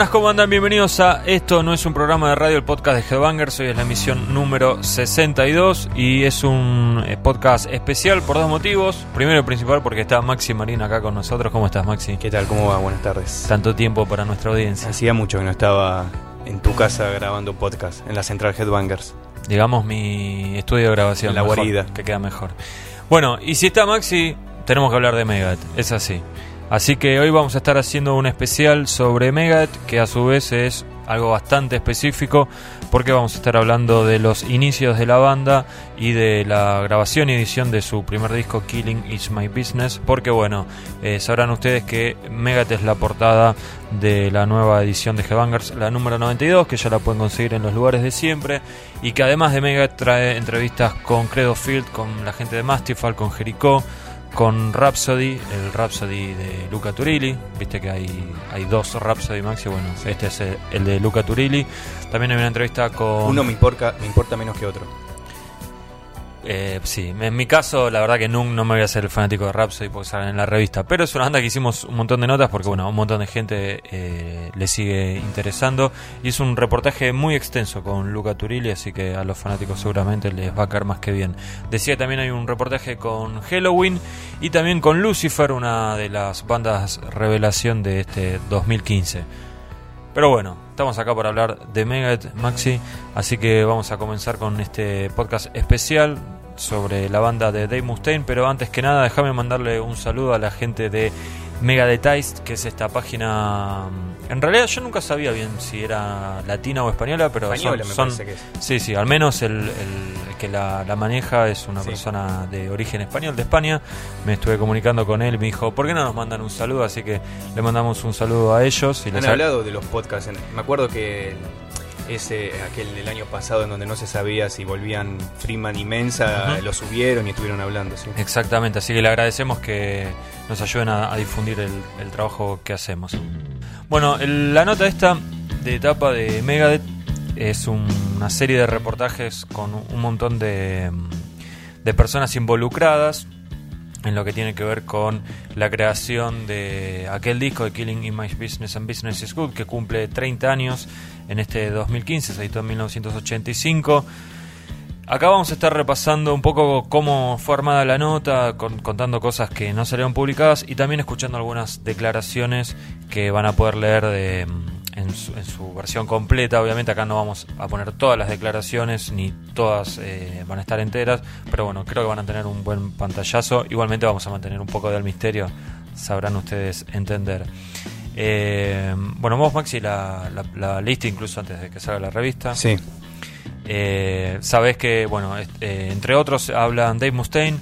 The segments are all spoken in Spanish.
Buenas, ¿cómo andan? Bienvenidos a Esto no es un programa de radio, el podcast de Headbangers. Hoy es la emisión número 62 y es un eh, podcast especial por dos motivos. Primero y principal porque está Maxi Marín acá con nosotros. ¿Cómo estás, Maxi? ¿Qué tal? ¿Cómo va? Buenas tardes. Tanto tiempo para nuestra audiencia. Hacía mucho que no estaba en tu casa grabando podcast, en la central Headbangers. Digamos mi estudio de grabación. La mejor, guarida. Que queda mejor. Bueno, y si está Maxi, tenemos que hablar de Megadeth. Es así. Así que hoy vamos a estar haciendo un especial sobre Megadeth, que a su vez es algo bastante específico, porque vamos a estar hablando de los inicios de la banda y de la grabación y edición de su primer disco Killing Is My Business, porque bueno, eh, sabrán ustedes que Megadeth es la portada de la nueva edición de Headbangers, la número 92, que ya la pueden conseguir en los lugares de siempre, y que además de Megadeth trae entrevistas con Credo Field, con la gente de Mastifal, con Jericho, con Rhapsody, el Rhapsody de Luca Turilli. Viste que hay, hay dos Rhapsody Maxi, bueno, este es el, el de Luca Turilli. También hay una entrevista con. Uno me importa, me importa menos que otro. Eh, sí, en mi caso, la verdad que no, no me voy a hacer fanático de Rhapsody porque salen en la revista. Pero es una banda que hicimos un montón de notas porque, bueno, un montón de gente eh, le sigue interesando. Y es un reportaje muy extenso con Luca Turilli, así que a los fanáticos seguramente les va a caer más que bien. Decía también hay un reportaje con Halloween y también con Lucifer, una de las bandas revelación de este 2015. Pero bueno, estamos acá para hablar de Megadeth, Maxi, así que vamos a comenzar con este podcast especial sobre la banda de Dave Mustaine, pero antes que nada déjame mandarle un saludo a la gente de Megadethized, que es esta página... En realidad yo nunca sabía bien si era latina o española, pero Española, son, me son- parece que es. Sí, sí, al menos el, el que la, la maneja es una Sí. persona de origen español de España. Me estuve comunicando con él y me dijo, ¿por qué no nos mandan un saludo? Así que le mandamos un saludo a ellos. Y les Han hablado de los podcasts. me acuerdo que ese, aquel del año pasado en donde no se sabía si volvían Freeman y Mensa, lo subieron y estuvieron hablando. Sí. Exactamente, así que le agradecemos que nos ayuden a, a difundir el, el trabajo que hacemos. Bueno, el- la nota esta de etapa de Megadeth es un- una serie de reportajes con un, montón de, de personas involucradas en lo que tiene que ver con la creación de aquel disco de Killing in My Business and Business is Good que cumple 30 años en este 2015, se editó en 1985. Acá vamos a estar repasando un poco cómo fue armada la nota, con- contando cosas que no salieron publicadas y también escuchando algunas declaraciones que van a poder leer de, mm, en, su, en su versión completa. Obviamente acá no vamos a poner todas las declaraciones ni todas eh, van a estar enteras, pero bueno, creo que van a tener un buen pantallazo. Igualmente vamos a mantener un poco del misterio, sabrán ustedes entender. Eh, bueno, vos Maxi la, la, la leíste incluso antes de que salga la revista. Sí. Eh, sabes que, bueno, eh, entre otros hablan Dave Mustaine,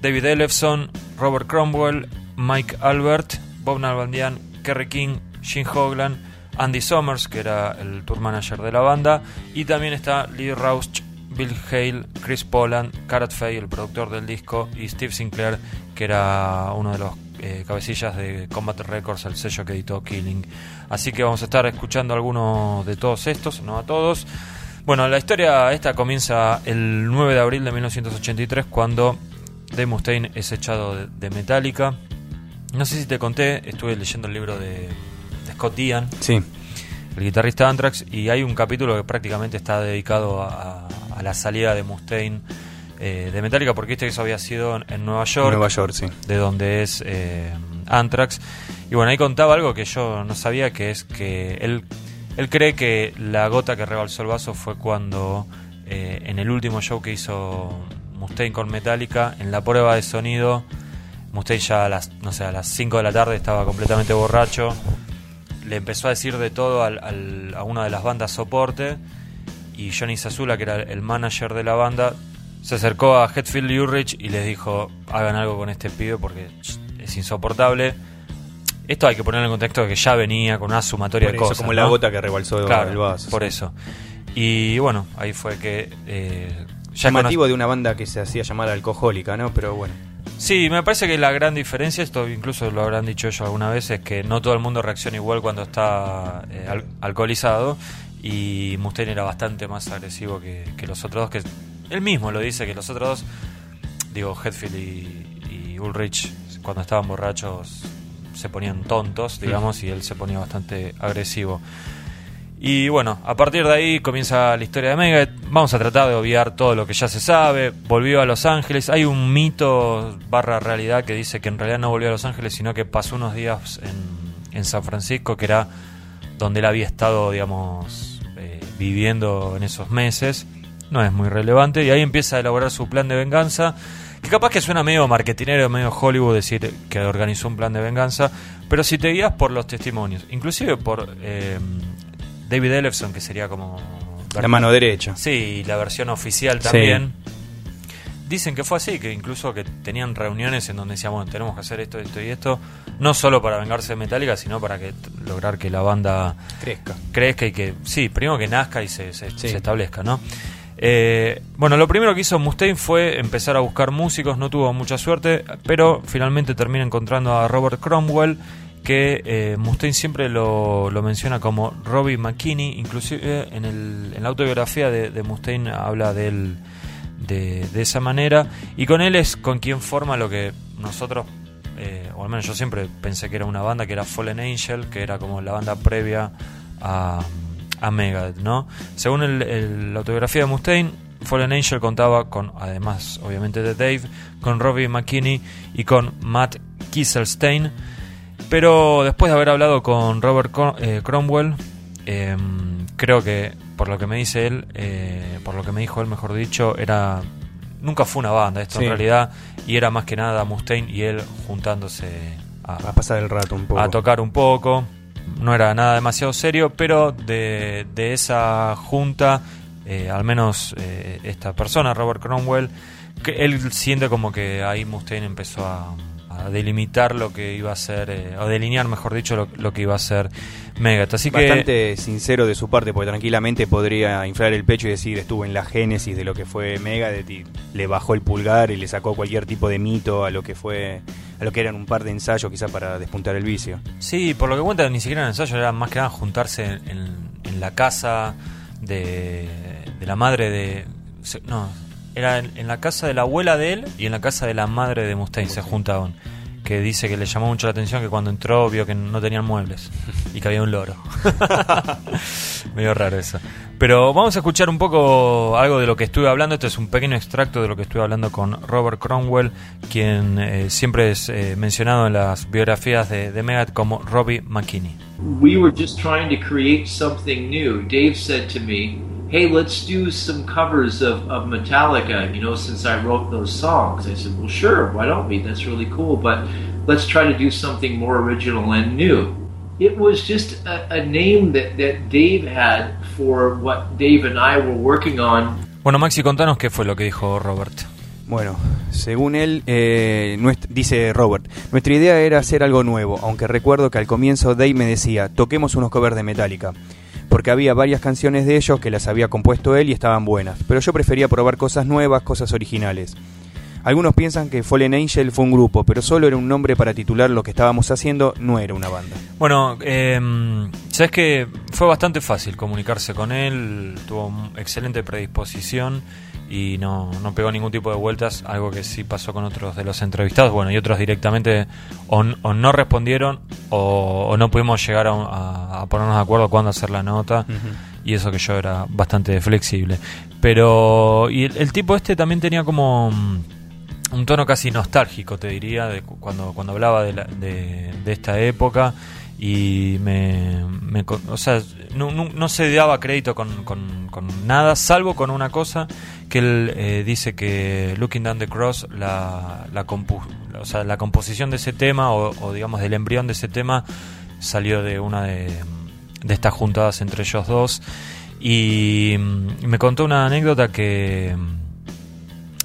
David Ellefson, Robert Cromwell, Mike Albert, Bob Nalbandian, Kerry King, Gene Hoglan, Andy Summers, que era el tour manager de la banda, y también está Lee Rausch, Bill Hale, Chris Poland, Garrett Fay, el productor del disco, y Steve Sinclair, que era uno de los eh, cabecillas de Combat Records, el sello que editó Killing. Así que vamos a estar escuchando algunos de todos estos, no a todos. Bueno, la historia esta comienza el 9 de abril de 1983 cuando Dave Mustaine es echado de, de Metallica. No sé si te conté, estuve leyendo el libro de, de Scott Dean, Sí. el guitarrista de Anthrax, y hay un capítulo que prácticamente está dedicado a, a la salida de Mustaine eh, de Metallica, porque viste que eso había sido en, en Nueva York Nueva York, sí. de donde es eh, Anthrax. Y bueno, ahí contaba algo que yo no sabía, que es que él, él cree que la gota que rebalsó el vaso fue cuando eh, en el último show que hizo Mustaine con Metallica, en la prueba de sonido, Mustaine ya a las, no sé, a las 5 de la tarde estaba completamente borracho, le empezó a decir de todo a una de las bandas soporte y Johnny Sazula, que era el manager de la banda, se acercó a Hetfield y Ulrich y les dijo, hagan algo con este pibe porque es insoportable. Esto hay que ponerlo en contexto de que ya venía con una sumatoria Por de eso, cosas. como ¿no? la gota que rebalsó Claro, el vaso. por sí. eso. Y bueno, ahí fue que... Eh, ya Llamativo de una banda que se hacía llamar alcohólica, ¿no? Pero bueno. Sí, me parece que la gran diferencia, esto incluso lo habrán dicho ellos alguna vez, es que no todo el mundo reacciona igual cuando está eh, al- alcoholizado y Mustaine era bastante más agresivo que, que los otros dos, que él mismo lo dice, que los otros dos, digo, Hetfield y, y Ulrich, cuando estaban borrachos, se ponían tontos, digamos, y él se ponía bastante agresivo. Y bueno, a partir de ahí comienza la historia de Megadeth. Vamos a tratar de obviar todo lo que ya se sabe. Volvió a Los Ángeles. Hay un mito barra realidad que dice que en realidad no volvió a Los Ángeles, sino que pasó unos días en, en San Francisco, que era donde él había estado, digamos, eh, viviendo en esos meses. No es muy relevante. Y ahí empieza a elaborar su plan de venganza. Que capaz que suena medio marketinero, medio Hollywood decir que organizó un plan de venganza. Pero si te guías por los testimonios, inclusive por... Eh, David Ellefson, que sería como... La mano derecha. Sí, la versión oficial también. Dicen que fue así, que incluso que tenían reuniones en donde decían, bueno, tenemos que hacer esto, esto y esto, no solo para vengarse de Metallica, sino para que lograr que la banda crezca. Crezca y que, sí, primero que nazca y se, se, establezca, ¿no? Eh, bueno, lo primero que hizo Mustaine fue empezar a buscar músicos, no tuvo mucha suerte, pero finalmente termina encontrando a Robert Cromwell que eh, Mustaine siempre lo, menciona como Robbie McKinney, inclusive en, el, en la autobiografía de, Mustaine habla de él de, esa manera, y con él es con quien forma lo que nosotros, eh, o al menos yo siempre pensé que era una banda, que era Fallen Angel, que era como la banda previa a, a Megadeth, ¿no? Según el, la autobiografía de Mustaine, Fallen Angel contaba con, además obviamente de Dave, con Robbie McKinney y con Matt Kieselstein, pero después de haber hablado con Robert eh, Cromwell, em, creo que por lo que me dice él, eh, por lo que me dijo él, mejor dicho, era nunca fue una banda esto en realidad y era más que nada Mustaine y él juntándose a, pasar el rato un poco, a tocar un poco. No era nada demasiado serio, pero de, de esa junta, eh, al menos esta persona, Robert Cromwell, que él siente como que ahí Mustaine empezó a delimitar lo que iba a ser, eh, o delinear, mejor dicho, lo, que iba a ser Megadeth. Así Bastante sincero de su parte, porque tranquilamente podría inflar el pecho y decir estuvo en la génesis de lo que fue Megadeth y le bajó el pulgar y le sacó cualquier tipo de mito a lo que fue a lo que eran un par de ensayos quizás para despuntar el vicio. Sí, por lo que cuenta ni siquiera eran ensayos, era más que nada juntarse en, la casa de, de la madre de... No, era en, la casa de la abuela de él y en la casa de la madre de Mustaine se juntaban. Que dice que le llamó mucho la atención que cuando entró vio que no tenían muebles y que había un loro. Medio raro eso. Pero vamos a escuchar un poco algo de lo que estuve hablando. Este es un pequeño extracto de lo que estuve hablando con Robert Cromwell, quien eh, siempre es eh, mencionado en las biografías de, de Megadeth como Robbie McKinney. We were just trying to create something new. Dave said to me, hey, let's do some covers of, of Metallica, you know, since I wrote those songs. I said, well, sure, why don't we? That's really cool, but let's try to do something more original and new. It was just a, a name that, that Dave had for what Dave and I were working on. Bueno, Maxi, contanos qué fue lo que dijo Robert. Bueno, según él, eh, dice Robert, nuestra idea era hacer algo nuevo, aunque recuerdo que al comienzo Dave me decía, toquemos unos covers de Metallica porque había varias canciones de ellos que las había compuesto él y estaban buenas, pero yo prefería probar cosas nuevas, cosas originales. Algunos piensan que Fallen Angel fue un grupo, pero solo era un nombre para titular lo que estábamos haciendo, no era una banda. Bueno, eh, sabes que fue bastante fácil comunicarse con él, tuvo excelente predisposición y no, no pegó ningún tipo de vueltas, algo que sí pasó con otros de los entrevistados, bueno, y otros directamente o, no respondieron o, no pudimos llegar a, ponernos de acuerdo cuándo hacer la nota, y eso que yo era bastante flexible. Pero, y el, tipo este también tenía como mm, un tono casi nostálgico, te diría, de cuando, cuando hablaba de, de, de esta época y me, o sea, no, se daba crédito con, con, nada, salvo con una cosa que él eh, dice que Looking Down the Cross, la, la, o sea, la composición de ese tema, o, digamos del embrión de ese tema, salió de una de, estas juntadas entre ellos dos. Y, me contó una anécdota que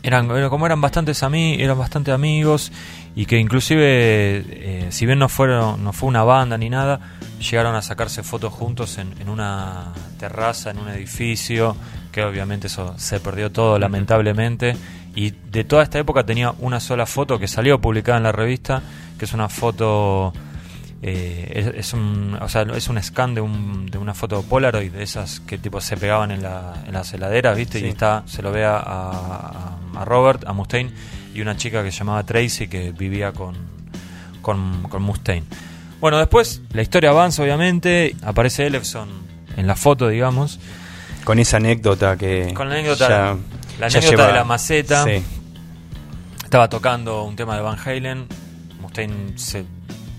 eran como eran bastantes mí eran bastante amigos y que inclusive eh, si bien no fueron no fue una banda ni nada llegaron a sacarse fotos juntos en, en, una terraza en un edificio que obviamente eso se perdió todo lamentablemente. Y de toda esta época tenía una sola foto que salió publicada en la revista que es una foto eh, es, un o sea, es un scan de, un, de una foto Polaroid de esas que tipo se pegaban en, la, en las heladeras viste y está se lo ve a, a, a Robert a Mustaine y una chica que se llamaba Tracy que vivía con, con, con Mustaine. Bueno, después la historia avanza, obviamente. Aparece Ellefson en la foto, digamos. Con esa anécdota que. Con la anécdota, ya- la anécdota lleva- de la maceta. Sí. Estaba tocando un tema de Van Halen. Mustaine se.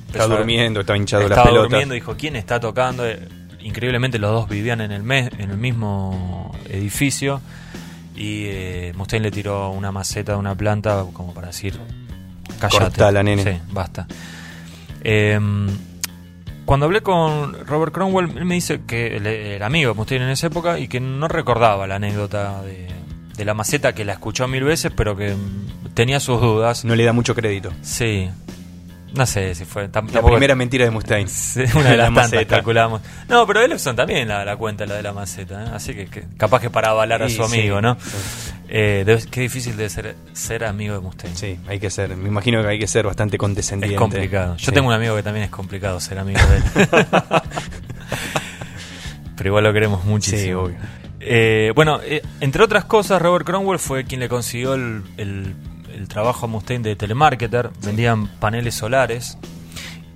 Estaba durmiendo, estaba hinchado las Estaba pelotas. durmiendo, dijo, ¿quién está tocando? Increíblemente los dos vivían en el, mes, en el mismo edificio y eh, Mustaine le tiró una maceta de una planta como para decir, callate. Cortala, nene. Sí, basta. Eh, cuando hablé con Robert Cromwell, él me dice que él era amigo de Mustaine en esa época y que no recordaba la anécdota de, de la maceta, que la escuchó mil veces, pero que tenía sus dudas. No le da mucho crédito. Sí. No sé si fue. La primera mentira de Mustaine. Una de las La tantas calculamos. No, pero Ellefson también la, la cuenta, la de la maceta. ¿eh? Así que, que capaz que para avalar a su amigo, sí, ¿no? sí. Eh, debe- qué difícil de ser, ser amigo de Mustaine. Sí, hay que ser. Me imagino que hay que ser bastante condescendiente. Es complicado. Yo tengo un amigo que también es complicado ser amigo de él. Pero igual lo queremos muchísimo. Sí, obvio. Eh, bueno, eh, entre otras cosas, Robert Cromwell fue quien le consiguió el, el- el trabajo a Mustaine de telemarketer. Vendían paneles solares.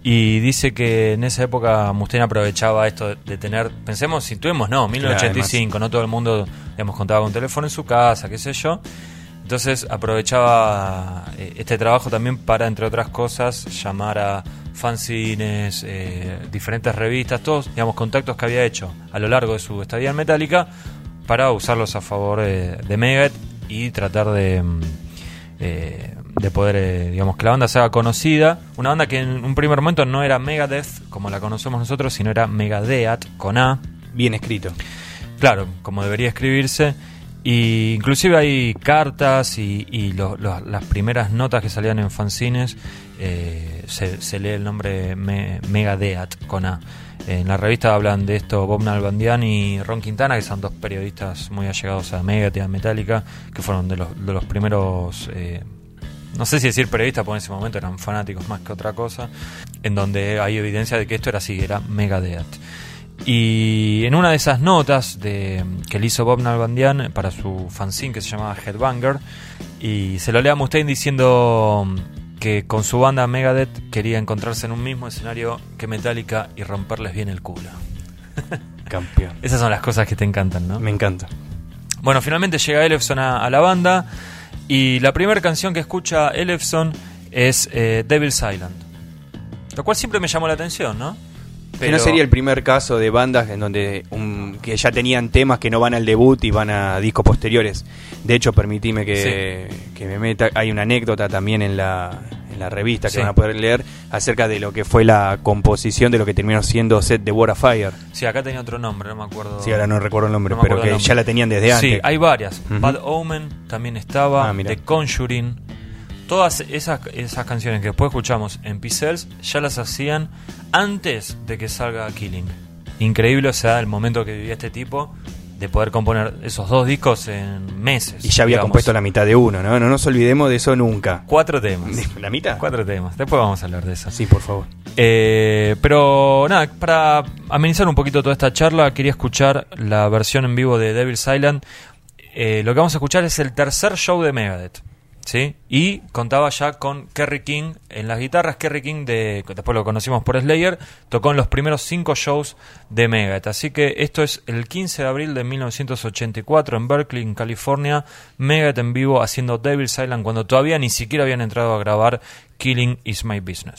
Y dice que en esa época Mustaine aprovechaba esto de, de tener, pensemos, si tuvimos, no, 1985, no todo el mundo, digamos, contaba con un teléfono en su casa, qué sé yo. Entonces aprovechaba eh, este trabajo también para, entre otras cosas, llamar a fanzines, eh, diferentes revistas, todos, digamos, contactos que había hecho a lo largo de su estadía en Metallica para usarlos a favor de Megadeth y tratar de, mm, eh, de poder, eh, digamos, que la banda sea conocida. Una banda que en un primer momento no era Megadeth, como la conocemos nosotros, sino era Megadeath, con A. Bien escrito. Claro, como debería escribirse. Y inclusive hay cartas y, y lo- lo- las primeras notas que salían en fanzines eh, se, se lee el nombre Me- Megadeath con A. En la revista hablan de esto Bob Nalbandian y Ron Quintana, que son dos periodistas muy allegados a Megadeth Metallica, que fueron de los, de los primeros, eh, no sé si decir periodistas, porque en ese momento eran fanáticos más que otra cosa, en donde hay evidencia de que esto era así, era Megadeth. Y en una de esas notas de, que le hizo Bob Nalbandian para su fanzine que se llamaba Headbanger, y se lo lea a Mustaine diciendo que con su banda Megadeth quería encontrarse en un mismo escenario que Metallica y romperles bien el culo. Campeón. Esas son las cosas que te encantan, ¿no? Me encanta. Bueno, finalmente llega Elefson a, a la banda y la primera canción que escucha Elefson es eh, Devil's Island. Lo cual siempre me llamó la atención, ¿no? Que no sería el primer caso de bandas en donde un- que ya tenían temas que no van al debut y van a discos posteriores. De hecho, permitime que, que me meta. Hay una anécdota también en la, en la revista que Sí. van a poder leer acerca de lo que fue la composición de lo que terminó siendo set de War of Fire. Sí, acá tenía otro nombre, no me acuerdo. Sí, ahora no recuerdo el nombre, No pero que nombre. ya la tenían desde antes. Sí, hay varias. Bad Omen también estaba, Ah. The Conjuring. Todas esas, esas canciones que después escuchamos en Pixels ya las hacían antes de que salga Killing. Increíble, o sea, el momento que vivía este tipo de poder componer esos dos discos en meses. Y ya había digamos. compuesto la mitad de uno, ¿no? No nos olvidemos de eso nunca. Cuatro temas. ¿La mitad? Cuatro temas. Después vamos a hablar de eso. Sí, por favor. Eh, pero nada, para amenizar un poquito toda esta charla, quería escuchar la versión en vivo de Devil's Island. Eh, lo que vamos a escuchar es el tercer show de Megadeth. ¿Sí? Y contaba ya con Kerry King en las guitarras. Kerry King, de, después lo conocimos por Slayer, tocó en los primeros cinco shows de Megadeth. Así que esto es el 15 de abril de 1984 en Berkeley, en California. Megadeth en vivo haciendo Devil's Island cuando todavía ni siquiera habían entrado a grabar Killing Is My Business.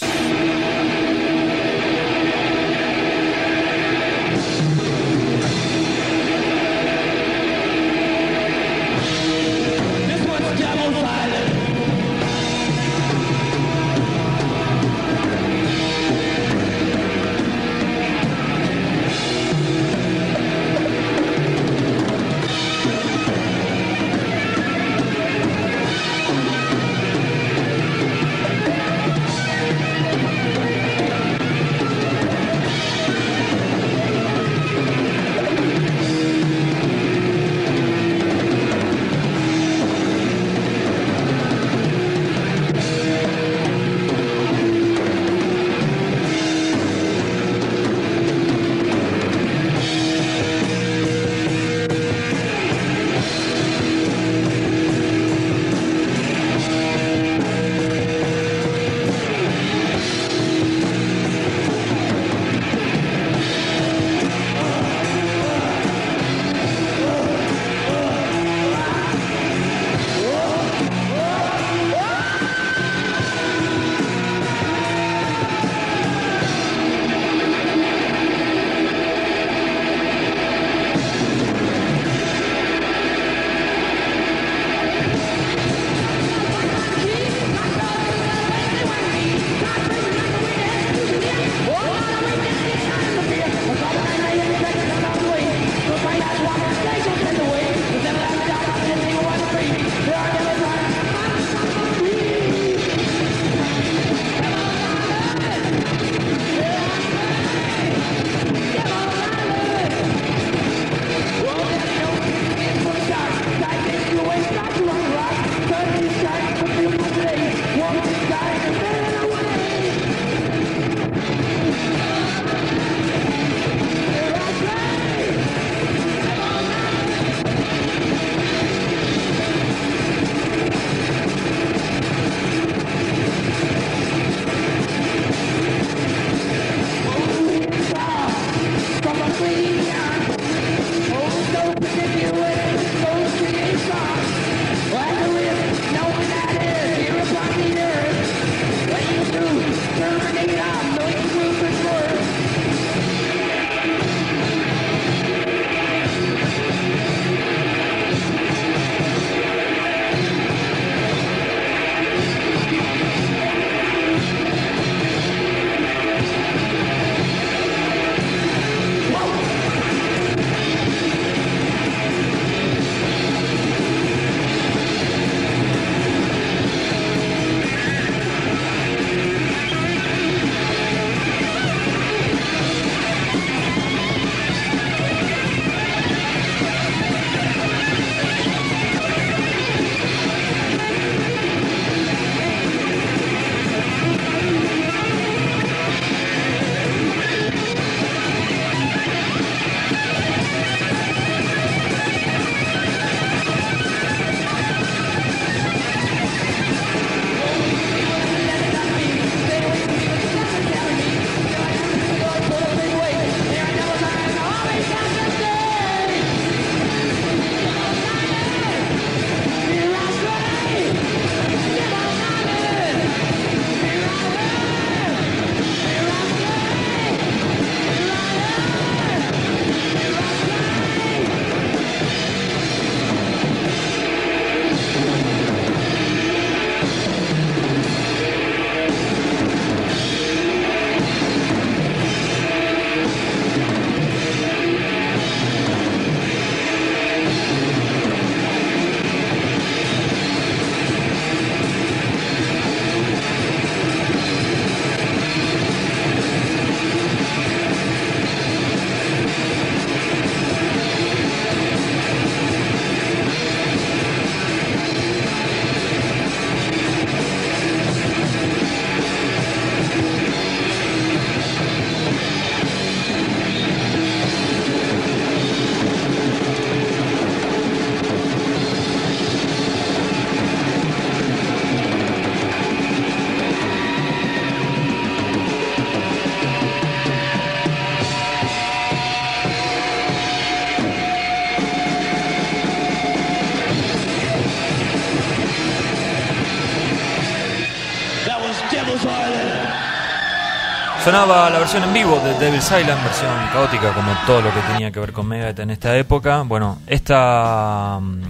La versión en vivo de Devil's Island, versión caótica como todo lo que tenía que ver con Megadeth en esta época. Bueno, esta mm,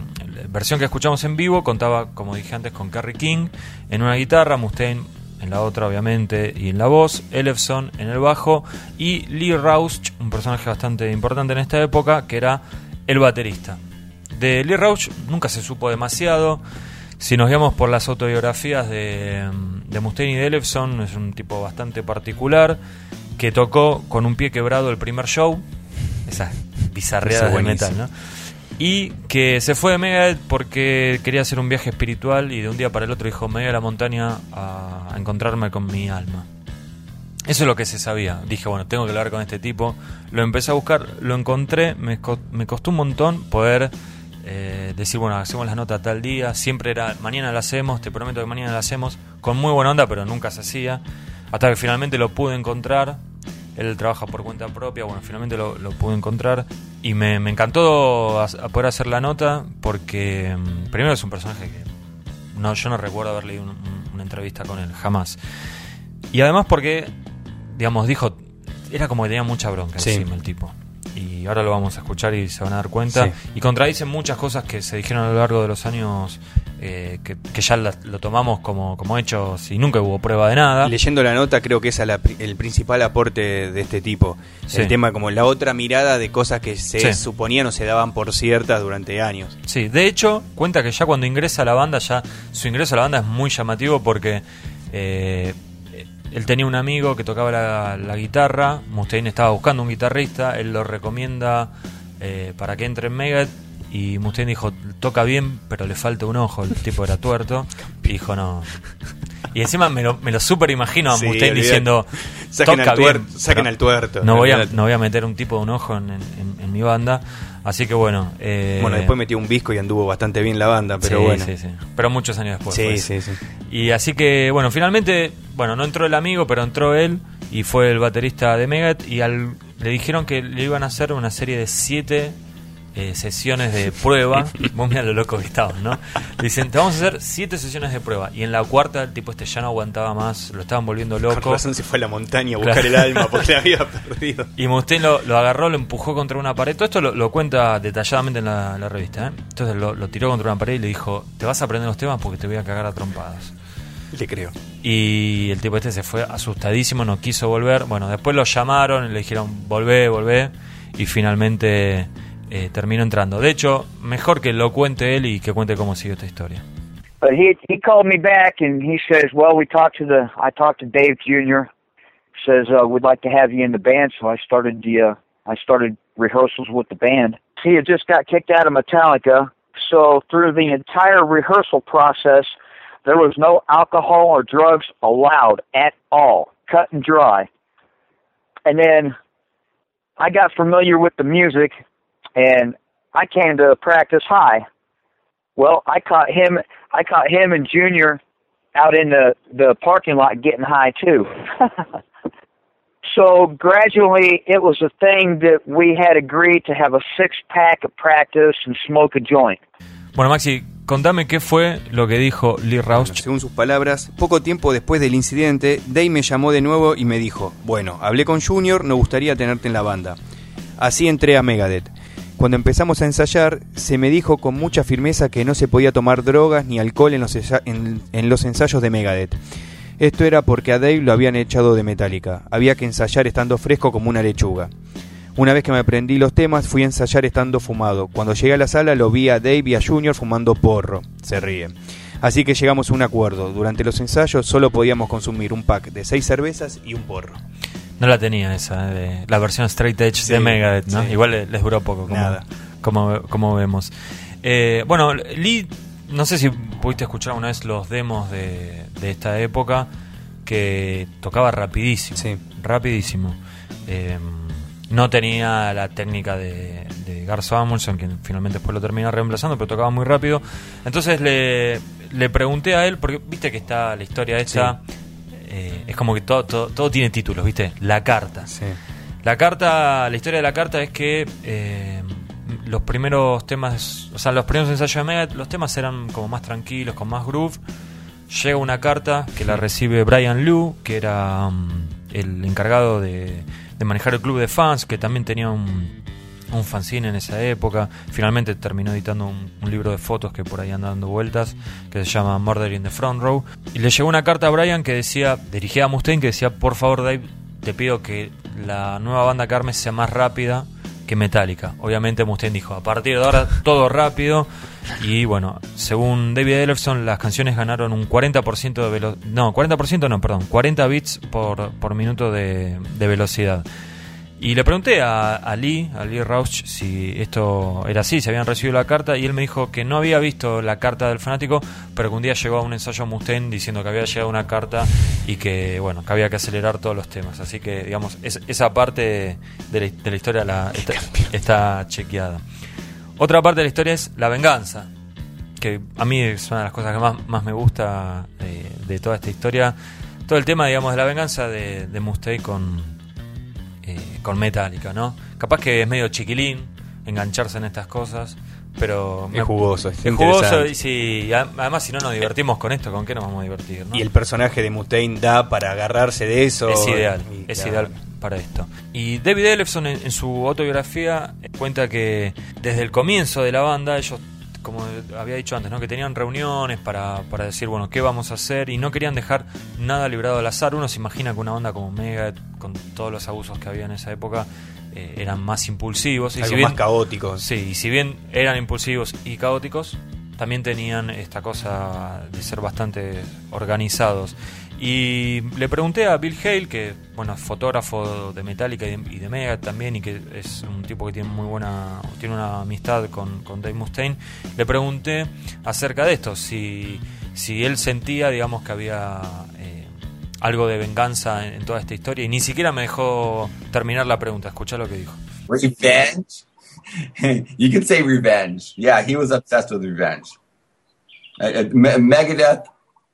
versión que escuchamos en vivo contaba, como dije antes, con Kerry King en una guitarra, Mustaine en la otra obviamente y en la voz, Elefson en el bajo y Lee Rausch, un personaje bastante importante en esta época, que era el baterista. De Lee Rausch nunca se supo demasiado. Si nos guiamos por las autobiografías de, de Mustaine y de Elefson, es un tipo bastante particular que tocó con un pie quebrado el primer show, esas bizarreadas de metal, ¿no? Y que se fue de Megadeth porque quería hacer un viaje espiritual y de un día para el otro dijo, me voy a la montaña a, encontrarme con mi alma. Eso es lo que se sabía. Dije, bueno, tengo que hablar con este tipo. Lo empecé a buscar, lo encontré, me, co- me costó un montón poder eh, decir, bueno, hacemos la nota tal día. Siempre era, mañana la hacemos, te prometo que mañana la hacemos. Con muy buena onda, pero nunca se hacía. Hasta que finalmente lo pude encontrar. Él trabaja por cuenta propia, bueno, finalmente lo, lo pude encontrar. Y me, me encantó a poder hacer la nota porque, mm, primero, es un personaje que no, yo no recuerdo haber leído un- un- una entrevista con él, jamás. Y además porque, digamos, dijo, era como que tenía mucha bronca Sí. encima el tipo. Y ahora lo vamos a escuchar y se van a dar cuenta. Sí. Y contradicen muchas cosas que se dijeron a lo largo de los años eh, que, que ya la- lo tomamos como, como hecho si nunca hubo prueba de nada. Leyendo la nota creo que es la el principal aporte de este tipo. Sí. El tema como la otra mirada de cosas que se Sí. suponían o se daban por ciertas durante años. Sí, de hecho, cuenta que ya cuando ingresa a la banda, ya su ingreso a la banda es muy llamativo porque eh, él tenía un amigo que tocaba la, guitarra, Mustaine estaba buscando un guitarrista, él lo recomienda eh, para que entre en Megadeth y Mustaine dijo, toca bien, pero le falta un ojo, el tipo era tuerto, y dijo no. Y encima me lo, me lo super imagino a Sí, Mustaine diciendo, Saquen al tuer- bien, saquen al tuerto. No voy, a, no voy a meter un tipo de un ojo en, en- en mi banda, así que bueno. eh, Bueno, después metió un visco y anduvo bastante bien la banda, pero sí, bueno. sí, sí. Pero muchos años después. Sí, sí, sí. Y así que, bueno, finalmente, bueno, no entró el amigo, pero entró él y fue el baterista de Megadeth y al, le dijeron que le iban a hacer una serie de siete eh, sesiones de prueba. Vos mirá lo loco que estaban, ¿no? Dicen, te vamos a hacer siete sesiones de prueba. Y en la cuarta el tipo este ya no aguantaba más, lo estaban volviendo loco. razón se fue a la montaña a Claro. buscar el alma porque la había perdido. Y Mustaine lo, lo agarró, lo empujó contra una pared. Todo esto lo, lo cuenta detalladamente en la, la revista. ¿eh? Entonces lo, lo tiró contra una pared y le dijo: Te vas a aprender los temas porque te voy a cagar a trompadas. Le creo. Y el tipo este se fue asustadísimo, no quiso volver. Bueno, después lo llamaron y le dijeron: Volvé, volvé. Y finalmente eh, terminó entrando. De hecho, mejor que lo cuente él y que cuente cómo siguió esta historia. But he he called me back and he says, "Well, we talked to the I talked to Dave Jr. Says uh, we'd like to have you in the band." So I started the uh, I started rehearsals with the band. He had just got kicked out of Metallica, so through the entire rehearsal process, there was no alcohol or drugs allowed at all, cut and dry. And then I got familiar with the music, and I came to practice high. Well, I caught him. I caught him and Junior out in the the parking lot getting high too. so gradually, it was a thing that we had agreed to have a six pack of practice and smoke a joint. Bueno, Maxi, contame qué fue lo que dijo Lee Rausch. Según sus palabras, poco tiempo después del incidente, Dave me llamó de nuevo y me dijo, bueno, hablé con Junior, nos gustaría tenerte en la banda. Así entré a Megadeth. Cuando empezamos a ensayar, se me dijo con mucha firmeza que no se podía tomar drogas ni alcohol en los, los ensayos de Megadeth. Esto era porque a Dave lo habían echado de Metallica. Había que ensayar estando fresco como una lechuga. Una vez que me aprendí los temas, fui a ensayar estando fumado. Cuando llegué a la sala, lo vi a Dave y a Junior fumando porro. Se ríe. Así que llegamos a un acuerdo. Durante los ensayos solo podíamos consumir un pack de seis cervezas y un porro. No la tenía esa, de la versión straight edge Sí, de Megadeth, ¿no? sí. Igual le- les duró poco, como, Nada. como, como vemos. Eh, bueno, Lee, no sé si pudiste escuchar una vez los demos de, de esta época, que tocaba rapidísimo. Sí. Rapidísimo. Eh, no tenía la técnica de, de Gar Samuelson, que finalmente después lo termina reemplazando, pero tocaba muy rápido. Entonces le, le pregunté a él, porque viste que está la historia esta, eh, es como que todo, todo, todo tiene títulos, viste, la carta. Sí. La carta, la historia de la carta es que eh, los primeros temas, o sea, los primeros ensayos de Megadeth, los temas eran como más tranquilos, con más groove. Llega una carta que la recibe Brian Liu, que era um, el encargado de, de manejar el club de fans, que también tenía un, un fanzine en esa época. Finalmente terminó editando un, libro de fotos que por ahí anda dando vueltas, que se llama Murder in the Front Row. Y le llegó una carta a Brian que decía, dirigida a Mustaine, que decía, por favor Dave, te pido que la nueva banda Carmen sea más rápida que Metallica. Obviamente Mustaine dijo, a partir de ahora todo rápido. Y bueno, según David Ellefson, las canciones ganaron un 40% de velocidad. No, 40% no, perdón, 40 bits por, por minuto de, de velocidad. Y le pregunté a, a Lee, a Lee Rausch, si esto era así, si habían recibido la carta, y él me dijo que no había visto la carta del fanático, pero que un día llegó a un ensayo a Mustaine diciendo que había llegado una carta y que, bueno, que había que acelerar todos los temas. Así que, digamos, es- esa parte de la, de la historia la, está, está chequeada. Otra parte de la historia es la venganza, que a mí es una de las cosas que más, más me gusta de, de toda esta historia. Todo el tema, digamos, de la venganza de, de Mustaine con, eh, con Metallica, ¿no? Capaz que es medio chiquilín engancharse en estas cosas, pero... Es jugoso, es Es jugoso y a- además si no nos divertimos con esto, ¿con qué nos vamos a divertir? ¿no? Y el personaje de Mustaine da para agarrarse de eso. Es ideal, Y, es claro. ideal para esto. Y David Ellefson en, en su autobiografía eh, cuenta que desde el comienzo de la banda ellos como había dicho antes, ¿no? que tenían reuniones para, para decir, bueno, qué vamos a hacer y no querían dejar nada librado al azar. Uno se imagina que una banda como Mega, con todos los abusos que había en esa época, eh, eran más impulsivos. Y Algo si bien, más caóticos. Sí, y si bien eran impulsivos y caóticos, también tenían esta cosa de ser bastante organizados. Y le pregunté a Bill Hale, que bueno, es fotógrafo de Metallica y de, y Mega también, y que es un tipo que tiene muy buena, tiene una amistad con, Dave Mustaine, le pregunté acerca de esto, si, si él sentía, digamos, que había eh, algo de venganza en, toda esta historia, y ni siquiera me dejó terminar la pregunta, escuchá lo que dijo. Revenge? you could say revenge. Yeah, he was obsessed with revenge. Uh, uh, Me- Megadeth,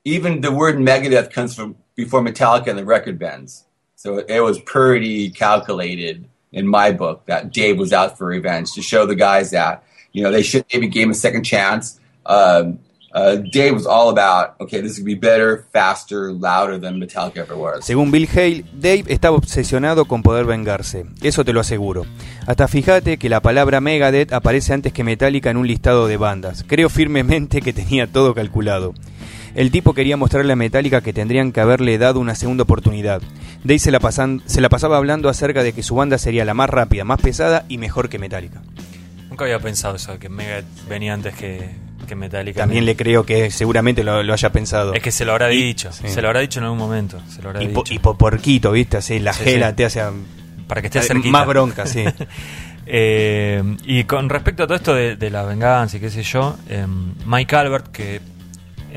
even the word Megadeth comes from before Metallica and the record bands. So it was pretty calculated in my book that Dave was out for revenge to show the guys that, you know, they should maybe give him a second chance. Um, uh, Dave was all about, okay, this be better, faster, louder than Metallica ever was. Según Bill Hale, Dave estaba obsesionado con poder vengarse, eso te lo aseguro. Hasta fíjate que la palabra Megadeth aparece antes que Metallica en un listado de bandas. Creo firmemente que tenía todo calculado. El tipo quería mostrarle a Metallica que tendrían que haberle dado una segunda oportunidad. Dave se la, pasan- se la pasaba hablando acerca de que su banda sería la más rápida, más pesada y mejor que Metallica. Nunca había pensado eso, que Mega venía antes que, que Metallica. También le creo que seguramente lo, lo haya pensado. Es que se lo habrá Y- dicho, sí. se lo habrá dicho en algún momento. Se lo habrá y, po- dicho. y por porquito, ¿viste? Así, la Sí, gela sí. te hace... para que esté cerquita. más bronca, sí. Eh, y con respecto a todo esto de, de la venganza y qué sé yo, eh, Mike Albert, que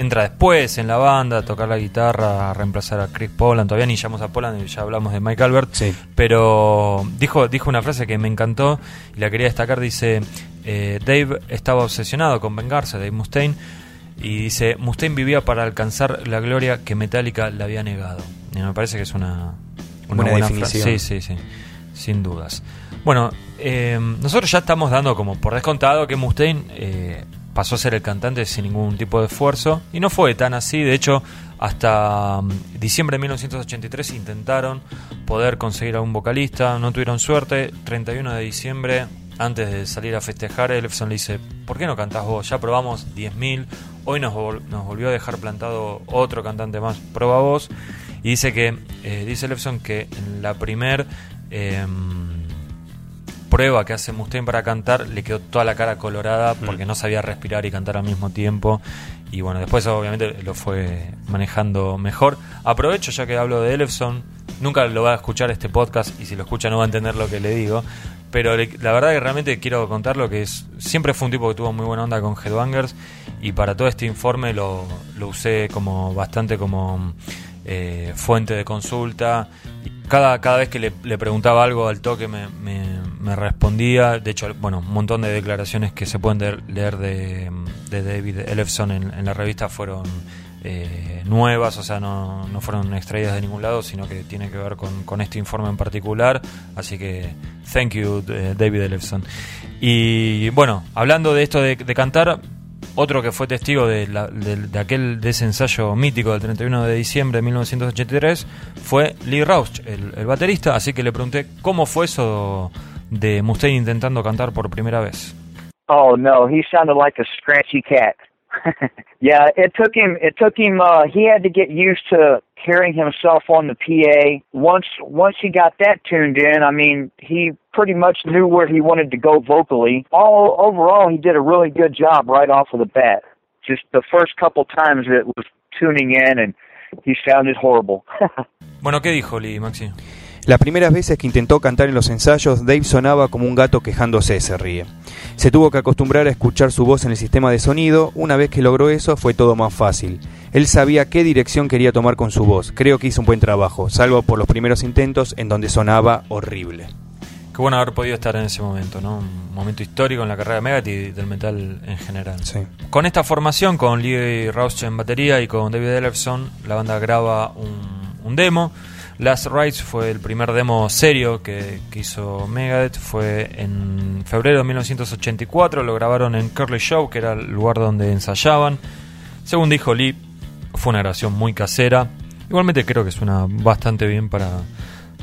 entra después en la banda a tocar la guitarra, a reemplazar a Chris Poland, todavía ni llamamos a Poland y ya hablamos de Mike Albert, Sí. pero dijo, dijo una frase que me encantó y la quería destacar, dice, eh, Dave estaba obsesionado con vengarse, Dave Mustaine, y dice, Mustaine vivía para alcanzar la gloria que Metallica le había negado. Y me parece que es una, una Buena buena definición. frase. Sí, sí, sí, sin dudas. Bueno, eh, nosotros ya estamos dando como por descontado que Mustaine eh, pasó a ser el cantante sin ningún tipo de esfuerzo y no fue tan así. De hecho, hasta mm, diciembre de 1983 intentaron poder conseguir a un vocalista, no tuvieron suerte. 31 de diciembre, antes de salir a festejar, Elefson le dice: ¿Por qué no cantás vos? Ya probamos 10.000. Hoy nos, vol- nos volvió a dejar plantado otro cantante más. Prueba vos. Y dice que, eh, dice Elefson que en la primer. em, prueba que hace Mustaine para cantar, le quedó toda la cara colorada porque no sabía respirar y cantar al mismo tiempo. Y bueno, después obviamente lo fue manejando mejor. Aprovecho ya que hablo de Elefson, nunca lo va a escuchar este podcast y si lo escucha no va a entender lo que le digo. Pero le- la verdad que realmente quiero contar lo que es. Siempre fue un tipo que tuvo muy buena onda con Headbangers y para todo este informe lo, lo usé como bastante como eh, fuente de consulta. Y cada, cada vez que le, preguntaba algo al toque me, me- me respondía. De hecho, bueno, un montón de declaraciones que se pueden de- leer de, de David Elefson en, la revista fueron eh, nuevas, o sea, no, no fueron extraídas de ningún lado, sino que tiene que ver con, con este informe en particular. Así que, thank you, eh, David Elefson. Y bueno, hablando de esto de cantar, otro que fue testigo de, la- de- aquel de ese ensayo mítico del 31 de diciembre de 1983 fue Lee Rausch, el, el baterista. Así que le pregunté cómo fue eso de Mustaine intentando cantar por primera vez. Oh no, he sounded like a scratchy cat. yeah, it took him. It took him. Uh, he had to get used to hearing himself on the PA. Once once he got that tuned in, I mean, he pretty much knew where he wanted to go vocally. All overall, he did a really good job right off of the bat. Just the first couple times it was tuning in, and he sounded horrible. Bueno, ¿qué dijo Lee, Maxi? Las primeras veces que intentó cantar en los ensayos, Dave sonaba como un gato quejándose, se ríe. Se tuvo que acostumbrar a escuchar su voz en el sistema de sonido, una vez que logró eso fue todo más fácil. Él sabía qué dirección quería tomar con su voz, creo que hizo un buen trabajo, salvo por los primeros intentos en donde sonaba horrible. Qué bueno haber podido estar en ese momento, ¿no? Un momento histórico en la carrera de Megadeth y del metal en general. Sí. Con esta formación, con Lee Rausch en batería y con David Ellefson, la banda graba un, un demo. Last Rides fue el primer demo serio que, hizo Megadeth. Fue en febrero de 1984. Lo grabaron en Curly Show, que era el lugar donde ensayaban. Según dijo Lee, fue una grabación muy casera. Igualmente creo que suena bastante bien para,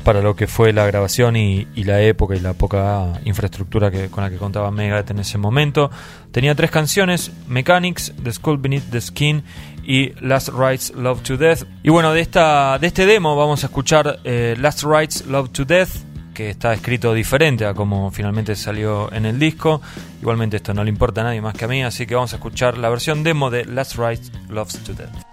para lo que fue la grabación y, la época y la poca infraestructura que, con la que contaba Megadeth en ese momento. Tenía tres canciones, Mechanics, The Skull Beneath the Skin y Last Rights Love to Death. Y bueno, de, esta, de este demo vamos a escuchar eh, Last Rights Love to Death, que está escrito diferente a como finalmente salió en el disco. Igualmente esto no le importa a nadie más que a mí, así que vamos a escuchar la versión demo de Last Rights Love to Death.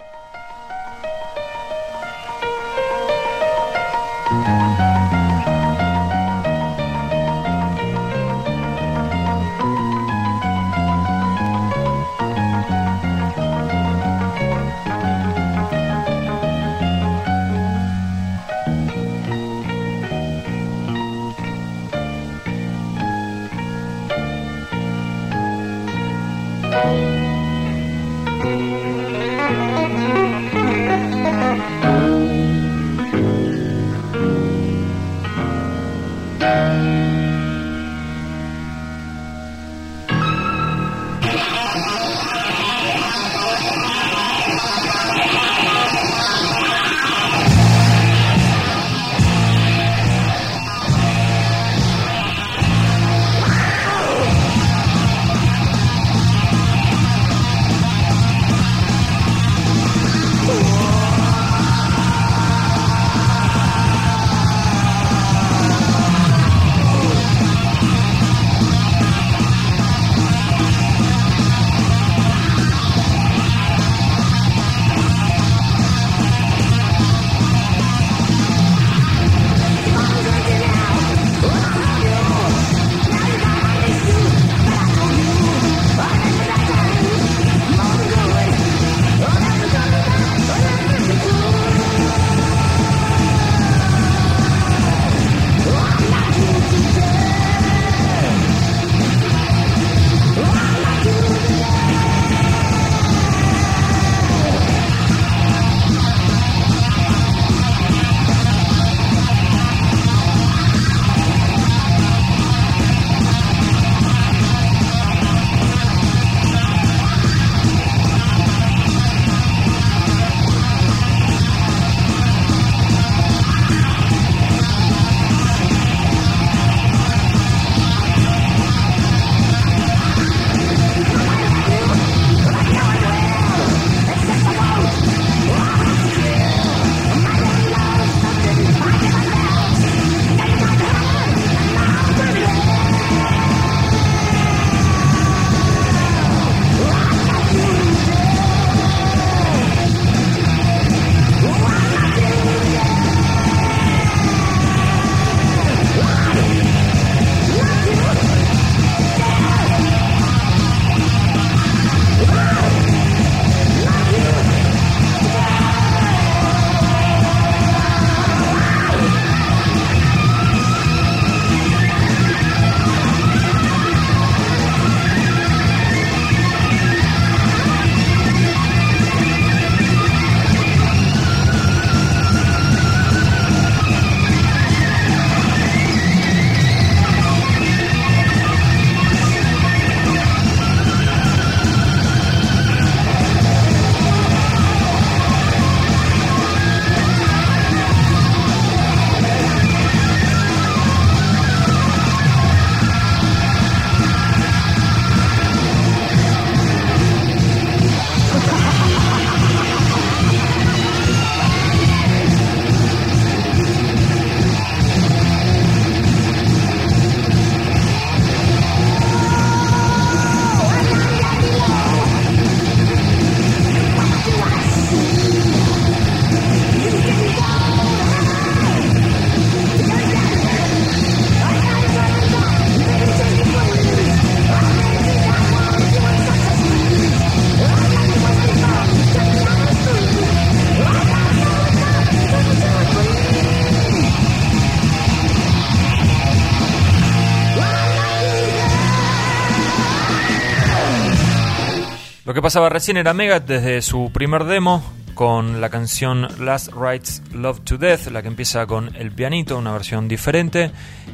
Pasaba recién era Mega desde su primer demo con la canción Last Rights Love to Death, la que empieza con el pianito, una versión diferente.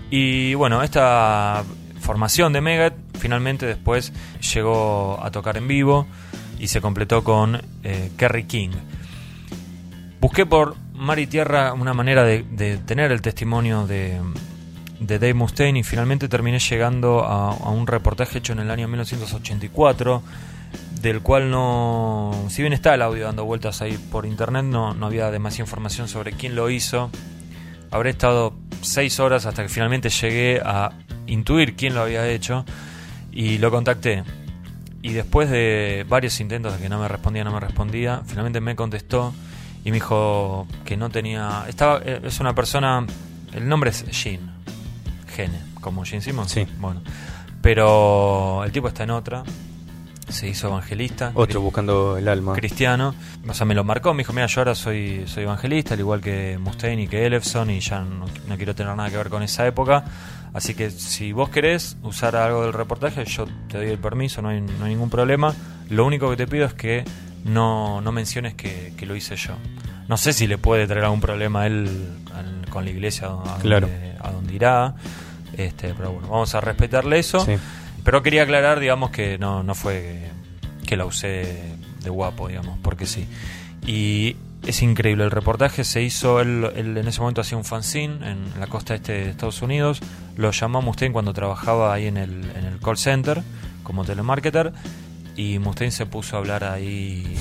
Y bueno, esta formación de Megadeth finalmente después llegó a tocar en vivo y se completó con eh, Kerry King. Busqué por mar y tierra una manera de, tener el testimonio de, Dave Mustaine y finalmente terminé llegando a un reportaje hecho en el año 1984 del cual no, si bien está el audio dando vueltas ahí por internet, no, no había demasiada información sobre quién lo hizo. Habré estado seis horas hasta que finalmente llegué a intuir quién lo había hecho y lo contacté. Y después de varios intentos de que no me respondía, no me respondía, finalmente me contestó y me dijo que no tenía. Estaba, eh, es una persona. El nombre es Gene. Gene, como Gene Simmons. Sí. Bueno. Pero el tipo está en otra. Se hizo evangelista. Otro buscando el alma. cristiano. O sea, me lo marcó. Me dijo: Mira, yo ahora soy, soy evangelista, al igual que Mustaine y que Elefson, y ya no, no quiero tener nada que ver con esa época. Así que si vos querés usar algo del reportaje, yo te doy el permiso, no hay, no hay ningún problema. Lo único que te pido es que no, no menciones que, que lo hice yo. No sé si le puede traer algún problema a él al- con la iglesia a donde, Claro. a donde irá. Este, pero bueno, vamos a respetarle eso. Sí. Pero quería aclarar, digamos, que no, no fue que, la usé de guapo, digamos, porque sí. Y es increíble, el reportaje se hizo, él, él en ese momento hacía un fanzine en la costa este de Estados Unidos, lo llamó Mustaine cuando trabajaba ahí en el, en el call center como telemarketer y Mustaine se puso a hablar ahí.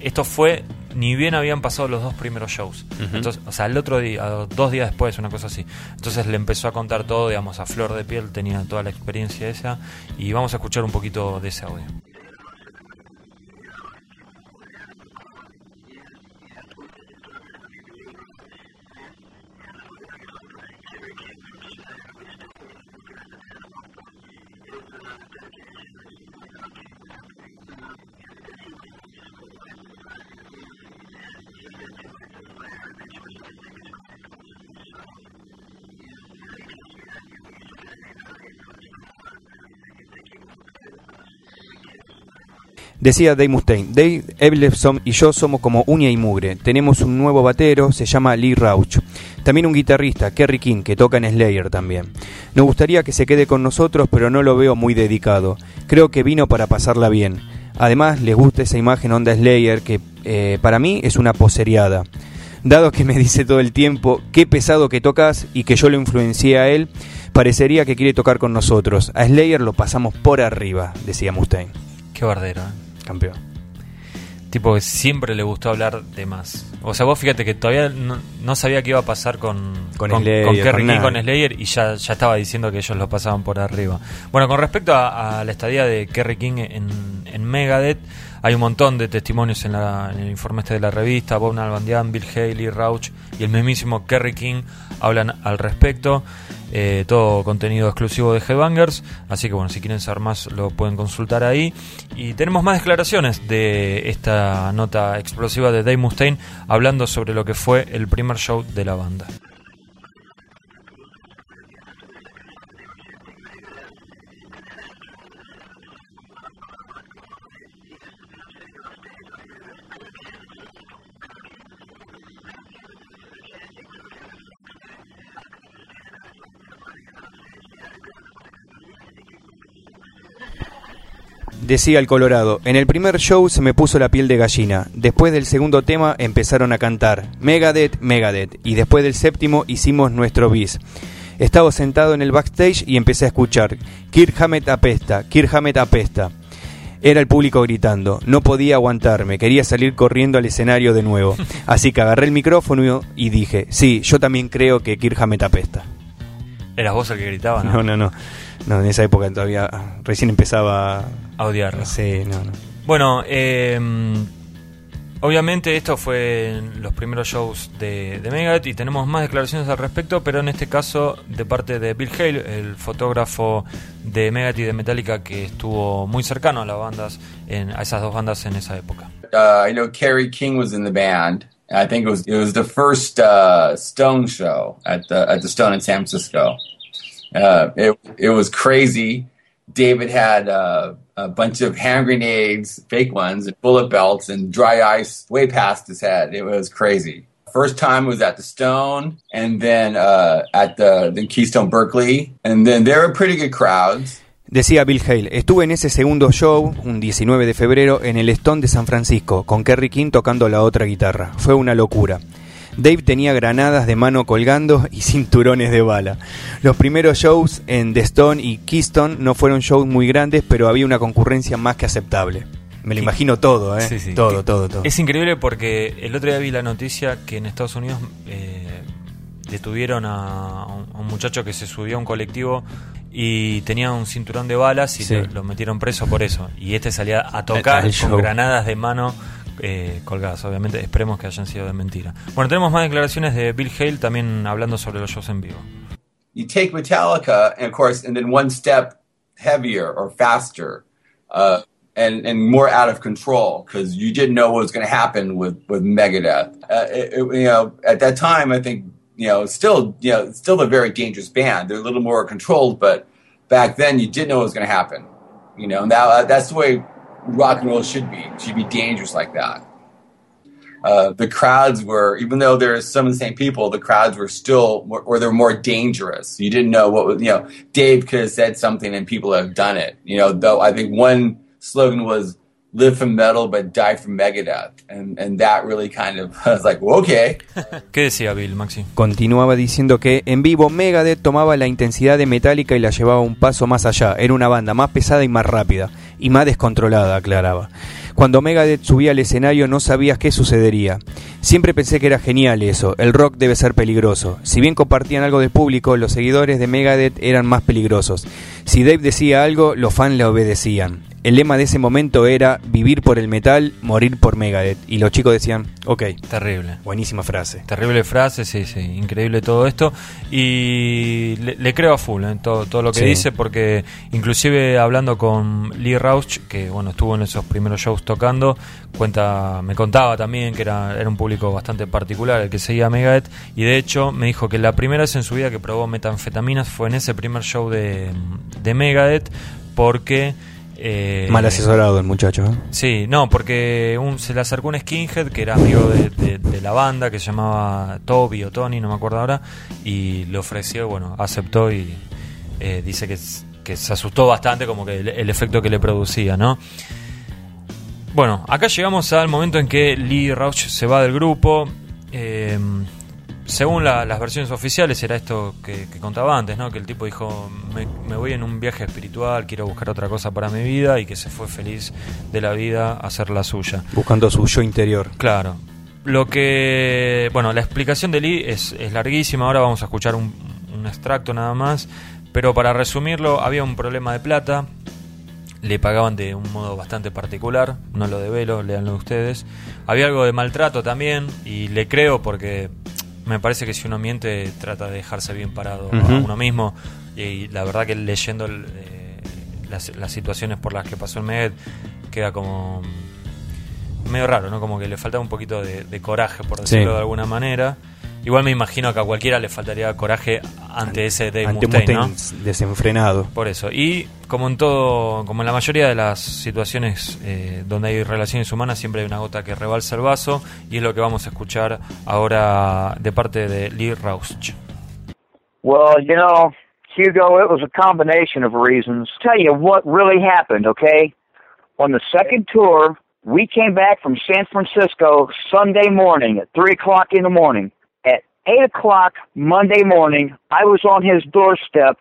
Esto fue, ni bien habían pasado los dos primeros shows. Entonces, o sea, el otro día, dos días después, una cosa así. Entonces le empezó a contar todo, digamos, a flor de piel, tenía toda la experiencia esa. Y vamos a escuchar un poquito de ese audio. Decía Dave Mustaine, Dave Eblefson y yo somos como uña y mugre. Tenemos un nuevo batero, se llama Lee Rauch. También un guitarrista, Kerry King, que toca en Slayer también. Nos gustaría que se quede con nosotros, pero no lo veo muy dedicado. Creo que vino para pasarla bien. Además, les gusta esa imagen onda Slayer, que eh, para mí es una poseriada. Dado que me dice todo el tiempo qué pesado que tocas y que yo lo influencié a él, parecería que quiere tocar con nosotros. A Slayer lo pasamos por arriba, decía Mustaine. Qué bardero, ¿eh? Campeón. Tipo que siempre le gustó hablar de más. O sea, vos fíjate que todavía no, no sabía qué iba a pasar con, Con con, Slayer, con Kerry con con Slayer, y ya, ya estaba diciendo que ellos lo pasaban por arriba. Bueno, con respecto a, a la estadía de Kerry King en, en Megadeth, hay un montón de testimonios en, la- el informe este de la revista. Bob Nalbandian, Bill Haley, Rauch y el mismísimo Kerry King hablan al respecto. Eh, todo contenido exclusivo de Headbangers. Así que bueno, si quieren saber más lo pueden consultar ahí. Y tenemos más declaraciones de esta nota explosiva de Dave Mustaine hablando sobre lo que fue el primer show de la banda. Decía el Colorado, en el primer show se me puso la piel de gallina. Después del segundo tema empezaron a cantar Megadeth, Megadeth. Y después del séptimo hicimos nuestro bis. Estaba sentado en el backstage y empecé a escuchar Kirk Hammett apesta, Kirk Hammett apesta. Era el público gritando. No podía aguantarme, quería salir corriendo al escenario de nuevo. Así que agarré el micrófono y dije, sí, yo también creo que Kirk Hammett apesta. ¿Eras vos el que gritaba? No, no, no. No, en esa época todavía recién empezaba... A odiarlo. Sí, no, no. Bueno, eh, obviamente esto fue en los primeros shows de, de Megadeth y tenemos más declaraciones al respecto, pero en este caso de parte de Bill Hale, el fotógrafo de Megadeth y de Metallica que estuvo muy cercano a las bandas, en, a esas dos bandas en esa época. Uh, I know Kerry King was in the band. I think it was it was the first uh, Stone show at the at the Stone in San Francisco. Uh, it it was crazy. David had uh, a bunch of hand grenades, fake ones, bullet belts, and dry ice way past his head. It was crazy. First time was at the Stone, and then uh, at the, Keystone Berkeley, and then they were pretty good crowds. Decía Bill Hale, estuve en ese segundo show, un 19 de febrero, en el Stone de San Francisco, con Kerry King tocando la otra guitarra. Fue una locura. Dave tenía granadas de mano colgando y cinturones de bala. Los primeros shows en The Stone y Keystone no fueron shows muy grandes, pero había una concurrencia más que aceptable. Me lo imagino todo, ¿eh? Sí, sí. Todo, todo, todo. Es increíble porque el otro día vi la noticia que en Estados Unidos eh, detuvieron a un, muchacho que se subió a un colectivo y tenía un cinturón de balas y Sí. lo, lo metieron preso por eso. Y este salía a tocar con granadas de mano eh, colgadas. Obviamente esperemos que hayan sido de mentira. Bueno, tenemos más declaraciones de Bill Hale también hablando sobre los shows en vivo. you take Metallica, and of course, and then one step heavier or faster, uh, and and more out of control because you didn't know what was going to happen with with Megadeth. Uh, it, it- you know, at that time, I think you know, still you know, still a very dangerous band. They're a little more controlled, but back then you didn't know what was going to happen. You know, now uh, that's the way rock and roll should be. It should be dangerous like that uh, the crowds were, even though there's some of the same people, the crowds were still, or they're more dangerous. You didn't know what was, you know, Dave could have said something and people have done it. You know, though I think one slogan was live from metal but die from Megadeth. And, and that really kind of, I was like, well, okay. ¿Qué decía Bill, Maxi? Continuaba diciendo que en vivo Megadeth tomaba la intensidad de Metallica y la llevaba un paso más allá. Era una banda más pesada y más rápida. Y más descontrolada, aclaraba. Cuando Megadeth subía al escenario no sabías qué sucedería. Siempre pensé que era genial eso. El rock debe ser peligroso. Si bien compartían algo de público, los seguidores de Megadeth eran más peligrosos. Si Dave decía algo, los fans le obedecían. El lema de ese momento era vivir por el metal, morir por Megadeth. Y los chicos decían, ok, Terrible. buenísima frase. Terrible frase, sí, sí, increíble todo esto. Y le, le creo a full en todo, todo lo que Sí. dice, porque inclusive hablando con Lee Rauch, que bueno, estuvo en esos primeros shows tocando, cuenta, me contaba también que era, era un público bastante particular el que seguía a Megadeth, y de hecho me dijo que la primera vez en su vida que probó metanfetaminas fue en ese primer show de, de Megadeth, porque... eh, Mal asesorado el muchacho. ¿eh? Sí, no, porque un- se le acercó un skinhead que era amigo de, de- de la banda, que se llamaba Toby o Tony, no me acuerdo ahora, y le ofreció, bueno, aceptó y eh, dice que, que se asustó bastante como que el, el efecto que le producía, ¿no? Bueno, acá llegamos al momento en que Lee Rauch se va del grupo. Según la- las versiones oficiales era esto que, que contaba antes, ¿no? Que el tipo dijo, me, me voy en un viaje espiritual, quiero buscar otra cosa para mi vida y que se fue feliz de la vida a hacer la suya. Buscando su yo interior. Claro. Lo que. Bueno, la explicación de Lee es, es larguísima. Ahora vamos a escuchar un, un extracto nada más. Pero para resumirlo, había un problema de plata. Le pagaban de un modo bastante particular. No lo develo, leanlo ustedes. Había algo de maltrato también. Y le creo porque me parece que si uno miente, trata de dejarse bien parado a uno mismo. Y, la verdad que leyendo el, eh, las, las situaciones por las que pasó el Med, queda como medio raro, ¿no? Como que le falta un poquito de, de coraje, por decirlo Sí. de alguna manera. Igual me imagino que a cualquiera le faltaría coraje ante ese Dave Ante un Mustaine, ¿no? Mustaine desenfrenado. Por eso. Y como en todo, como en la mayoría de las situaciones eh, donde hay relaciones humanas, siempre hay una gota que rebalsa el vaso. Y es lo que vamos a escuchar ahora de parte de Lee Rausch. Well, you know, Hugo, it was a combination of reasons. Tell you what really happened, okay? On the second tour, we came back from San Francisco Sunday morning at 3 o'clock in the morning. At 8 o'clock Monday morning, I was on his doorstep.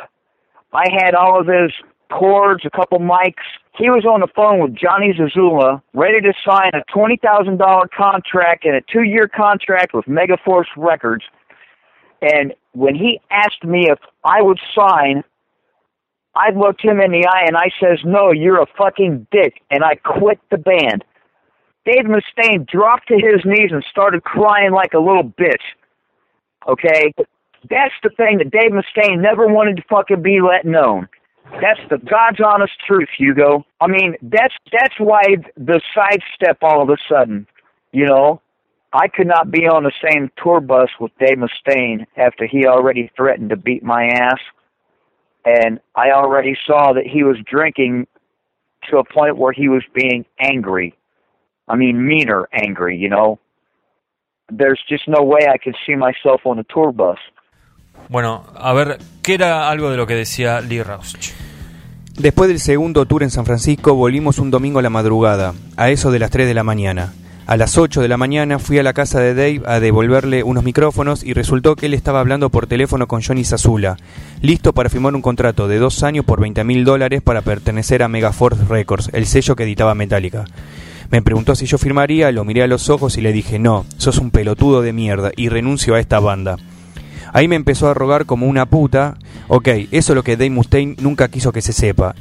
I had all of his cords, a couple mics. He was on the phone with Johnny Zazula, ready to sign a $20,000 contract and a two year contract with Megaforce Records. And when he asked me if I would sign, I looked him in the eye and I says, "No, you're a fucking dick," and I quit the band. Dave Mustaine dropped to his knees and started crying like a little bitch. Okay, that's the thing that Dave Mustaine never wanted to fucking be let known. That's the God's honest truth, Hugo. I mean, that's that's why the sidestep all of a sudden, you know. I could not be on the same tour bus with Dave Mustaine after he already threatened to beat my ass. And I already saw that he was drinking to a point where he was being angry. I mean, meaner angry, you know. There's just no way I could see myself on a tour bus. Bueno, a ver, ¿qué era algo de lo que decía Lee Rausch? Después del segundo tour en San Francisco, volvimos un domingo a la madrugada, a eso de las 3 de la mañana. A las 8 de la mañana fui a la casa de Dave a devolverle unos micrófonos y resultó que él estaba hablando por teléfono con Johnny Zazula, listo para firmar un contrato de dos años por 20 mil dólares para pertenecer a Megaforce Records, el sello que editaba Metallica. Me preguntó si yo firmaría, lo miré a los ojos y le dije, no, sos un pelotudo de mierda y renuncio a esta banda. Ahí me empezó a rogar como una puta. Ok, eso es lo que Dave Mustaine nunca quiso que se sepa.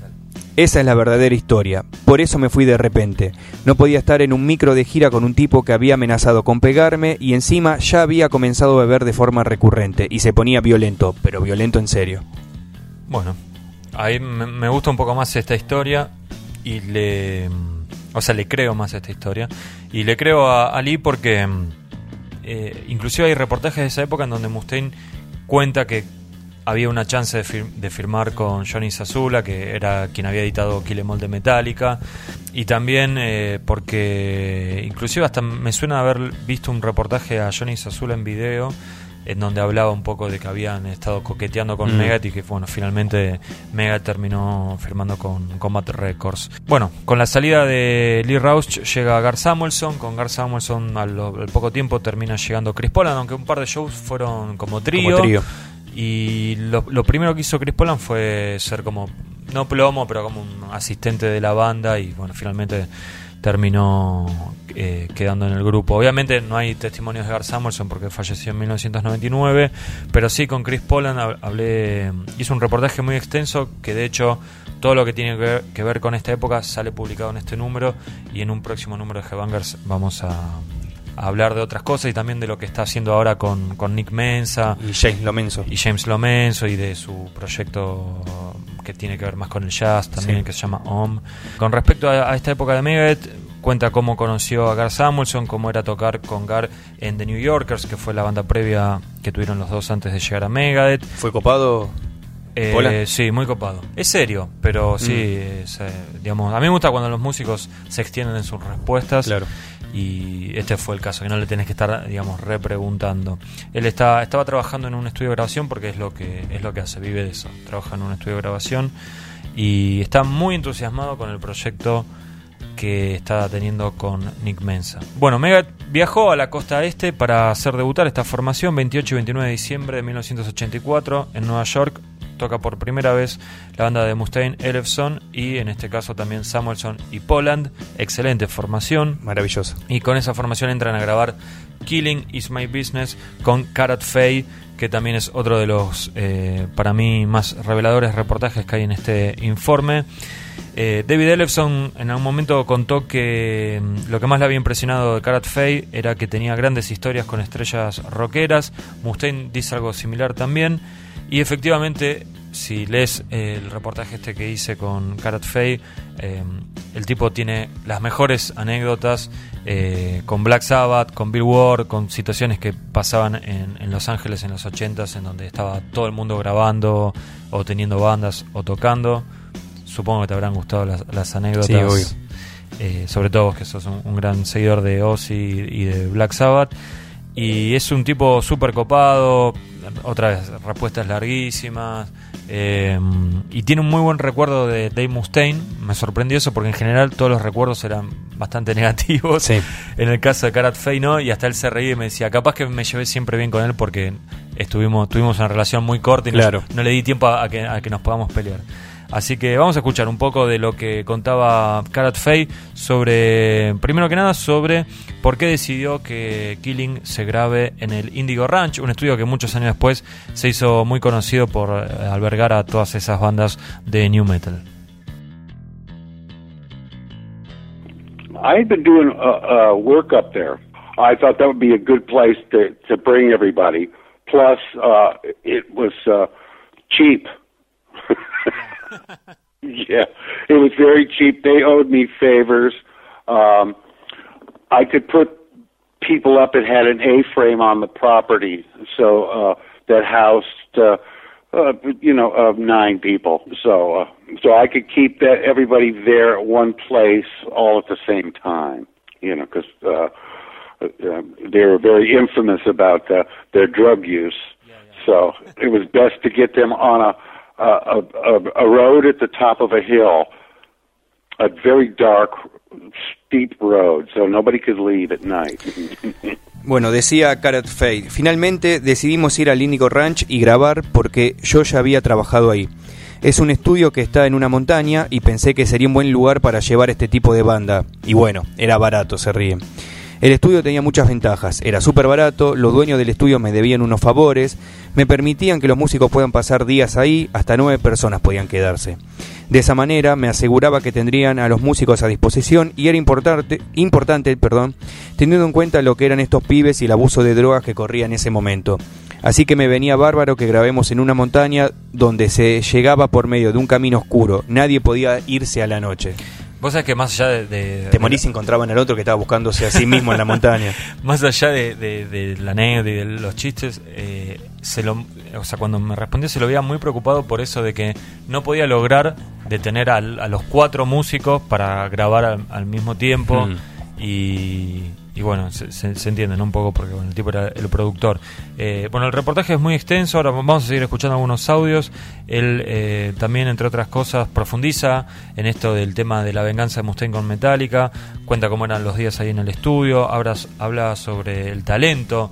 Esa es la verdadera historia. Por eso me fui de repente. No podía estar en un micro de gira con un tipo que había amenazado con pegarme y encima ya había comenzado a beber de forma recurrente y se ponía violento, pero violento en serio. Bueno, ahí me gusta un poco más esta historia y le... O sea, le creo más esta historia. Y le creo a Ali porque eh, inclusive hay reportajes de esa época en donde Mustaine cuenta que había una chance de, firmar con Johnny Zazula, que era quien había editado Kill Em de Metallica, y también eh, porque inclusive hasta me suena haber visto un reportaje a Johnny Zazula en video en donde hablaba un poco de que habían estado coqueteando con mm. Megat y que bueno, finalmente Megat terminó firmando con Combat Records. Bueno, con la salida de Lee Rausch llega Gar Samuelson, con Gar Samuelson al, poco tiempo termina llegando Chris Poland, aunque un par de shows fueron como trío. trío. Y lo, primero que hizo Chris Poland fue ser como, no plomo, pero como un asistente de la banda y bueno, finalmente terminó eh, quedando en el grupo. Obviamente no hay testimonios de Gar Samuelson porque falleció en 1999, pero sí con Chris Poland hablé, hizo un reportaje muy extenso que de hecho todo lo que tiene que ver, con esta época sale publicado en este número y en un próximo número de Headbangers vamos a, hablar de otras cosas y también de lo que está haciendo ahora con, Nick Mensa y James Lomenzo. y James Lomenzo y de su proyecto que tiene que ver más con el jazz también que se llama OM. Con respecto a, esta época de Megadeth cuenta cómo conoció a Gar Samuelson cómo era tocar con Gar en The New Yorkers que fue la banda previa que tuvieron los dos antes de llegar a Megadeth. Fue copado eh, sí, muy copado. Es serio, pero sí, mm. eh, digamos, a mí me gusta cuando los músicos se extienden en sus respuestas. Claro y este fue el caso, que no le tenés que estar, digamos, repreguntando. Él está, estaba trabajando en un estudio de grabación porque es lo que es lo que hace, vive de eso, trabaja en un estudio de grabación y está muy entusiasmado con el proyecto que está teniendo con Nick Mensa. Bueno, Mega viajó a la costa este para hacer debutar esta formación 28 y 29 de diciembre de 1984 en Nueva York toca por primera vez la banda de Mustaine, Elefson y en este caso también Samuelson y Poland. Excelente formación. Maravillosa. Y con esa formación entran a grabar Killing is My Business con Karat Fay, que también es otro de los, eh, para mí, más reveladores reportajes que hay en este informe. Eh, David Ellefson en algún momento contó que mm, lo que más le había impresionado de Karat Fay era que tenía grandes historias con estrellas rockeras. Mustaine dice algo similar también. Y efectivamente, si lees el reportaje este que hice con Karat eh, el tipo tiene las mejores anécdotas eh, con Black Sabbath, con Bill Ward, con situaciones que pasaban en, Los Ángeles en los 80s, en donde estaba todo el mundo grabando o teniendo bandas o tocando. Supongo que te habrán gustado las, anécdotas. Eh, sobre todo vos que sos un, gran seguidor de Ozzy y de Black Sabbath. Y es un tipo súper copado, otra vez, respuestas larguísimas. Eh, y tiene un muy buen recuerdo de Dave Mustaine. Me sorprendió eso porque en general todos los recuerdos eran bastante negativos. En el caso de Karat Fey, ¿no? Y hasta él se reía y me decía, capaz que me llevé siempre bien con él porque estuvimos tuvimos una relación muy corta y no, le di tiempo a que, a que nos podamos pelear. Así que vamos a escuchar un poco de lo que contaba Karat Fay sobre, primero que nada, sobre por qué decidió que Killing se grabe en el Indigo Ranch, un estudio que muchos años después se hizo muy conocido por eh, albergar a todas esas bandas de new metal. I've been doing uh, uh, work up there. I thought that would be a good place to to bring everybody. Plus, uh, it was uh, cheap. Yeah, it was very cheap. They owed me favors. Um, I could put people up that had an A-frame on the property, so uh, that housed, uh, uh, you know, uh, nine people. So, uh, so I could keep that everybody there at one place all at the same time. You know, because uh, uh, they were very infamous about uh, their drug use. Yeah, yeah. So it was best to get them on a a, road at the top of a hill, a very dark steep road, so nobody could leave at night. Bueno, decía Carrot Fade, finalmente decidimos ir al Índico Ranch y grabar porque yo ya había trabajado ahí. Es un estudio que está en una montaña y pensé que sería un buen lugar para llevar este tipo de banda. Y bueno, era barato, se ríen. El estudio tenía muchas ventajas, era súper barato, los dueños del estudio me debían unos favores, me permitían que los músicos puedan pasar días ahí, hasta nueve personas podían quedarse. De esa manera me aseguraba que tendrían a los músicos a disposición y era importante, importante perdón, teniendo en cuenta lo que eran estos pibes y el abuso de drogas que corría en ese momento. Así que me venía bárbaro que grabemos en una montaña donde se llegaba por medio de un camino oscuro, nadie podía irse a la noche. Vos sabés que más allá de... de- Te morís y encontraban al otro que estaba buscándose a sí mismo en la montaña. Más allá de, de- de la anécdota y de los chistes, eh, se lo, o sea, cuando me respondió se lo veía muy preocupado por eso de que no podía lograr detener al- a los cuatro músicos para grabar al, al mismo tiempo Mm. y, y bueno, se, se- se entiende ¿no? un poco porque bueno, el tipo era el productor. Eh, bueno, el reportaje es muy extenso, ahora vamos a seguir escuchando algunos audios. Él eh, también, entre otras cosas, profundiza en esto del tema de la venganza de Mustaine con Metallica, cuenta cómo eran los días ahí en el estudio, habla, habla sobre el talento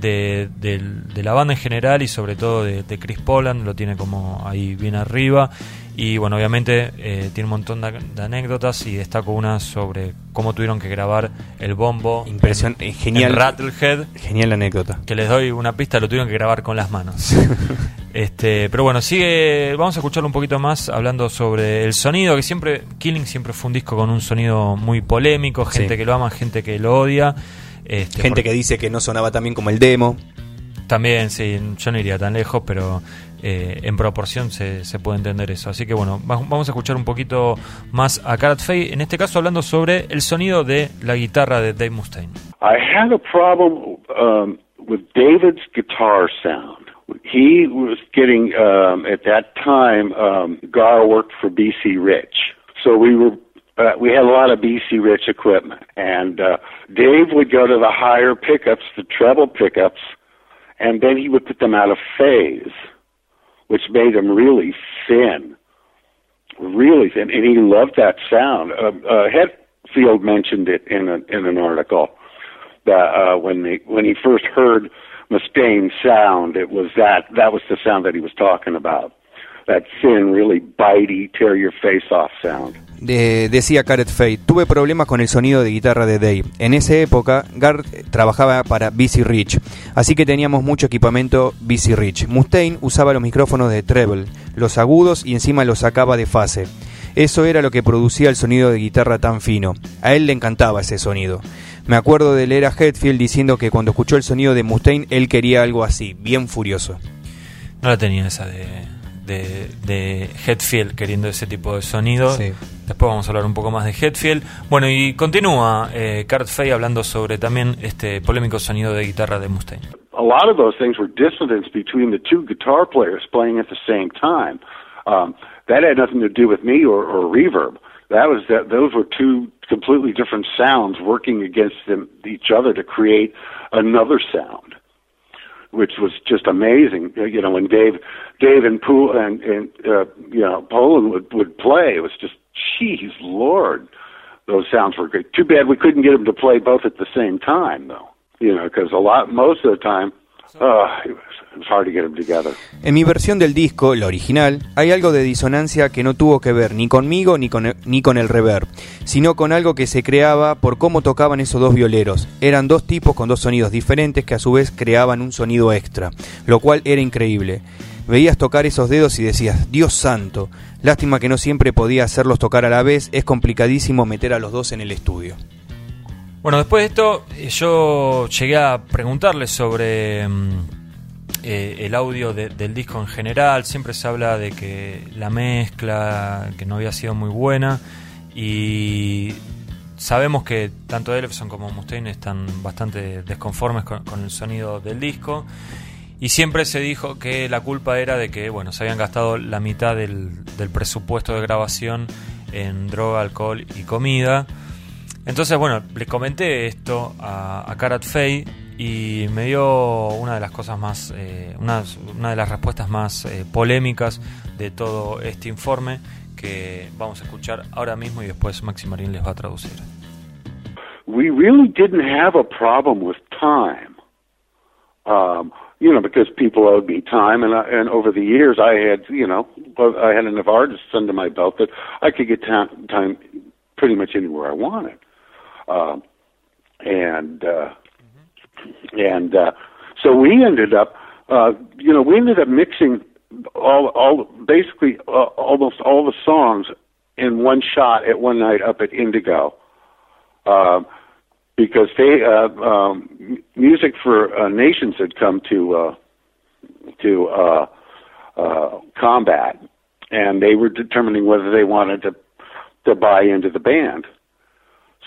de, del- de la banda en general y sobre todo de, de Chris Poland, lo tiene como ahí bien arriba. Y bueno, obviamente eh, tiene un montón de, de anécdotas y destaco una sobre cómo tuvieron que grabar el bombo Impresión- en- eh, genial. en Rattlehead Genial anécdota. que les doy una pista, lo tuvieron que grabar con las manos. este, pero bueno, sigue, vamos a escucharlo un poquito más hablando sobre el sonido, que siempre, Killing siempre fue un disco con un sonido muy polémico, gente Sí. que lo ama, gente que lo odia. Este, Gente que dice que no sonaba tan bien como el demo. También, sí, yo no iría tan lejos, pero eh, en proporción se, se puede entender eso. Así que bueno, va- vamos a escuchar un poquito más a Karat Fey, en este caso hablando sobre el sonido de la guitarra de Dave Mustaine. I had a problem um, with David's guitar sound. He was getting um, at that time. Um, Gar worked for BC Rich, so we were uh, we had a lot of BC Rich equipment, and uh, Dave would go to the higher pickups, the treble pickups, and then he would put them out of phase, which made him really thin really thin, and he loved that sound. Uh, uh, Hetfield mentioned it in a, in an article that uh, when they when he first heard Mustaine's sound, it was that that was the sound that he was talking about. That thin, really bitey, tear your face off sound. De- decía Caret Fate, tuve problemas con el sonido de guitarra de Dave. En esa época, Gard trabajaba para BC Rich, así que teníamos mucho equipamiento BC Rich. Mustaine usaba los micrófonos de treble, los agudos y encima los sacaba de fase. Eso era lo que producía el sonido de guitarra tan fino. A él le encantaba ese sonido. Me acuerdo de leer a Hetfield diciendo que cuando escuchó el sonido de Mustaine, él quería algo así, bien furioso. No la tenía esa de, de, de Hetfield queriendo ese tipo de sonido. Sí. Después vamos a hablar un poco más de Hetfield. Bueno, y continúa eh, Kurt Fay hablando sobre también este polémico sonido de guitarra de Mustaine. a lot of those things were dissonance between the two guitar players playing at the same time. Um, that had nothing to do with me or, or reverb. That was that those were two completely different sounds working against them, each other to create another sound, which was just amazing. You know, when Dave, Dave and Pool and, and uh, you know Poland would would play, it was just, geez, Lord, those sounds were great. Too bad we couldn't get them to play both at the same time, though. You know, because a lot, most of the time, uh, together. En mi versión del disco, la original, hay algo de disonancia que no tuvo que ver ni conmigo ni con, ni con el reverb, sino con algo que se creaba por cómo tocaban esos dos violeros. Eran dos tipos con dos sonidos diferentes que a su vez creaban un sonido extra, lo cual era increíble. Veías tocar esos dedos y decías, Dios santo, lástima que no siempre podía hacerlos tocar a la vez, es complicadísimo meter a los dos en el estudio. Bueno, después de esto, eh, yo llegué a preguntarle sobre mm, eh, el audio de- del disco en general. Siempre se habla de que la mezcla, que no había sido muy buena. Y sabemos que tanto Elefson como Mustaine están bastante desconformes con, el sonido del disco. Y siempre se dijo que la culpa era de que, bueno, se habían gastado la mitad del, del presupuesto de grabación en droga, alcohol y comida. Entonces, bueno, le comenté esto a, a Karat Fey y me dio una de las cosas más, eh, una, una de las respuestas más eh, polémicas de todo este informe, que vamos a escuchar ahora mismo y después Maxi Marín les va a traducir. we really didn't have a problem with time. Um, you know, because people owed me time, and I, and over the years, I had, you know, I had enough artists under my belt that I could get time, time pretty much anywhere I wanted. Um, and uh, and uh, so we ended up, uh, you know, we ended up mixing all, all, basically uh, almost all the songs in one shot at one night up at Indigo. Um, because they uh, um, music for uh, nations had come to uh, to uh, uh, combat, and they were determining whether they wanted to to buy into the band.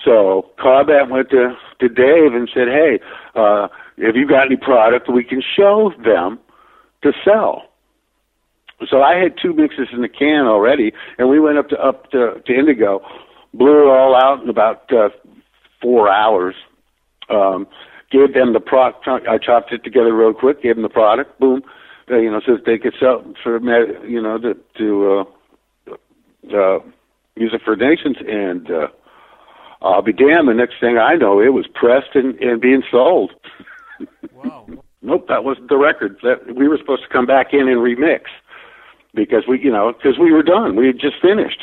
So combat went to to Dave and said, "Hey, uh, have you got any product we can show them to sell?" So I had two mixes in the can already, and we went up to up to, to Indigo, blew it all out in about uh, four hours. Um, gave them the product. I chopped it together real quick. Gave them the product. Boom. Uh, you know, so that they could sell for you know to to uh, uh, use it for nations. And uh, I'll be damned. The next thing I know, it was pressed and, and being sold. Wow. Nope, that wasn't the record. That we were supposed to come back in and remix because we, you know, because we were done. We had just finished,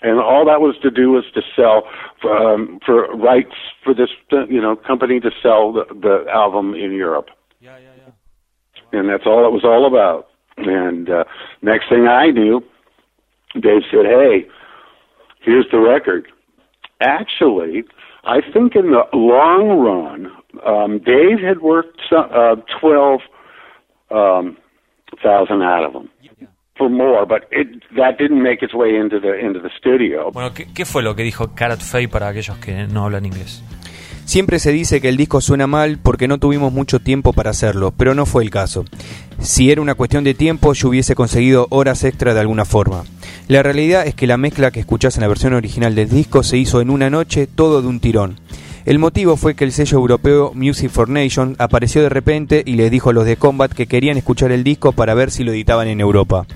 and all that was to do was to sell for, um, for rights for this, you know, company to sell the, the album in Europe, Yeah, yeah, yeah. and that's all it was all about. And uh, next thing I knew, Dave said, "Hey, here's the record." Actually, I think in the long run, um, Dave had worked some, uh, twelve um, thousand out of them for more, but it that didn't make its way into the into the studio. Bueno, ¿qué, qué fue lo que dijo Carrot Fay para aquellos que no hablan inglés? Siempre se dice que el disco suena mal porque no tuvimos mucho tiempo para hacerlo, pero no fue el caso. Si era una cuestión de tiempo, yo hubiese conseguido horas extra de alguna forma. La realidad es que la mezcla que escuchás en la versión original del disco se hizo en una noche, todo de un tirón. El motivo fue que el sello europeo Music for Nation apareció de repente y les dijo a los de Combat que querían escuchar el disco para ver si lo editaban en Europa.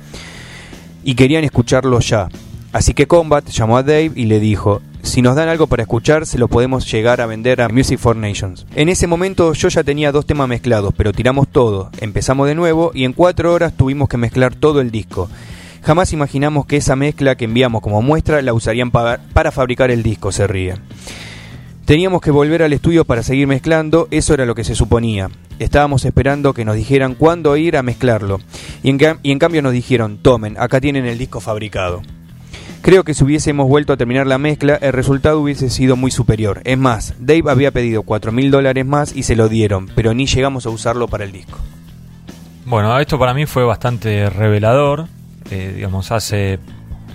Y querían escucharlo ya. Así que Combat llamó a Dave y le dijo, si nos dan algo para escuchar, se lo podemos llegar a vender a Music for Nations. En ese momento yo ya tenía dos temas mezclados, pero tiramos todo, empezamos de nuevo y en cuatro horas tuvimos que mezclar todo el disco. Jamás imaginamos que esa mezcla que enviamos como muestra la usarían para, fabricar el disco, se ríe. Teníamos que volver al estudio para seguir mezclando, eso era lo que se suponía. Estábamos esperando que nos dijeran cuándo ir a mezclarlo. Y en, y en cambio nos dijeron, tomen, acá tienen el disco fabricado. Creo que si hubiésemos vuelto a terminar la mezcla, el resultado hubiese sido muy superior. Es más, Dave había pedido 4 mil dólares más y se lo dieron, pero ni llegamos a usarlo para el disco. Bueno, esto para mí fue bastante revelador. Eh, digamos, hace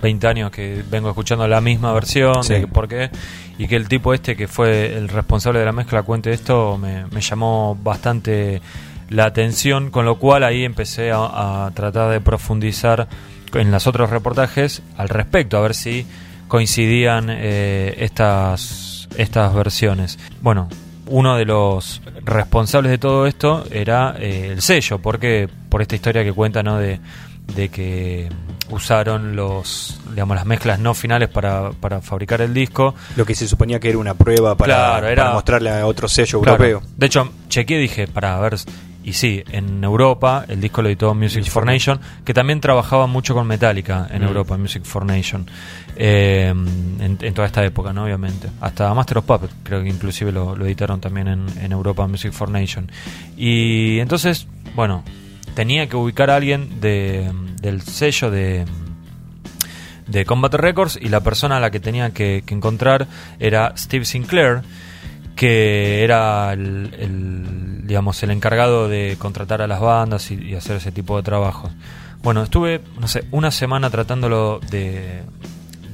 20 años que vengo escuchando la misma versión, Sí. de por qué, y que el tipo este que fue el responsable de la mezcla cuente esto, me, me llamó bastante la atención, con lo cual ahí empecé a, a tratar de profundizar en los otros reportajes al respecto, a ver si coincidían eh, estas, estas versiones. Bueno, uno de los responsables de todo esto era eh, el sello, porque por esta historia que cuenta, ¿no? De, de que usaron los, digamos, las mezclas no finales para, para fabricar el disco. Lo que se suponía que era una prueba para, Claro, era- para mostrarle a otro sello Claro. europeo. De hecho, chequeé y dije, para ver, y sí, en Europa el disco lo editó Music for Nation, que también trabajaba mucho con Metallica en Mm. Europa, Music for Nation, eh, en, en toda esta época, ¿no? Obviamente. Hasta Master of Puppets, creo que inclusive lo, lo editaron también en, en Europa, Music for Nation. Y entonces, bueno, tenía que ubicar a alguien de, del sello de de Combat Records y la persona a la que tenía que, que encontrar era Steve Sinclair que era el, el, digamos el encargado de contratar a las bandas y, y hacer ese tipo de trabajos bueno estuve no sé una semana tratándolo de,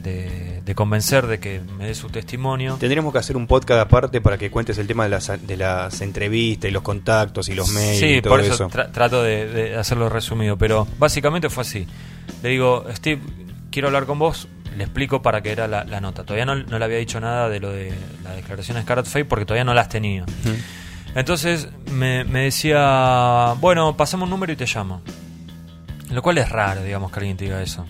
de, de convencer de que me dé su testimonio Tendríamos que hacer un podcast aparte para que cuentes el tema de las, de las entrevistas y los contactos y los mails Sí, y todo por eso, eso. tra- trato de, de hacerlo resumido, pero básicamente fue así. Le digo, Steve, quiero hablar con vos, le explico para qué era la, la nota. Todavía no, no le había dicho nada de lo de la declaración de Scarlet Fate porque todavía no las tenía. Entonces me, me decía, bueno, pasamos un número y te llamo. Lo cual es raro, digamos, que alguien te diga eso.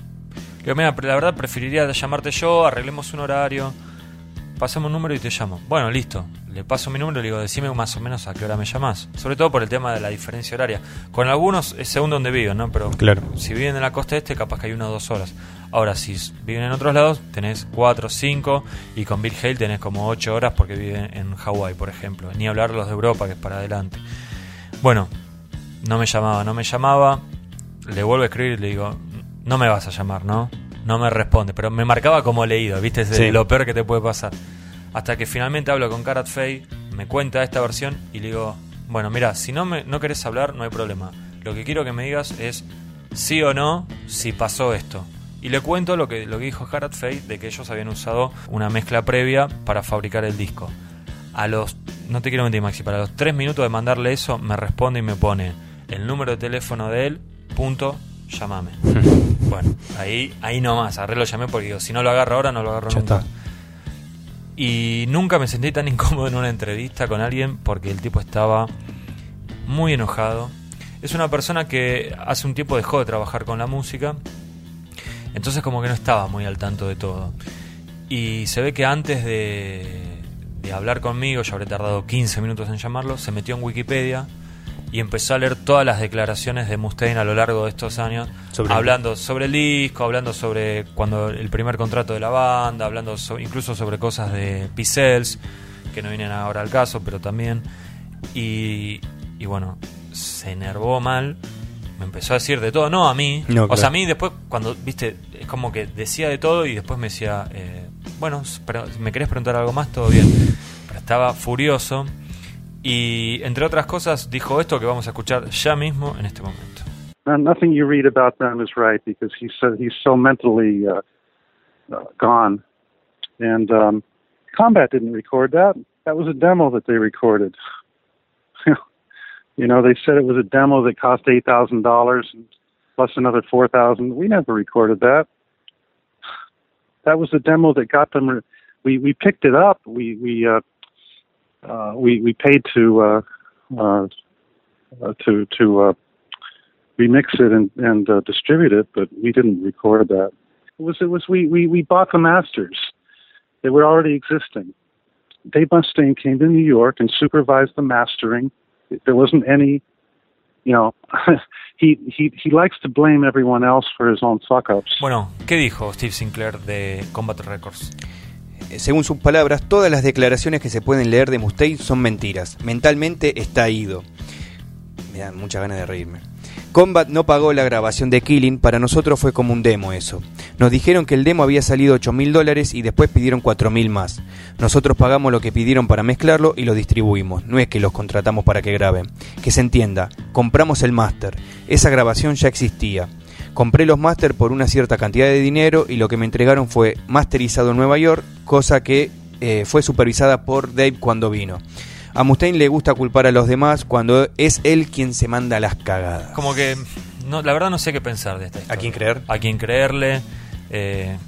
Digo, mira, la verdad preferiría llamarte yo, arreglemos un horario, pasemos un número y te llamo. Bueno, listo. Le paso mi número y le digo, decime más o menos a qué hora me llamas. Sobre todo por el tema de la diferencia horaria. Con algunos es según donde viven, ¿no? Pero Claro. si viven en la costa este, capaz que hay una o dos horas. Ahora, si viven en otros lados, tenés cuatro, cinco, y con Bill Hale tenés como ocho horas porque viven en Hawái, por ejemplo. Ni hablar los de Europa, que es para adelante. Bueno, no me llamaba, no me llamaba. Le vuelvo a escribir y le digo, no me vas a llamar, ¿no? No me responde, pero me marcaba como leído, ¿viste? Es Sí. lo peor que te puede pasar. Hasta que finalmente hablo con Karat Fay, me cuenta esta versión y le digo, bueno, mira, si no, me, no querés hablar, no hay problema. Lo que quiero que me digas es sí o no si pasó esto. Y le cuento lo que, lo que dijo Karat Fay de que ellos habían usado una mezcla previa para fabricar el disco. A los, no te quiero mentir Maxi, para los tres minutos de mandarle eso, me responde y me pone el número de teléfono de él, punto, llamame. bueno, ahí, ahí nomás, agarré lo llamé porque digo, si no lo agarro ahora, no lo agarro Ya nunca. está. Y nunca me sentí tan incómodo en una entrevista con alguien porque el tipo estaba muy enojado. Es una persona que hace un tiempo dejó de trabajar con la música, entonces como que no estaba muy al tanto de todo. Y se ve que antes de, de hablar conmigo, yo habré tardado 15 minutos en llamarlo, se metió en Wikipedia y empezó a leer todas las declaraciones de Mustaine a lo largo de estos años, Sobre el- hablando sobre el disco, hablando sobre cuando el primer contrato de la banda, hablando so- incluso sobre cosas de Pixels, que no vienen ahora al caso, pero también. Y, y bueno, se enervó mal, me empezó a decir de todo, no a mí. No, o sea, a mí después, cuando, viste, es como que decía de todo y después me decía, eh, bueno, pero, ¿me querés preguntar algo más? Todo bien. Pero estaba furioso. Y entre otras cosas, dijo esto que vamos a escuchar ya mismo en este momento. Uh, nothing you read about them is right because he said he's so mentally uh, uh, gone. And um, Combat didn't record that. That was a demo that they recorded. you know, they said it was a demo that cost eight thousand dollars plus another four thousand. We never recorded that. That was the demo that got them. Re- we we picked it up. We we uh, uh, we we paid to uh, uh, to to uh, remix it and, and uh, distribute it, but we didn't record that. It was it was we, we, we bought the masters. They were already existing. Dave Mustaine came to New York and supervised the mastering. There wasn't any, you know, he, he he likes to blame everyone else for his own fuck ups. Bueno, ¿qué dijo Steve Sinclair de Combat Records? Eh, Según sus palabras, todas las declaraciones que se pueden leer de Mustaine son mentiras. Mentalmente está ido. Me dan muchas ganas de reírme. Combat no pagó la grabación de Killing, para nosotros fue como un demo eso. Nos dijeron que el demo había salido 8 mil dólares y después pidieron 4 mil más. Nosotros pagamos lo que pidieron para mezclarlo y lo distribuimos, no es que los contratamos para que graben. Que se entienda, compramos el máster, esa grabación ya existía. Compré los máster por una cierta cantidad de dinero y lo que me entregaron fue masterizado en Nueva York, cosa que eh, fue supervisada por Dave cuando vino. A Mustaine le gusta culpar a los demás cuando es él quien se manda las cagadas. Como que, no, la verdad no sé qué pensar de esta historia. ¿A quién creer? A quién creerle. eh,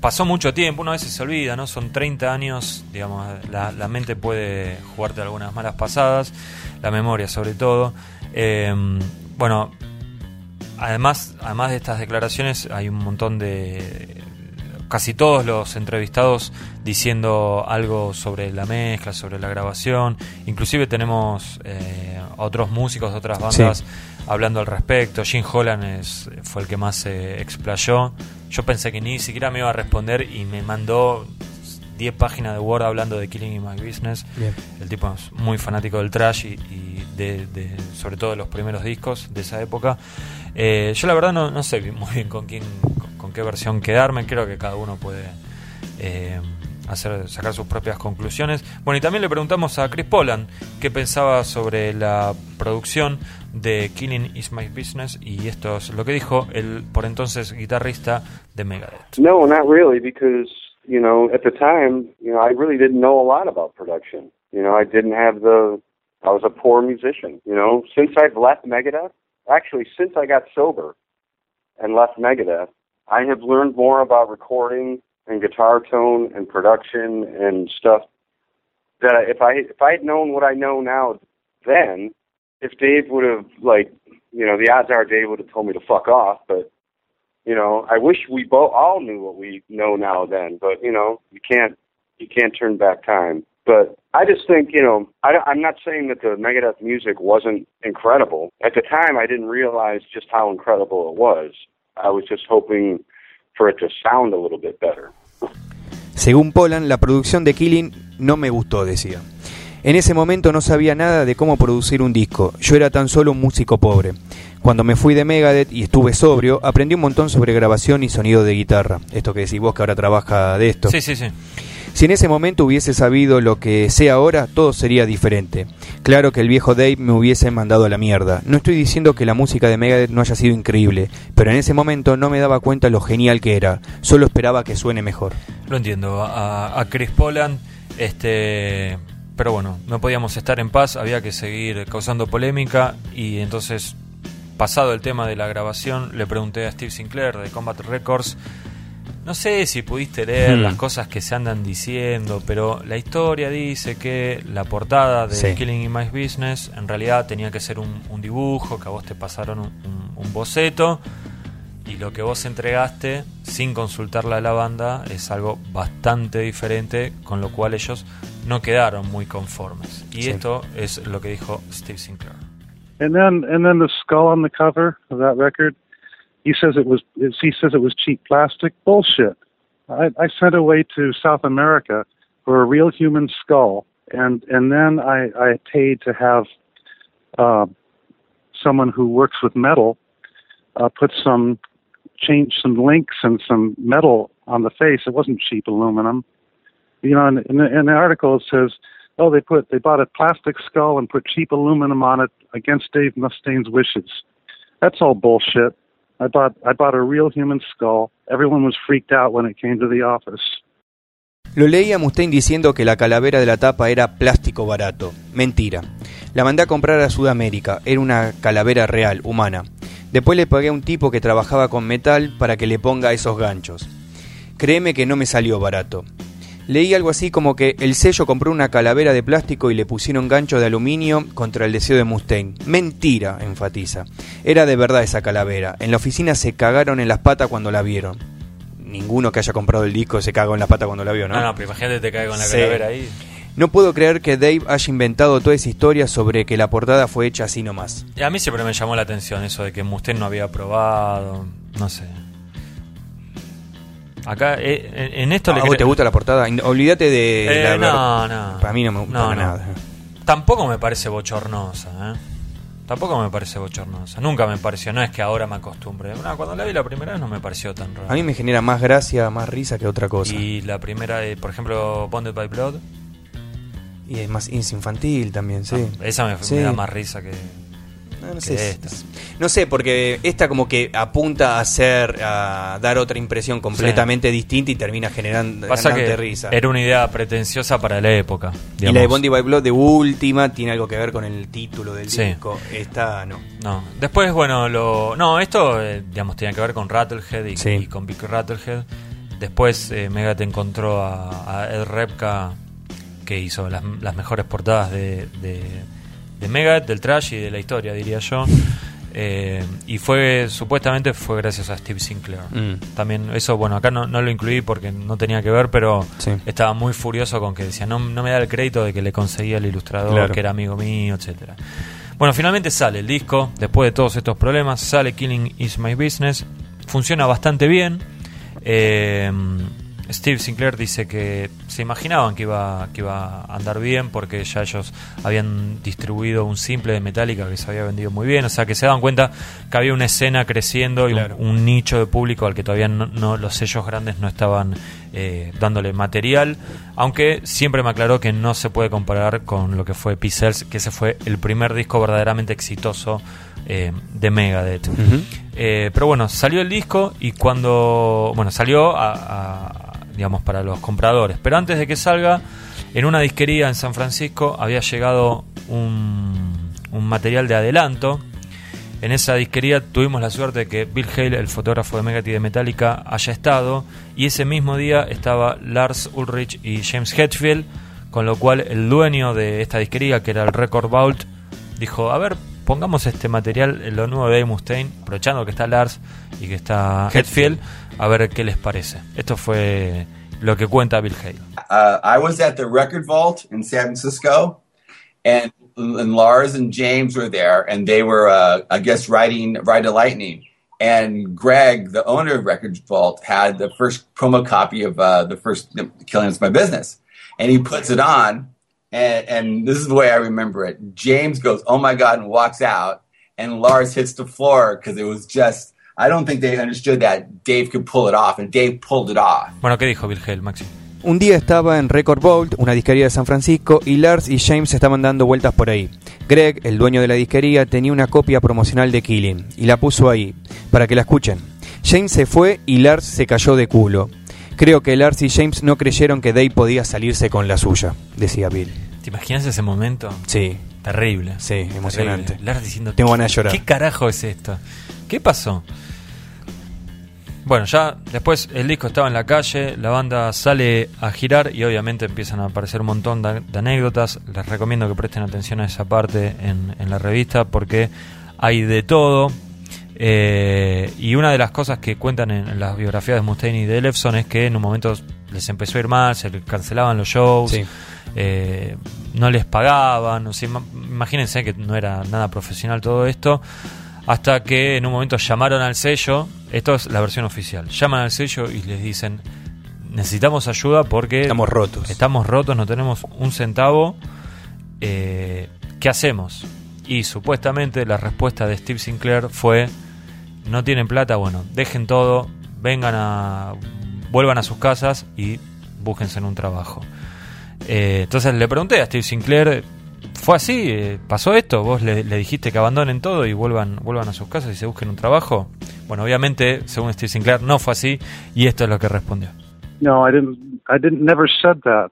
pasó mucho tiempo, una vez se olvida, ¿no? Son 30 años, digamos, la, la mente puede jugarte algunas malas pasadas, la memoria sobre todo. Eh, bueno, además, además de estas declaraciones hay un montón de... Casi todos los entrevistados diciendo algo sobre la mezcla, sobre la grabación. Inclusive tenemos eh, otros músicos de otras bandas hablando al respecto. Jim Holland es, fue el que más se explayó. Yo pensé que ni siquiera me iba a responder y me mandó 10 páginas de Word hablando de Killing in My Business. Bien. El tipo es muy fanático del trash y, y de, sobre todo los primeros discos de esa época. Eh, yo la verdad no, no sé muy bien con quién, con, con qué versión quedarme. Creo que cada uno puede eh, hacer sacar sus propias conclusiones. Bueno, y también le preguntamos a Chris Poland qué pensaba sobre la producción de Killing Is My Business y esto es lo que dijo el por entonces guitarrista de Megadeth. No, not really, because you know at the time, you know, I really didn't know a lot about production. You know, I didn't have the. I was a poor musician. You know, since I've left Megadeth, actually since I got sober and left Megadeth, I have learned more about recording and guitar tone and production and stuff that if I if I had known what I know now then, if Dave would have like, you know, the odds are Dave would have told me to fuck off, but You know, I wish we both all knew what we know now then, but you know, you can't you can't turn back time. But I just think, you know, I, I'm not saying that the Megadeth music wasn't incredible. At the time, I didn't realize just how incredible it was. I was just hoping for it to sound a little bit better. Según Polan, la producción de Killing no me gustó, decía. En ese momento no sabía nada de cómo producir un disco, yo era tan solo un músico pobre. Cuando me fui de Megadeth y estuve sobrio, aprendí un montón sobre grabación y sonido de guitarra. Esto que decís vos que ahora trabaja de esto. Sí, sí, sí. Si en ese momento hubiese sabido lo que sé ahora, todo sería diferente. Claro que el viejo Dave me hubiese mandado a la mierda. No estoy diciendo que la música de Megadeth no haya sido increíble, pero en ese momento no me daba cuenta lo genial que era. Solo esperaba que suene mejor. Lo entiendo. A, a Chris Poland, este. Pero bueno, no podíamos estar en paz, había que seguir causando polémica y entonces, pasado el tema de la grabación, le pregunté a Steve Sinclair de Combat Records no sé si pudiste leer Hmm. las cosas que se andan diciendo, pero la historia dice que la portada de Sí. Killing in My Business en realidad tenía que ser un, un dibujo, que a vos te pasaron un, un- un boceto y lo que vos entregaste sin consultarla a la banda es algo bastante diferente, con lo cual ellos no quedaron muy conformes. Y Sí. esto es lo que dijo Steve Sinclair. And then and then the skull on the cover of that record, he says it was he says it was cheap plastic. Bullshit. I, I sent away to South America for a real human skull, and and then I, I paid to have uh, someone who works with metal uh, put some change some links and some metal on the face. It wasn't cheap aluminum. You know, in, in, the, in the article it says oh, they put they bought a plastic skull and put cheap aluminum on it against Dave Mustaine's wishes. That's all bullshit. I bought a real human skull. Everyone was freaked out when it came to the office. Lo leí a Mustaine diciendo que la calavera de la tapa era plástico barato. Mentira. La mandé a comprar a Sudamérica. Era una calavera real, humana. Después le pagué a un tipo que trabajaba con metal para que le ponga esos ganchos. Créeme que no me salió barato. Leí algo así como que el sello compró una calavera de plástico y le pusieron gancho de aluminio contra el deseo de Mustaine. Mentira, enfatiza. Era de verdad esa calavera. En la oficina se cagaron en las patas cuando la vieron. Ninguno que haya comprado el disco se cagó en las patas cuando la vio, ¿no? No, no, pero imagínate te cae con la Sí. calavera ahí. No puedo creer que Dave haya inventado toda esa historia sobre que la portada fue hecha así nomás. Y a mí siempre me llamó la atención eso de que Mustaine no había probado, no sé. Acá, eh, en esto ¿A le vos cre- te gusta la portada? Olvídate de Eh, la no, no. Para mí no me gusta No, no. nada. Tampoco me parece bochornosa, ¿eh? Tampoco me parece bochornosa. Nunca me pareció, no es que ahora me acostumbre. No, cuando la vi la primera vez no me pareció tan raro. A mí me genera más gracia, más risa que otra cosa. Y la primera, de, por ejemplo, Bonded by Blood, Y es más es infantil también, sí. esa me, Sí. me da más risa que, No, no sé, esta. no sé, porque esta como que apunta a hacer, a dar otra impresión completamente distinta y termina generando Pasa que risa. era una idea pretenciosa para la época. Y la de. Bondi by Blood de última tiene algo que ver con el título del Sí. disco. Esta no. No, después, bueno, lo. No, esto, eh, digamos, tenía que ver con Rattlehead y, Sí. y con Big Rattlehead. Después, eh, Megadeth encontró a, a Ed Repka, que hizo las, las mejores portadas de, de, de Megadeth, del trash y de la historia, diría yo. Eh, y fue, supuestamente, fue gracias a Steve Sinclair. Mm. También, eso, bueno, acá no, no lo incluí porque no tenía que ver, pero Sí. estaba muy furioso con que decía, no, no me da el crédito de que le conseguía el ilustrador, Claro. que era amigo mío, etcétera. Bueno, finalmente sale el disco, después de todos estos problemas, sale Killing Is My Business, funciona bastante bien. Eh, Steve Sinclair dice que se imaginaban que iba, que iba a andar bien porque ya ellos habían distribuido un simple de Metallica que se había vendido muy bien, o sea que se daban cuenta que había una escena creciendo y un- Claro. un, nicho de público al que todavía no, no- los sellos grandes no estaban eh, dándole material, aunque siempre me aclaró que no se puede comparar con lo que fue Pixels, que ese fue el primer disco verdaderamente exitoso eh, de Megadeth. Eh, pero bueno, salió el disco y cuando. Bueno, salió a, a- digamos para los compradores. Pero antes de que salga, en una disquería en San Francisco había llegado un, un material de adelanto. En esa disquería tuvimos la suerte de que Bill Hale, el fotógrafo de Megadeth y de Metallica, haya estado. Y ese mismo día estaba Lars Ulrich y James Hetfield. Con lo cual el dueño de esta disquería, que era el Record Vault, dijo, a ver, pongamos este material, en lo nuevo de Mustaine, aprovechando que está Lars y que está Hetfield, a ver qué les parece. Esto fue lo que cuenta Bill Hale. uh, I was at the Record Vault in San Francisco, and, and Lars and James were there, and they were, uh, I guess, writing Ride to Lightning. And Greg, the owner of Record Vault, had the first promo copy of uh, the first Killing Is My Business, and he puts it on, and, and this is the way I remember it. James goes, "Oh my god!" and walks out, and Lars hits the floor because it was just. I don't think they understood that Dave could pull it off, and Dave pulled it off. Bueno, ¿qué dijo Bill Hale, Maxi? Un día estaba en Record Vault, una disquería de San Francisco, y Lars y James estaban dando vueltas por ahí. Greg, el dueño de la disquería, tenía una copia promocional de Killing y la puso ahí, para que la escuchen. James se fue y Lars se cayó de culo. Creo que Lars y James no creyeron que Dave podía salirse con la suya, decía Bill. ¿Te imaginas ese momento? Sí, Terrible. sí, emocionante. Terrible. Lars diciendo, Tengo ganas de llorar. ¿qué carajo es esto? ¿Qué pasó? Bueno, ya después el disco estaba en la calle, la banda sale a girar y obviamente empiezan a aparecer un montón de, de anécdotas. Les recomiendo que presten atención a esa parte en, en la revista porque hay de todo. Eh, y una de las cosas que cuentan en, en las biografías de Mustaine y de Elefson es que en un momento les empezó a ir mal, se cancelaban los shows, Sí. eh, no les pagaban, o sea, ima- imagínense que no era nada profesional todo esto, hasta que en un momento llamaron al sello, esto es la versión oficial, llaman al sello y les dicen, necesitamos ayuda porque Estamos rotos. estamos rotos, no tenemos un centavo, eh, ¿qué hacemos? Y supuestamente la respuesta de Steve Sinclair fue, no tienen plata, bueno, dejen todo, vengan a, vuelvan a sus casas y búsquense en un trabajo. Eh, entonces le pregunté a Steve Sinclair, ¿fue así? Eh, ¿Pasó esto? ¿Vos le, le dijiste que abandonen todo y vuelvan, vuelvan a sus casas y se busquen un trabajo? Bueno, obviamente, según Steve Sinclair, no fue así y esto es lo que respondió. No, I didn't. I didn't. Never said that.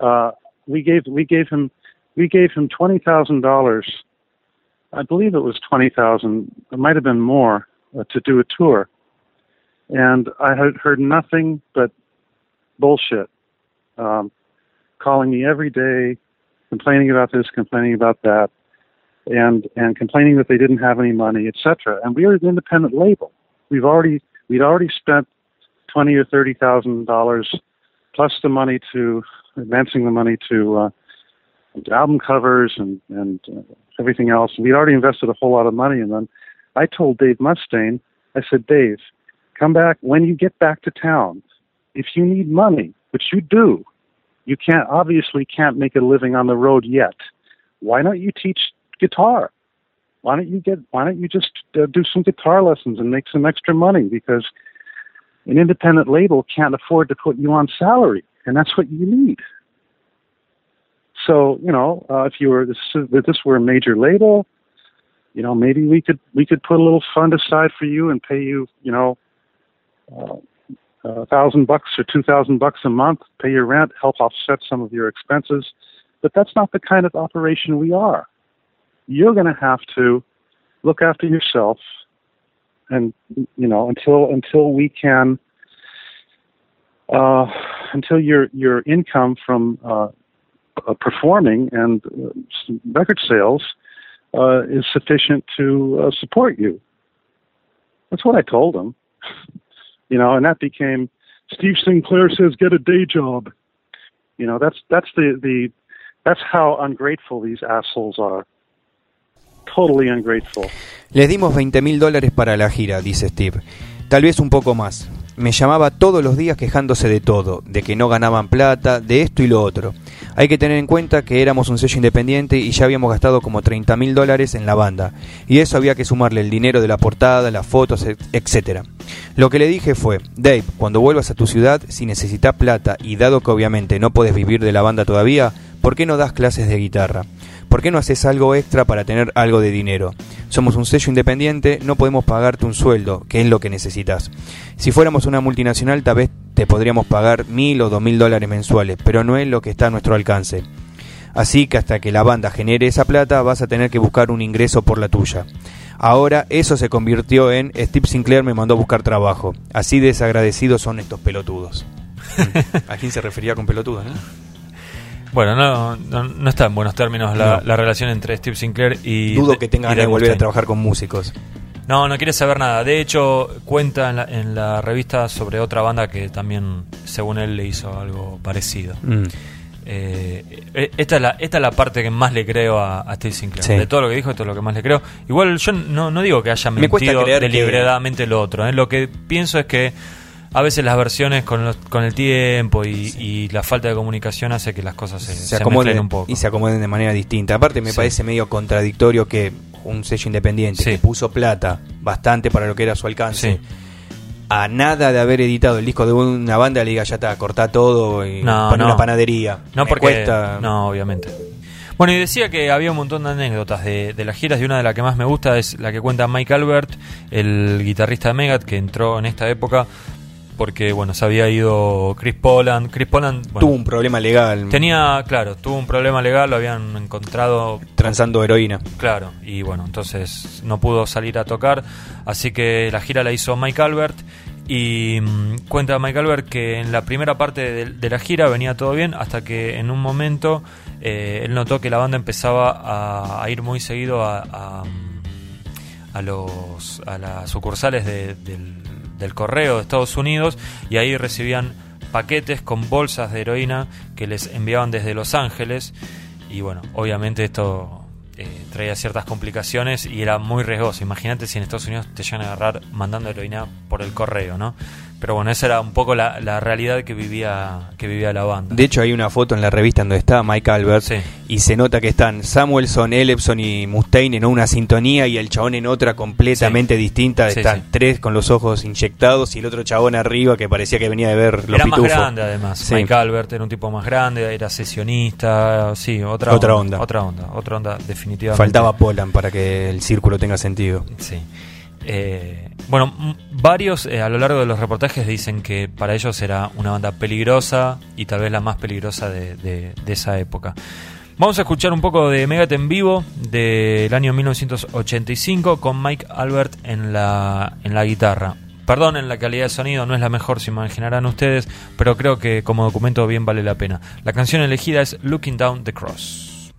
Uh, we gave we gave him we gave him twenty thousand dollars. I believe it was twenty thousand. It might have been more uh, to do a tour, and I had heard nothing but bullshit. Um, calling me every day, complaining about this, complaining about that, and and complaining that they didn't have any money, etc. And we are an independent label. We've already we'd already spent twenty or thirty thousand dollars plus the money to advancing the money to uh, album covers and and uh, everything else. We'd already invested a whole lot of money in them. I told Dave Mustaine, I said, Dave, come back when you get back to town. If you need money, which you do, you can't obviously can't make a living on the road yet. Why don't you teach guitar? Why don't you get? Why don't you just uh, do some guitar lessons and make some extra money? Because an independent label can't afford to put you on salary, and that's what you need. So you know, uh, if you were this, if this were a major label, you know, maybe we could we could put a little fund aside for you and pay you, you know, uh, a thousand bucks or two thousand bucks a month, pay your rent, help offset some of your expenses. But that's not the kind of operation we are. You're going to have to look after yourself, and you know until until we can uh, until your your income from uh, uh, performing and uh, record sales uh, is sufficient to uh, support you. That's what I told him. You know, and that became Steve Sinclair says get a day job. You know, that's that's the the that's how ungrateful these assholes are. Totally ungrateful. Les dimos 20 mil dólares para la gira, dice Steve. Tal vez un poco más. Me llamaba todos los días quejándose de todo, de que no ganaban plata, de esto y lo otro. Hay que tener en cuenta que éramos un sello independiente y ya habíamos gastado como 30 mil dólares en la banda. Y eso había que sumarle el dinero de la portada, las fotos, etc. Lo que le dije fue, Dave, cuando vuelvas a tu ciudad, si necesitas plata y dado que obviamente no puedes vivir de la banda todavía, ¿por qué no das clases de guitarra? ¿Por qué no haces algo extra para tener algo de dinero? Somos un sello independiente, no podemos pagarte un sueldo, que es lo que necesitas. Si fuéramos una multinacional, tal vez te podríamos pagar mil o dos mil dólares mensuales, pero no es lo que está a nuestro alcance. Así que hasta que la banda genere esa plata, vas a tener que buscar un ingreso por la tuya. Ahora eso se convirtió en Steve Sinclair me mandó a buscar trabajo. Así desagradecidos son estos pelotudos. ¿A quién se refería con pelotudos? no? Bueno, no, no, no está en buenos términos la, No. la relación entre Steve Sinclair y. Dudo que tenga ganas de volver a trabajar con músicos. No, no quiere saber nada. De hecho, cuenta en la, en la revista sobre otra banda que también, según él, le hizo algo parecido. Mm. Eh, eh, esta, es la, esta es la parte que más le creo a, a Steve Sinclair. Sí. De todo lo que dijo, esto es lo que más le creo. Igual yo no, no digo que haya Me mentido que- deliberadamente lo otro. ¿eh? Lo que pienso es que a veces las versiones con, los- con el tiempo y, y la falta de comunicación hace que las cosas se, acomoden un poco. y se acomoden de manera distinta. Aparte me Sí. parece medio contradictorio que un sello independiente Sí. que puso plata bastante para lo que era su alcance, a nada de haber editado el disco de una banda le diga ya está, cortá todo y No, pon no. una panadería. No, Me porque. cuesta- No, obviamente. Bueno, y decía que había un montón de anécdotas de, de las giras y una de las que más me gusta es la que cuenta Mike Albert, el guitarrista de Megadeth que entró en esta época porque, bueno, se había ido Chris Poland. Chris Poland bueno, Tuvo un problema legal tenía, claro, tuvo un problema legal, lo habían encontrado transando heroína. Claro, y bueno, entonces no pudo salir a tocar, así que la gira la hizo Mike Albert y mm, cuenta Mike Albert que en la primera parte de, de la gira venía todo bien hasta que en un momento eh, él notó que la banda empezaba a, a ir muy seguido a, a, mm, a los, a las sucursales de- del, del correo de Estados Unidos y ahí recibían paquetes con bolsas de heroína que les enviaban desde Los Ángeles y bueno, obviamente esto eh, traía ciertas complicaciones y era muy riesgoso. Imagínate si en Estados Unidos te llegan a agarrar mandando heroína por el correo, ¿no? Pero bueno, esa era un poco la, la realidad que vivía, que vivía la banda. De hecho hay una foto en la revista donde está Mike Albert Sí. y se nota que están Samuelson, Ellefson y Mustaine en una sintonía y el chabón en otra completamente distinta. Sí, Están tres con los ojos inyectados y el otro chabón arriba que parecía que venía de ver los era más grande además. Mike Albert era un tipo más grande, era sesionista, sí, otra, Otra onda. Otra onda, otra onda definitivamente. Faltaba Polan para que el círculo tenga sentido. Sí. Eh, bueno, varios eh, a lo largo de los reportajes dicen que para ellos era una banda peligrosa y tal vez la más peligrosa de, esa época. Vamos a escuchar un poco de Megadeth en vivo del año 1985 con Mike Albert en la, en la guitarra. Perdón, en la calidad de sonido no es la mejor, se imaginarán ustedes, pero creo que como documento bien vale la pena. La canción elegida es Looking Down the Cross.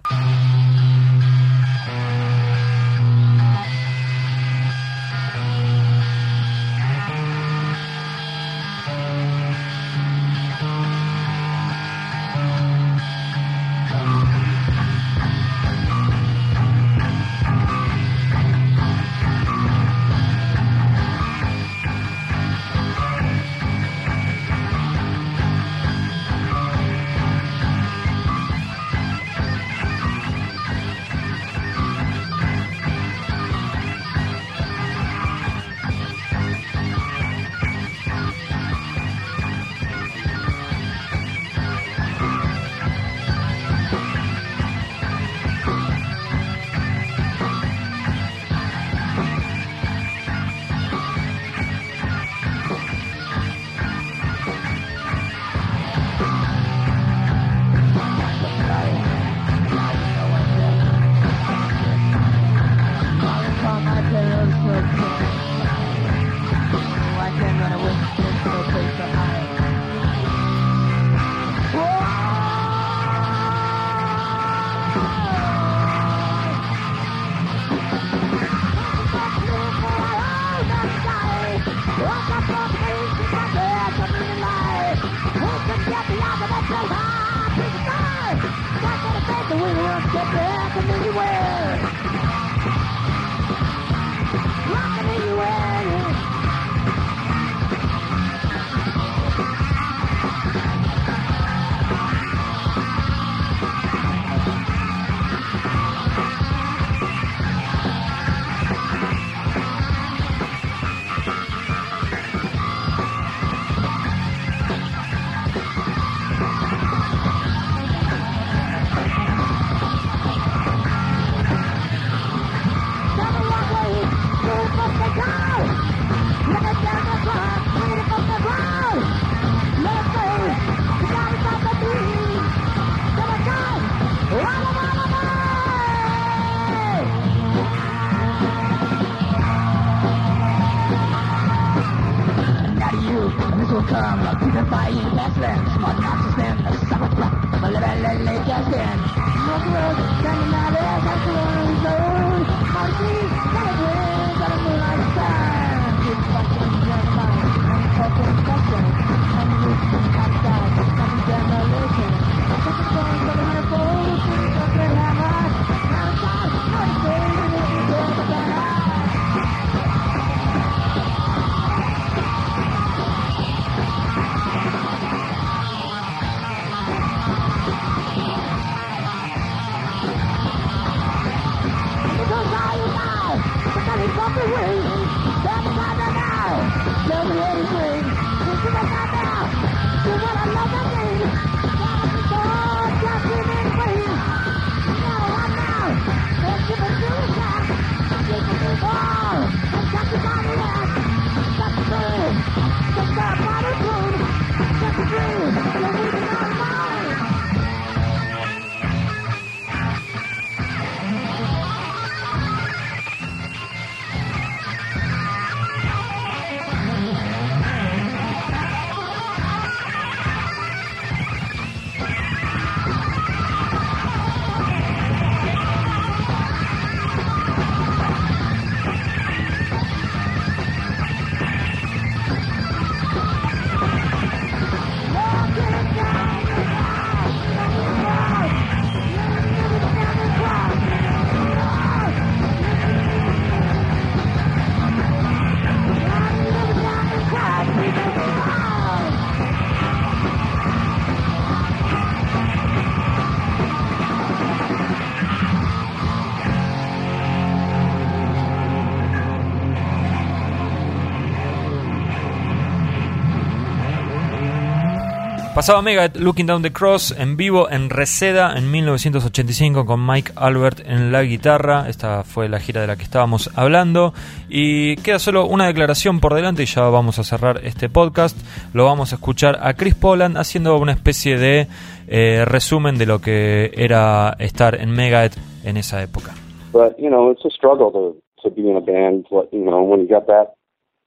Pasaba Megadeth Looking Down the Cross en vivo en Reseda en 1985 con Mike Albert en la guitarra. Esta fue la gira de la que estábamos hablando. Y queda solo una declaración por delante y ya vamos a cerrar este podcast. Lo vamos a escuchar a Chris Poland haciendo una especie de eh, resumen de lo que era estar en Megadeth en esa época. But you know, it's a struggle to to be in a band. You know, when you got that,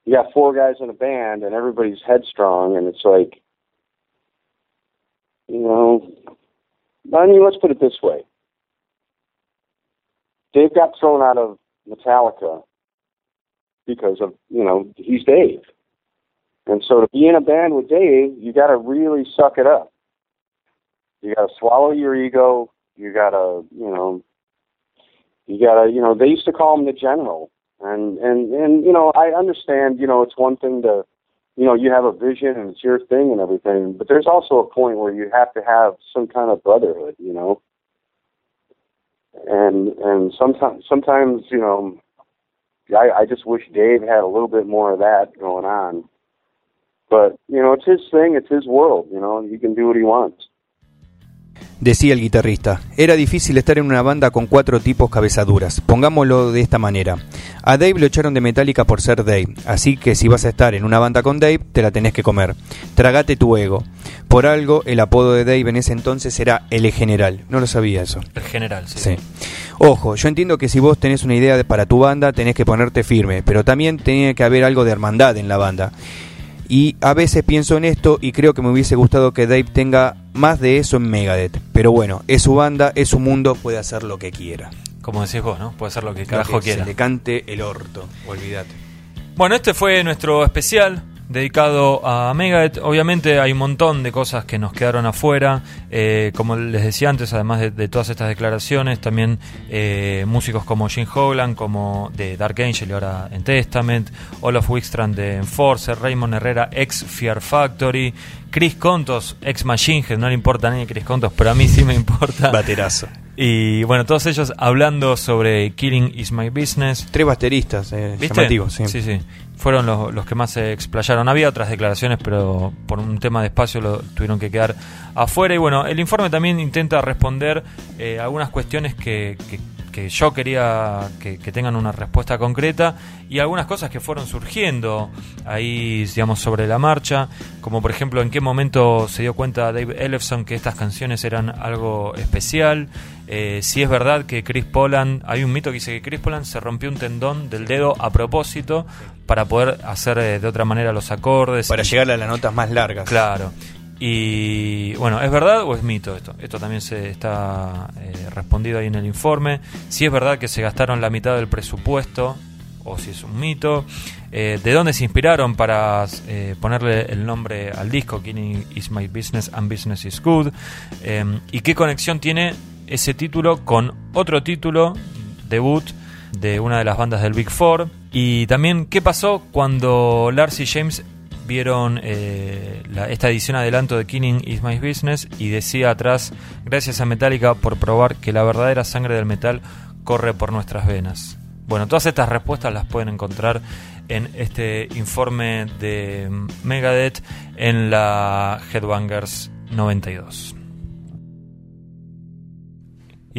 you got four guys in a band and everybody's headstrong, and it's like you know, I mean, let's put it this way. Dave got thrown out of Metallica because of, you know, he's Dave. And so to be in a band with Dave, you got to really suck it up. You got to swallow your ego. You got to, you know, you got to, you know, they used to call him the general. And, and, and, you know, I understand, you know, it's one thing to, you know, you have a vision and it's your thing and everything, but there's also a point where you have to have some kind of brotherhood, you know. And and sometimes sometimes, you know, I, I just wish Dave had a little bit more of that going on. But, you know, it's his thing, it's his world, you know, he can do what he wants. Decía el guitarrista, era difícil estar en una banda con cuatro tipos cabezaduras, pongámoslo de esta manera. A Dave lo echaron de Metallica por ser Dave, así que si vas a estar en una banda con Dave, te la tenés que comer. Tragate tu ego. Por algo, el apodo de Dave en ese entonces era El General. No lo sabía eso. El General, sí. Ojo, yo entiendo que si vos tenés una idea para tu banda, tenés que ponerte firme, pero también tiene que haber algo de hermandad en la banda. Y a veces pienso en esto y creo que me hubiese gustado que Dave tenga más de eso en Megadeth. Pero bueno, es su banda, es su mundo, puede hacer lo que quiera. Como decís vos, ¿no? Puede hacer lo que carajo quiera. Se le cante el orto, olvídate. Bueno, este fue nuestro especial dedicado a Megadeth. Obviamente hay un montón de cosas que nos quedaron afuera. Eh, como les decía antes, además de, todas estas declaraciones, también eh, músicos como Jim Howland, como de Dark Angel y ahora en Testament, Olaf Wickstrand de Enforcer, Raymond Herrera, ex Fear Factory, Chris Contos, ex Machine Head, no le importa a nadie Chris Contos, pero a mí sí me importa. Baterazo. Y bueno, todos ellos hablando sobre Killing is My Business. Tres bateristas eh, llamativos, sí. Sí, sí. Fueron los, los, que más se explayaron. Había otras declaraciones, pero por un tema de espacio lo tuvieron que quedar afuera. Y bueno, el informe también intenta responder eh, algunas cuestiones que, que que yo quería que, tengan una respuesta concreta y algunas cosas que fueron surgiendo ahí, digamos, sobre la marcha, como por ejemplo en qué momento se dio cuenta Dave Ellefson que estas canciones eran algo especial, eh, si es verdad que Chris Poland, hay un mito que dice que Chris Poland se rompió un tendón del dedo a propósito para poder hacer eh, de otra manera los acordes. Para llegar a las notas más largas. Claro. Y bueno, ¿es verdad o es mito esto? Esto también se está eh, respondido ahí en el informe. Si es verdad que se gastaron la mitad del presupuesto o si es un mito. Eh, ¿De dónde se inspiraron para eh, ponerle el nombre al disco? Killing is my business and business is good. Eh, ¿Y qué conexión tiene ese título con otro título, debut, de una de las bandas del Big Four? Y también, ¿qué pasó cuando Lars y James vieron eh, esta edición adelanto de Killing is My Business y decía atrás, gracias a Metallica por probar que la verdadera sangre del metal corre por nuestras venas. Bueno, todas estas respuestas las pueden encontrar en este informe de Megadeth en la Headbangers 92.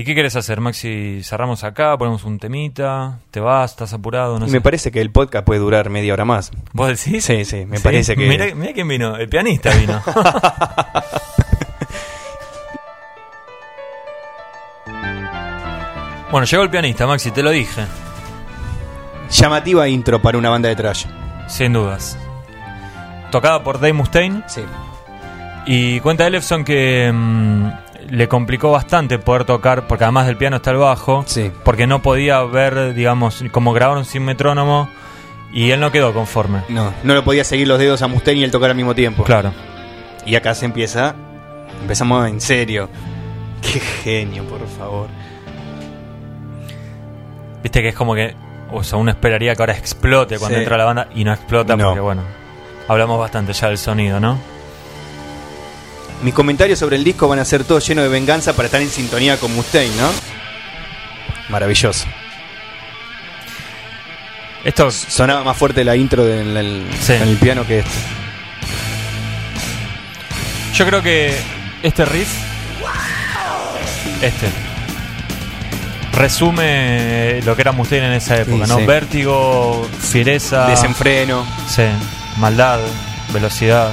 ¿Y qué quieres hacer, Maxi? ¿Cerramos acá? ¿Ponemos un temita? ¿Te vas? ¿Estás apurado? No Y sé. me parece que el podcast puede durar media hora más. ¿Vos decís? Sí, sí, me Sí. parece que... Mirá, mirá quién vino, el pianista vino. bueno, llegó el pianista, Maxi, te lo dije, Llamativa intro para una banda de trash. sin dudas. Tocada por Dave Mustaine. Sí. Y cuenta Ellefson que mm, le complicó bastante poder tocar, porque además del piano está el bajo, Sí. porque no podía ver, digamos, como grabaron sin metrónomo, y él no quedó conforme. No, no lo podía seguir los dedos a Mustaine y el tocar al mismo tiempo. Claro. Y acá se empieza. Empezamos en serio. Qué genio, por favor. Viste que es como que, o sea, uno esperaría que ahora explote cuando Sí. entra la banda y no explota No. porque, bueno, hablamos bastante ya del sonido, ¿no? Mis comentarios sobre el disco van a ser todos llenos de venganza para estar en sintonía con Mustaine, ¿no? Maravilloso. Esto, Sonaba más fuerte la intro del el, Sí. con el piano que este. yo creo que este riff, este, resume lo que era Mustaine en esa época, Sí, ¿no? sí. Vértigo, fiereza, Desenfreno. sí, maldad, velocidad.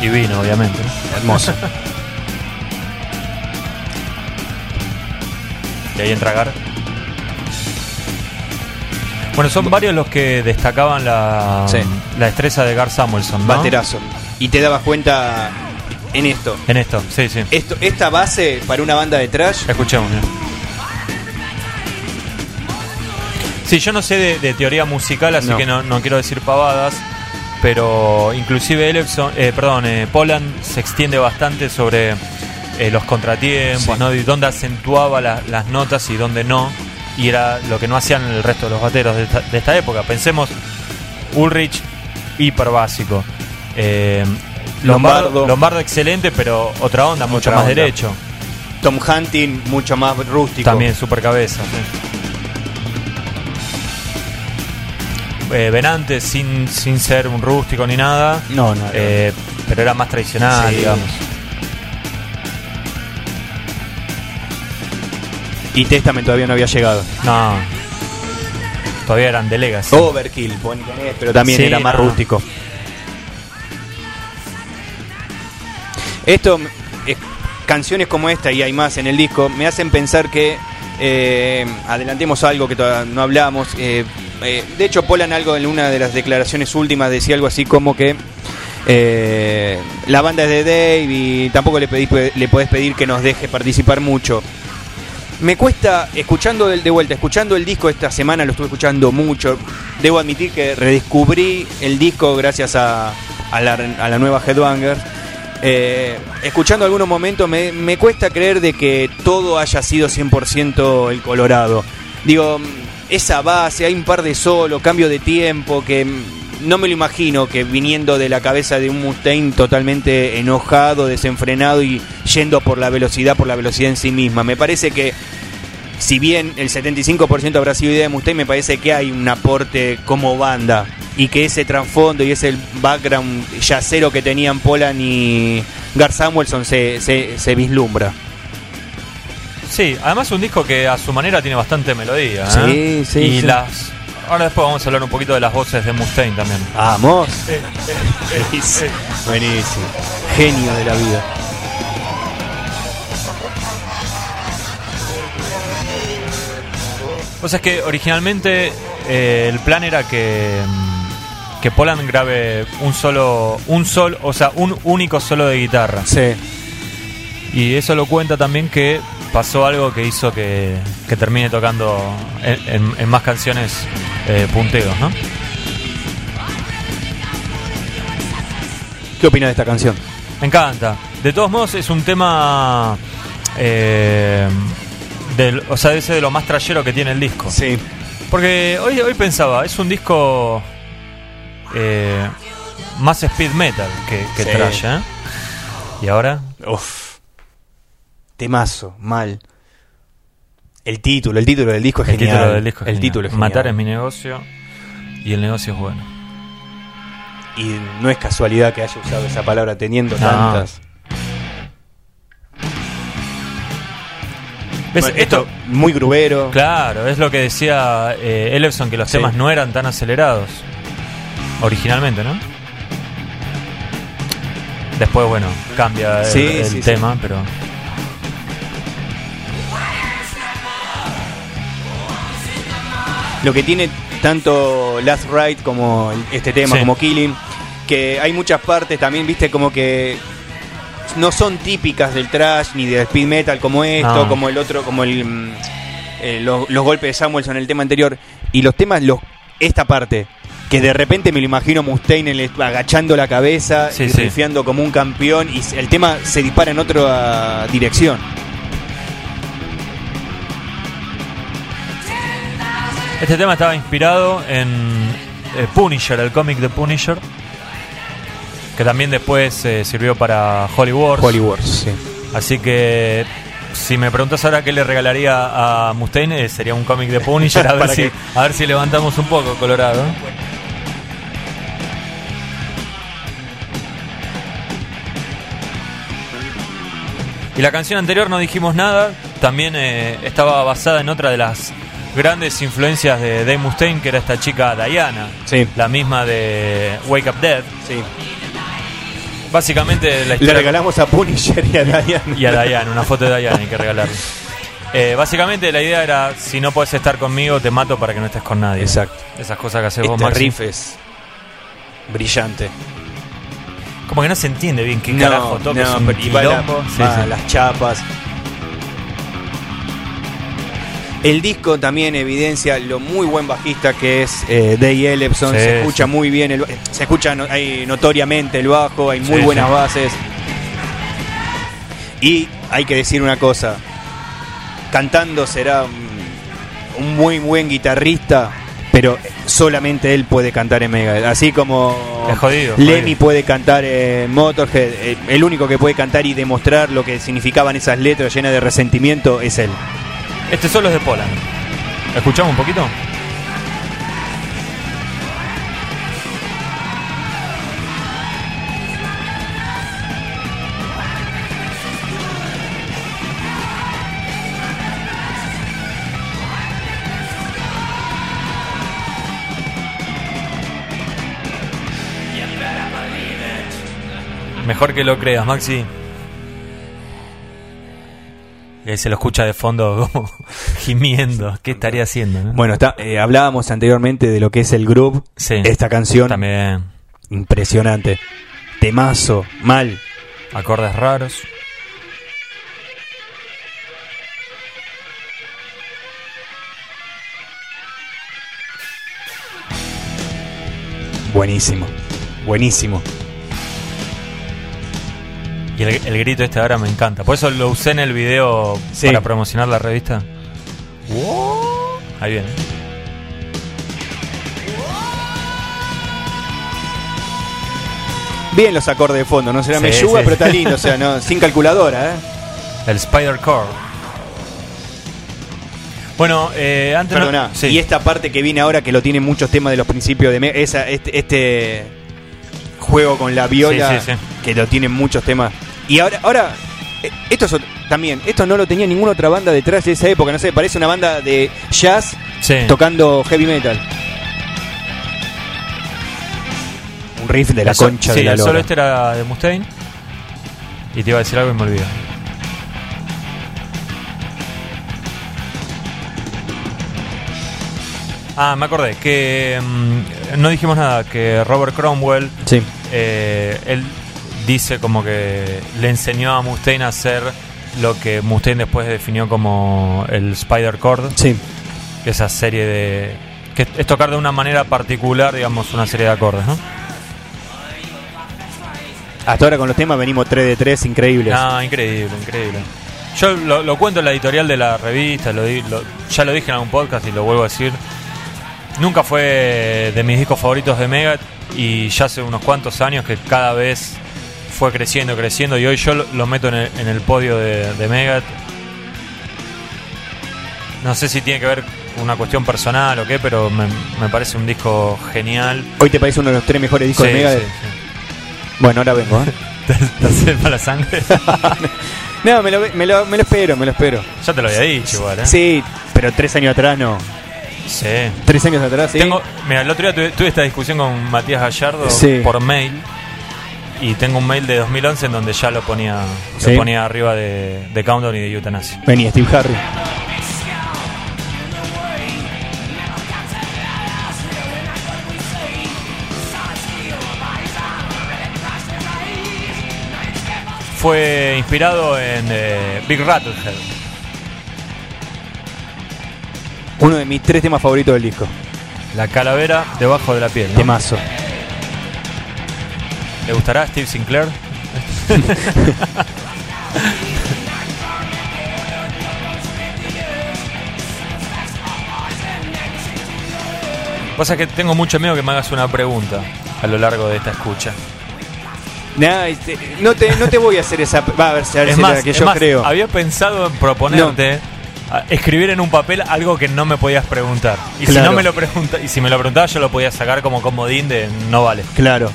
Y vino, obviamente. Hermoso. Y ahí entra Gar. Bueno, son varios los que destacaban la, Sí. la destreza de Gar Samuelson, ¿no? Baterazo. Y te dabas cuenta en esto. En esto, sí, sí. esto. Esta base para una banda de trash. Escuchemos. mira. Sí, yo no sé de, de teoría musical, así No. que no, no quiero decir pavadas, pero inclusive eh, perdón, eh, Poland se extiende bastante sobre eh, los contratiempos, Sí. ¿no? Y dónde acentuaba la- las notas y dónde no, y era lo que no hacían el resto de los bateros de esta, de esta época. Pensemos, Ulrich, hiper básico. Lombardo, Lombardo. Lombardo excelente, pero otra onda, mucho Otra más onda. derecho. Tom Hunting, mucho más rústico. También super cabeza. sí. Eh, Benante sin, sin ser un rústico ni nada, No, no. no. eh, pero era más tradicional, Sí. digamos. Y Testament todavía no había llegado. No, todavía eran de Legacy. Overkill, pero también Sí, era más no. rústico. Esto, eh, canciones como esta y hay más en el disco, me hacen pensar que eh, adelantemos algo que todavía no hablamos. eh, eh, de hecho, Polan algo en una de las declaraciones últimas decía algo así como que eh, la banda es de Dave y tampoco le, pedís, le podés pedir que nos deje participar mucho. Me cuesta, escuchando de vuelta, escuchando el disco esta semana, lo estuve escuchando mucho. Debo admitir que redescubrí el disco gracias a, a la nueva Headbanger. Eh, escuchando algunos momentos, me, me cuesta creer de que todo haya sido 100% el Colorado. Digo, esa base, hay un par de solos, cambio de tiempo, que no me lo imagino que viniendo de la cabeza de un Mustaine totalmente enojado, desenfrenado y yendo por la velocidad, por la velocidad en sí misma. Me parece que si bien el 75% habrá sido idea de Mustaine, me parece que hay un aporte como banda y que ese trasfondo y ese background yacero que tenían Polan y Gar Samuelson se, se vislumbra. Sí, además un disco que a su manera tiene bastante melodía. ¿eh? Sí, sí, Y sí. las. Ahora después vamos a hablar un poquito de las voces de Mustaine también. Vamos. Buenísimo. Buenísimo. Genio de la vida. O sea, es que originalmente eh, el plan era que, mm, que Poland grabe un solo, un sol, o sea, un único solo de guitarra. Sí. Y eso lo cuenta también que pasó algo que hizo que, que termine tocando en, en- en más canciones eh, punteos, ¿no? ¿Qué opinas de esta canción? Me encanta. De todos modos, es un tema. eh, del, o sea, ese de lo más trayero que tiene el disco. Sí. Porque hoy, hoy pensaba, es un disco. eh, más speed metal que, que Sí. trash, ¿eh? Y ahora. Uf. Temazo, mal. El título, el título del disco es El genial. título del disco es El genial. título es Matar es genial. mi negocio y el negocio es bueno. Y no es casualidad que haya usado esa palabra teniendo No. tantas. ¿Ves? Bueno, esto muy grubero. Claro, es lo que decía eh, Ellefson, que los Sí. temas no eran tan acelerados. Originalmente, ¿no? Después, bueno, cambia el, Sí, el sí, sí. tema, pero. Lo que tiene tanto Last Ride como este tema, Sí. como Killing, que hay muchas partes también, viste, como que no son típicas del trash ni del speed metal como esto, No. como el otro, como el mm, eh, los, los golpes de Samuelson en el tema anterior. Y los temas, los esta parte, que de repente me lo imagino Mustaine el- agachando la cabeza Sí, y sí. riffeando como un campeón y el tema se dispara en otra dirección. Este tema estaba inspirado en eh, Punisher, el cómic de Punisher. Que también después eh, sirvió para Holy Wars. Holy Wars, sí. Así que si me preguntas ahora qué le regalaría a Mustaine, eh, sería un cómic de Punisher. A ver, si, que- a ver si levantamos un poco, Colorado. Y la canción anterior no dijimos nada, también eh, estaba basada en otra de las grandes influencias de Dave Mustaine, que era esta chica Diana, Sí. la misma de Wake Up Dead. Sí. Básicamente la Le historia regalamos a Punisher y a Diane. y a Diane, una foto de Diane hay que regalarle. Eh, básicamente la idea era, si no puedes estar conmigo, te mato para que no estés con nadie. Exacto. Esas cosas que haces vos, Este Maxi. riff es brillante. Como que no se entiende bien qué No, carajo toca, no, un pero y va la- quilombo. Sí, va sí. las chapas. El disco también evidencia lo muy buen bajista que es eh, Dave Ellefson. Sí, se escucha sí. muy bien, el, se escucha no- hay notoriamente el bajo, hay muy Sí, buenas bases. Y hay que decir una cosa, cantando será un, muy buen guitarrista, pero solamente él puede cantar en Megadeth. Así como jodido, Lemmy jodido. puede cantar en Motorhead, el único que puede cantar y demostrar lo que significaban esas letras llenas de resentimiento es él. Este solo es de Poland. ¿Escuchamos un poquito? Mejor que lo creas, Maxi. Se lo escucha de fondo como gimiendo. ¿Qué estaría haciendo? no? Bueno, está, eh, hablábamos anteriormente de lo que es el groove. Sí. Esta canción, También impresionante. Temazo, mal. acordes raros. Buenísimo, buenísimo. Y el, el grito este ahora me encanta. Por eso lo usé en el video Sí. para promocionar la revista. Ahí viene. Bien los acordes de fondo, no será Sí, meyuga, sí. pero está lindo, o sea, no, sin calculadora, ¿eh? El Spider Core. Bueno, eh, antes. no- Perdona, sí. y esta parte que viene ahora que lo tienen muchos temas de los principios de Me- esa, este, este juego con la viola Sí, sí, sí. que lo tienen muchos temas. Y ahora, ahora eh, esto es también, esto no lo tenía ninguna otra banda detrás de esa época, no sé, parece una banda de jazz tocando heavy metal. Un riff de la concha de la el solo este era de Mustaine. Y te iba a decir algo y me olvidé. Ah, me acordé que mm, no dijimos nada, que Robert Cromwell, Sí. Eh, él dice como que le enseñó a Mustaine a hacer lo que Mustaine después definió como el Spider Chord, Sí. esa serie de... que es tocar de una manera particular, digamos, una serie de acordes, ¿no? Hasta ahora con los temas venimos 3 de 3 increíbles. No, increíble, increíble. Yo lo, lo cuento en la editorial de la revista, lo lo- ya lo dije en algún podcast y lo vuelvo a decir. Nunca fue de mis discos favoritos de Megadeth y ya hace unos cuantos años que cada vez fue creciendo, creciendo y hoy yo lo, meto en el, en el podio de, de Megadeth. No sé si tiene que ver con una cuestión personal o qué, pero me, me parece un disco genial. Hoy te parece uno de los tres mejores discos Sí, de Megadeth. sí, sí. Bueno, ahora vengo. ¿eh? ¿Te, te hace mala sangre? no, me lo, me, lo, me lo espero, me lo espero. ya te lo había dicho igual, ¿eh? Sí, pero tres años atrás no. Sí. Tres años atrás, sí. Tengo, mira, el otro día tuve, tuve esta discusión con Matías Gallardo Sí. por mail y tengo un mail de 2011 en donde ya lo ponía Sí. lo ponía arriba de, de Countdown y de Euthanasia. Vení, Steve Harry. Fue inspirado en eh, Big Rattlehead. Uno de mis tres temas favoritos del disco. La calavera debajo de la piel. ¿no? Temazo. ¿Le gustará Steve Sinclair? Pasa que tengo mucho miedo que me hagas una pregunta a lo largo de esta escucha. Nah, este, no, te, no te voy a hacer esa. Va a ver a ver Es si más, la que es yo más, creo. había pensado en proponerte escribir en un papel algo que no me podías preguntar. Y si no me lo pregunta, y si me lo preguntabas yo lo podía sacar como comodín de no vale. Claro.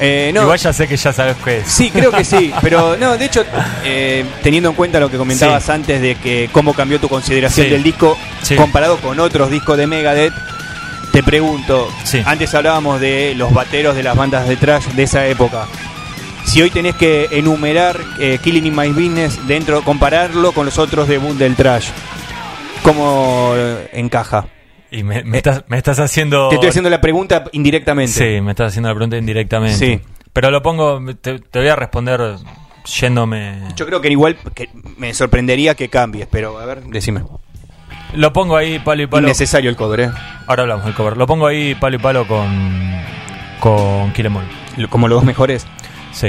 Eh, no, Igual ya sé que ya sabes qué es. Sí, creo que sí, pero no, de hecho, eh, teniendo en cuenta lo que comentabas antes de que cómo cambió tu consideración Sí. del disco Sí. comparado con otros discos de Megadeth, te pregunto, antes hablábamos de los bateros de las bandas de trash de esa época. Si hoy tenés que enumerar eh, Killing in My Business dentro, compararlo con los otros debut del trash, ¿cómo eh, encaja? Y me, me estás, me estás haciendo... Te estoy haciendo la pregunta indirectamente. Sí, me estás haciendo la pregunta indirectamente. Sí. Pero lo pongo, te, te voy a responder yéndome... Yo creo que igual que me sorprendería que cambies, pero a ver, decime. Lo pongo ahí palo y palo. Innecesario el cover, ¿eh? Ahora hablamos del cover. Lo pongo ahí palo y palo con, con 'Em. Lo- Como los dos mejores. Sí.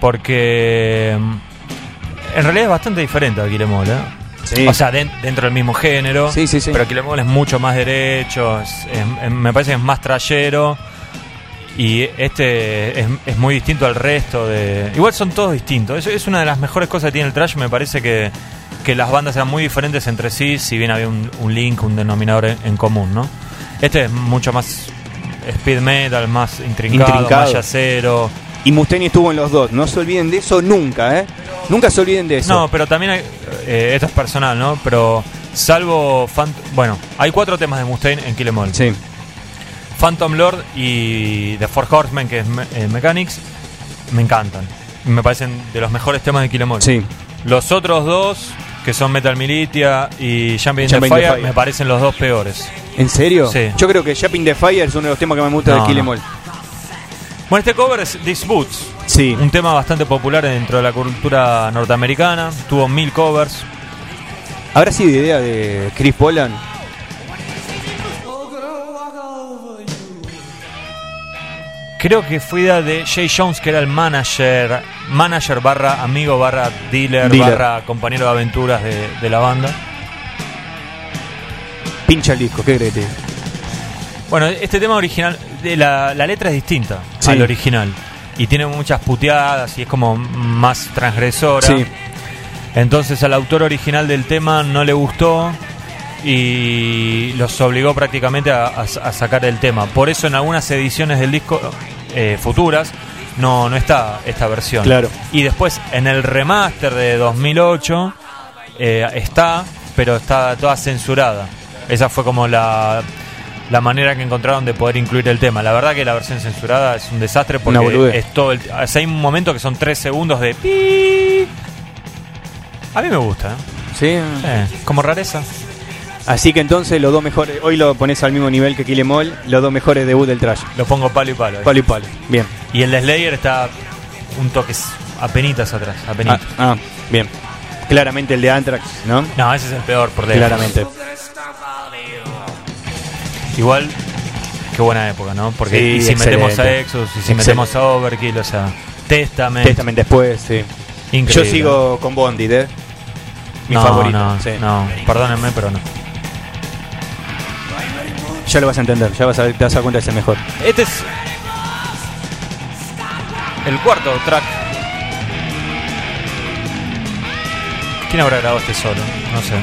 Porque en realidad es bastante diferente a 'Em All, ¿eh? Sí. O sea, den- dentro del mismo género. Sí, sí, sí. Pero 'Em All es mucho más derecho. es- es- es- me parece que es más trayero. Y este es, es muy distinto al resto de. Igual son todos distintos. Es, es una de las mejores cosas que tiene el trash. Me parece que, que las bandas eran muy diferentes entre sí, si bien había un, un link, un denominador en, en común, ¿no? Este es mucho más speed metal, más intrincado, Intrincado. más yacero. Y Mustaine estuvo en los dos. No se olviden de eso nunca, ¿eh? Nunca se olviden de eso. No, pero también hay. eh, esto es personal, ¿no? Pero salvo. Phant- bueno, hay cuatro temas de Mustaine en Kill 'Em All. Sí. Phantom Lord y The Four Horsemen, que es Me- eh, Mechanics, me encantan. Me parecen de los mejores temas de Kill 'Em All. Sí. Los otros dos, que son Metal Militia y Jumping in the Fire, me parecen los dos peores. ¿En serio? Sí. Yo creo que Jumping the Fire es uno de los temas que más me gusta No, de Kill 'Em no. Bueno, este cover es These Boots. Sí. Un tema bastante popular dentro de la cultura norteamericana. Tuvo mil covers. ¿Habrá sido idea de Chris Polan? Creo que fue idea de Jay Jones, que era el manager, manager barra amigo barra dealer, Dealer. barra compañero de aventuras de, de la banda. Pincha el disco, ¿qué crees? que te diga? Bueno, este tema original, la, la letra es distinta Sí. al original. Y tiene muchas puteadas y es como más transgresora. Sí. Entonces al autor original del tema no le gustó y los obligó prácticamente a, a- a sacar el tema. Por eso en algunas ediciones del disco eh, futuras no, no está esta versión. Claro. Y después en el remaster de 2008 eh, está, pero está toda censurada. Esa fue como la, la manera que encontraron de poder incluir el tema. La verdad que la versión censurada es un desastre porque es todo el, o sea, hay un momento que son tres segundos de pi. A mí me gusta, ¿eh? Sí. Eh, como rareza. Así que entonces los dos mejores, hoy lo pones al mismo nivel que Kill Em All, los dos mejores debut del trash. Lo pongo palo y palo. ahí. Palo y palo. Bien. Y el de Slayer está un toque apenitas atrás. Ah, Apenitas. ah, bien. Claramente el de Anthrax, ¿no? No, ese es el peor por lejos. Claramente. Igual, qué buena época, ¿no? Porque Sí, y si excelente. metemos a Exodus, y si metemos a Overkill, o sea, Testament. Testament después, sí. Increíble. Yo sigo con Bonded, ¿eh? Mi no, favorito. No, sí. no, perdónenme, pero no. Ya lo vas a entender, ya vas a, te vas a dar cuenta es el mejor. Este es el cuarto track. ¿Quién habrá grabado este solo? No sé.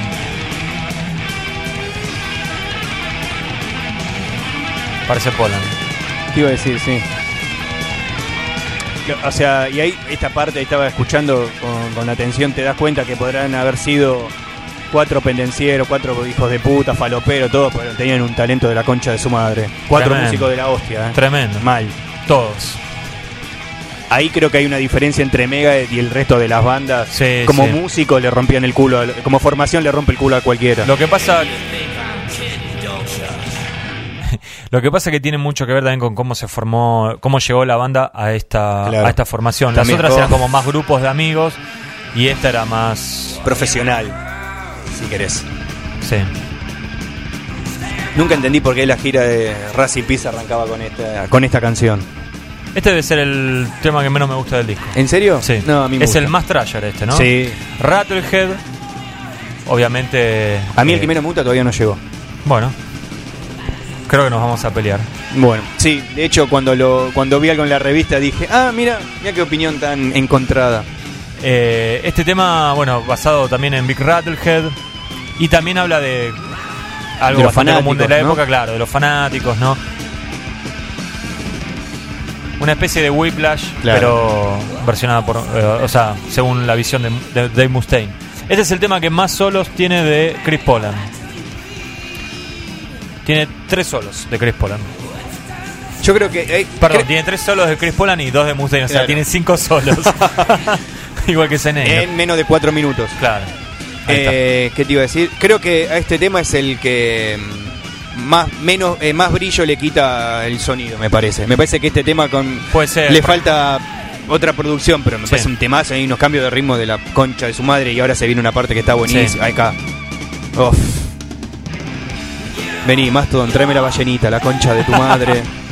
Parece Poland. ¿Qué iba a decir? Sí. O sea, y ahí esta parte estaba escuchando con, con atención, te das cuenta que podrán haber sido cuatro pendencieros, cuatro hijos de puta, faloperos, todos, pero tenían un talento de la concha de su madre. Cuatro Tremendo. músicos de la hostia, ¿eh? Tremendo. Mal. Todos. Ahí creo que hay una diferencia entre Megadeth y el resto de las bandas. Sí, como sí. músico le rompían el culo, como formación le rompe el culo a cualquiera. Lo que pasa. Lo que pasa que tiene mucho que ver también con cómo se formó, cómo llegó la banda a esta, Claro. a esta formación. Las otras eran como más grupos de amigos y esta era más. Profesional, si querés. Sí. Nunca entendí por qué la gira de Racing Peace arrancaba con esta, con esta canción. Este debe ser el tema que menos me gusta del disco. ¿En serio? Sí. No, a mí me es gusta. el más trasher este, ¿no? Sí. Rattlehead. Obviamente. A mí el eh, que menos me gusta todavía no llegó. Bueno. Creo que nos vamos a pelear. Bueno, sí, de hecho cuando lo cuando vi algo en la revista dije, ah, mira, mira qué opinión tan encontrada. Eh, este tema, bueno, basado también en Big Rattlehead. Y también habla de algo De bastante común de la época, claro, de los fanáticos, ¿no? Una especie de Whiplash, Claro. pero versionada por. eh, o sea, según la visión de, de Dave Mustaine. Este es el tema que más solos tiene de Chris Poland. Tiene tres solos de Chris Poland. Yo creo que eh, Perdón, cre- tiene tres solos de Chris Poland y dos de Mustaine. O sea, Claro. tiene cinco solos. Igual que Zenegger. en menos de cuatro minutos. Claro. Ahí está. Eh, ¿Qué te iba a decir? Creo que a este tema es el que mm, más menos eh, más brillo le quita el sonido, me parece. Me parece que este tema con Puede ser. le falta otra producción, pero me Sí. parece un temazo, hay unos cambios de ritmo de la concha de su madre y ahora se viene una parte que está buenísima. Acá. Uf. Vení, Mastodon, tráeme la ballenita, la concha de tu madre.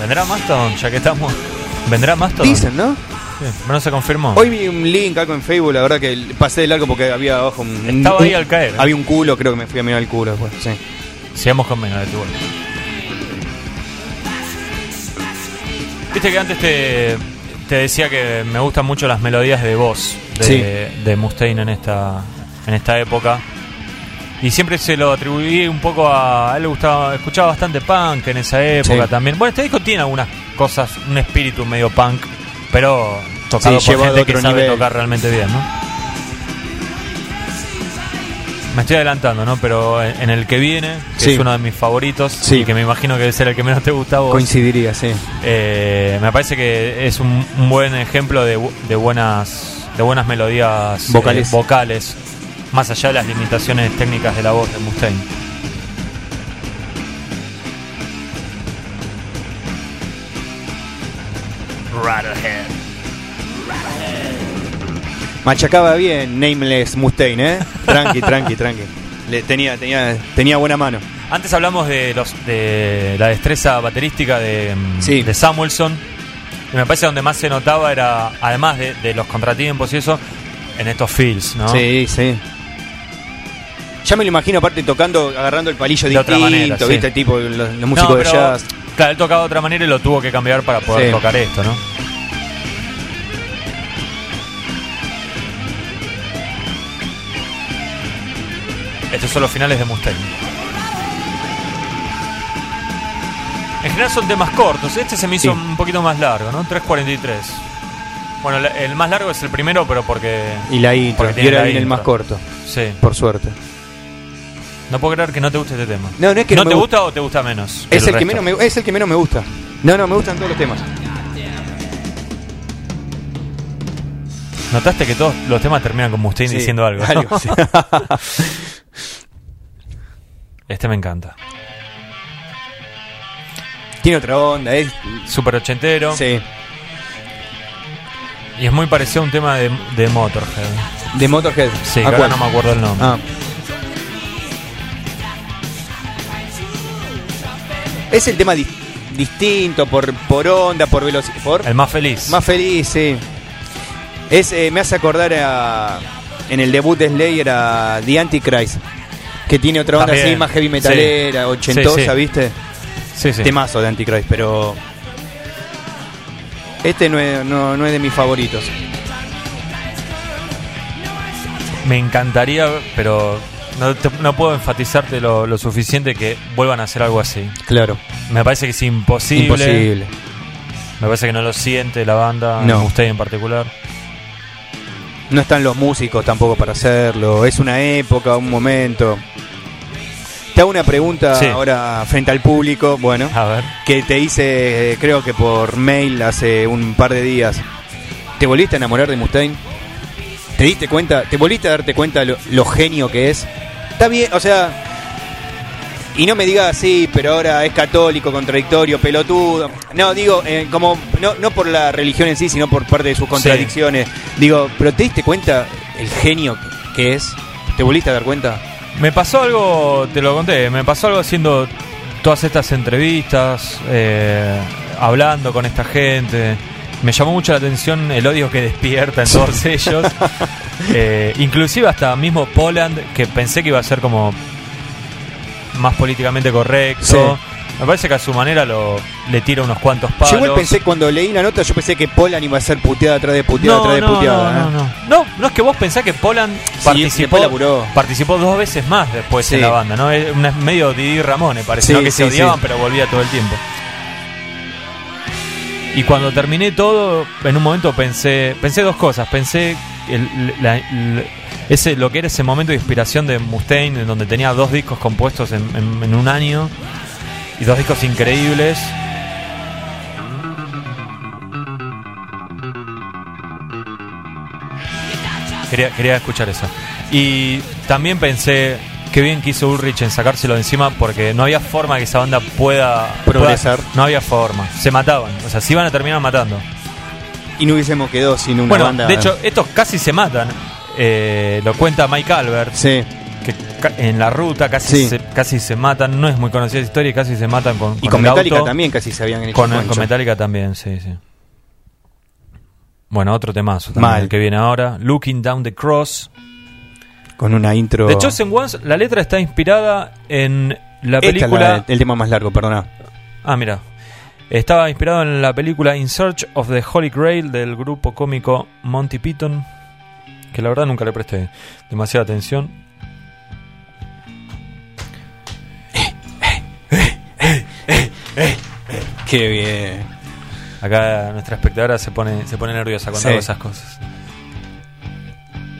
¿Vendrá Mastodon? Ya que estamos. ¿Vendrá Mastodon? Dicen, ¿no? Sí, pero no se confirmó. Hoy vi un link, algo en Facebook, la verdad que pasé de largo porque había abajo un... Estaba ahí al caer. Había un culo, creo que me fui a mirar el culo después, sí. Sigamos con menos de tu Viste que antes te, te decía que me gustan mucho las melodías de voz de, Sí. de Mustaine en esta, en esta época. Y siempre se lo atribuí un poco a. A él le gustaba, escuchaba bastante punk en esa época Sí. también. Bueno, este disco tiene algunas cosas, un espíritu medio punk, pero tocado Sí, por gente que sabe nivel. tocar realmente bien, ¿no? Me estoy adelantando, ¿no? Pero en en el que viene, que Sí. es uno de mis favoritos, Sí. y que me imagino que debe ser el que menos te gusta a vos, Coincidiría, sí. eh, me parece que es un, un buen ejemplo de, de buenas de buenas melodías eh, Vocales. vocales, más allá de las limitaciones técnicas de la voz de Mustaine. Rattlehead. Machacaba bien Nameless Mustaine, ¿eh? Tranqui, tranqui, tranqui. Le, tenía, tenía, tenía buena mano. Antes hablamos de los de la destreza baterística de, mm, Sí. de Samuelson. Y me parece donde más se notaba era, además de, de los contratiempos y eso, en estos feels, ¿no? Sí, sí. Ya me lo imagino aparte tocando, agarrando el palillo De otra distinto, manera, sí. ¿viste? Tipo los, los No, músicos de jazz. Claro, él tocaba de otra manera y lo tuvo que cambiar para poder Sí. tocar esto, ¿no? Estos son los finales de Mustaine. En general son temas cortos. Este se me hizo Sí. un poquito más largo, ¿no? 3.43. Bueno, la- el más largo es el primero, pero porque. Y la intro. porque Y tiene ahora la viene el intro. más corto, Sí. por suerte. No puedo creer que no te guste este tema. No, no es que ¿No no me te gu- gusta o te gusta menos? Es el, que menos me, es el que menos me gusta. No, no, me gustan todos los temas. Notaste que todos los temas terminan con Mustaine Sí, diciendo algo. ¿no? algo, sí. este me encanta. Tiene otra onda, es. Super ochentero. Sí. Y es muy parecido a un tema de, de Motorhead. De Motorhead. Sí, no me acuerdo el nombre. Ah. Es el tema di- distinto por, por onda, por velocidad. Por El más feliz. más feliz, sí. Es, eh, me hace acordar a, en el debut de Slayer a The Antichrist. Que tiene otra onda También. así, más heavy metalera, Sí. ochentosa, Sí, sí. ¿viste? Sí, sí. Temazo de Antichrist, pero. Este no es, no, no es de mis favoritos. Me encantaría, pero no, te- no puedo enfatizarte lo, lo suficiente que vuelvan a hacer algo así. Claro. Me parece que es imposible. Imposible. Me parece que no lo siente la banda, No. usted en particular. No están los músicos tampoco para hacerlo. Es una época, un momento. Te hago una pregunta Sí. ahora frente al público. Bueno, A ver. que te hice, creo que por mail hace un par de días. ¿Te volviste a enamorar de Mustaine? ¿Te diste cuenta? ¿Te volviste a darte cuenta lo, lo genio que es? Está bien, o sea. Y no me digas así, pero ahora es católico, contradictorio, pelotudo. No, digo, eh, como no, no por la religión en sí, sino por parte de sus contradicciones. Digo, pero ¿te diste cuenta el genio que es? ¿Te volviste a dar cuenta? Me pasó algo, te lo conté, me pasó algo haciendo todas estas entrevistas, eh, hablando con esta gente. Me llamó mucho la atención el odio que despierta en todos ellos. Eh, inclusive hasta mismo Poland, que pensé que iba a ser como más políticamente correcto. Sí. Me parece que a su manera lo, le tira unos cuantos palos. Yo igual pensé, cuando leí la nota, yo pensé que Polan iba a ser puteada atrás de puteada no, atrás de no, puteada. no, ¿eh? no, no. No, no es que vos pensás que Poland participó, después laburó. participó dos veces más después Sí. en la banda, ¿no? Es medio Didi Ramone, parece, Sí, ¿no? que sí, se odiaban sí. pero volvía todo el tiempo. Y cuando terminé todo, en un momento pensé, pensé dos cosas. Pensé el- la- ese, lo que era ese momento de inspiración de Mustaine, en donde tenía dos discos compuestos en, en- en un año y dos discos increíbles. Quería, quería escuchar eso. Y también pensé qué bien que hizo Ulrich en sacárselo de encima porque no había forma que esa banda pueda Progresar. pueda- no había forma. Se mataban. O sea, se iban a terminar matando. Y no hubiésemos quedado sin una bueno, banda. de hecho, estos casi se matan. Eh, lo cuenta Mike Albert. Sí. Que en la ruta casi, Sí. se, casi se matan. No es muy conocida esa historia y casi se matan con, y con con el Metallica auto. también casi se habían hecho Con, con Metallica también, sí, sí. Bueno, otro temazo también, Mal. el que viene ahora. Looking Down the Cross. Con una intro. De Chosen Ones, la letra está inspirada en la película. la- el tema más largo, perdona. Ah, mira. Estaba inspirado en la película In Search of the Holy Grail del grupo cómico Monty Python. Que la verdad nunca le presté demasiada atención. Qué bien. Acá nuestra espectadora se pone, se pone nerviosa cuando Sí. hago esas cosas.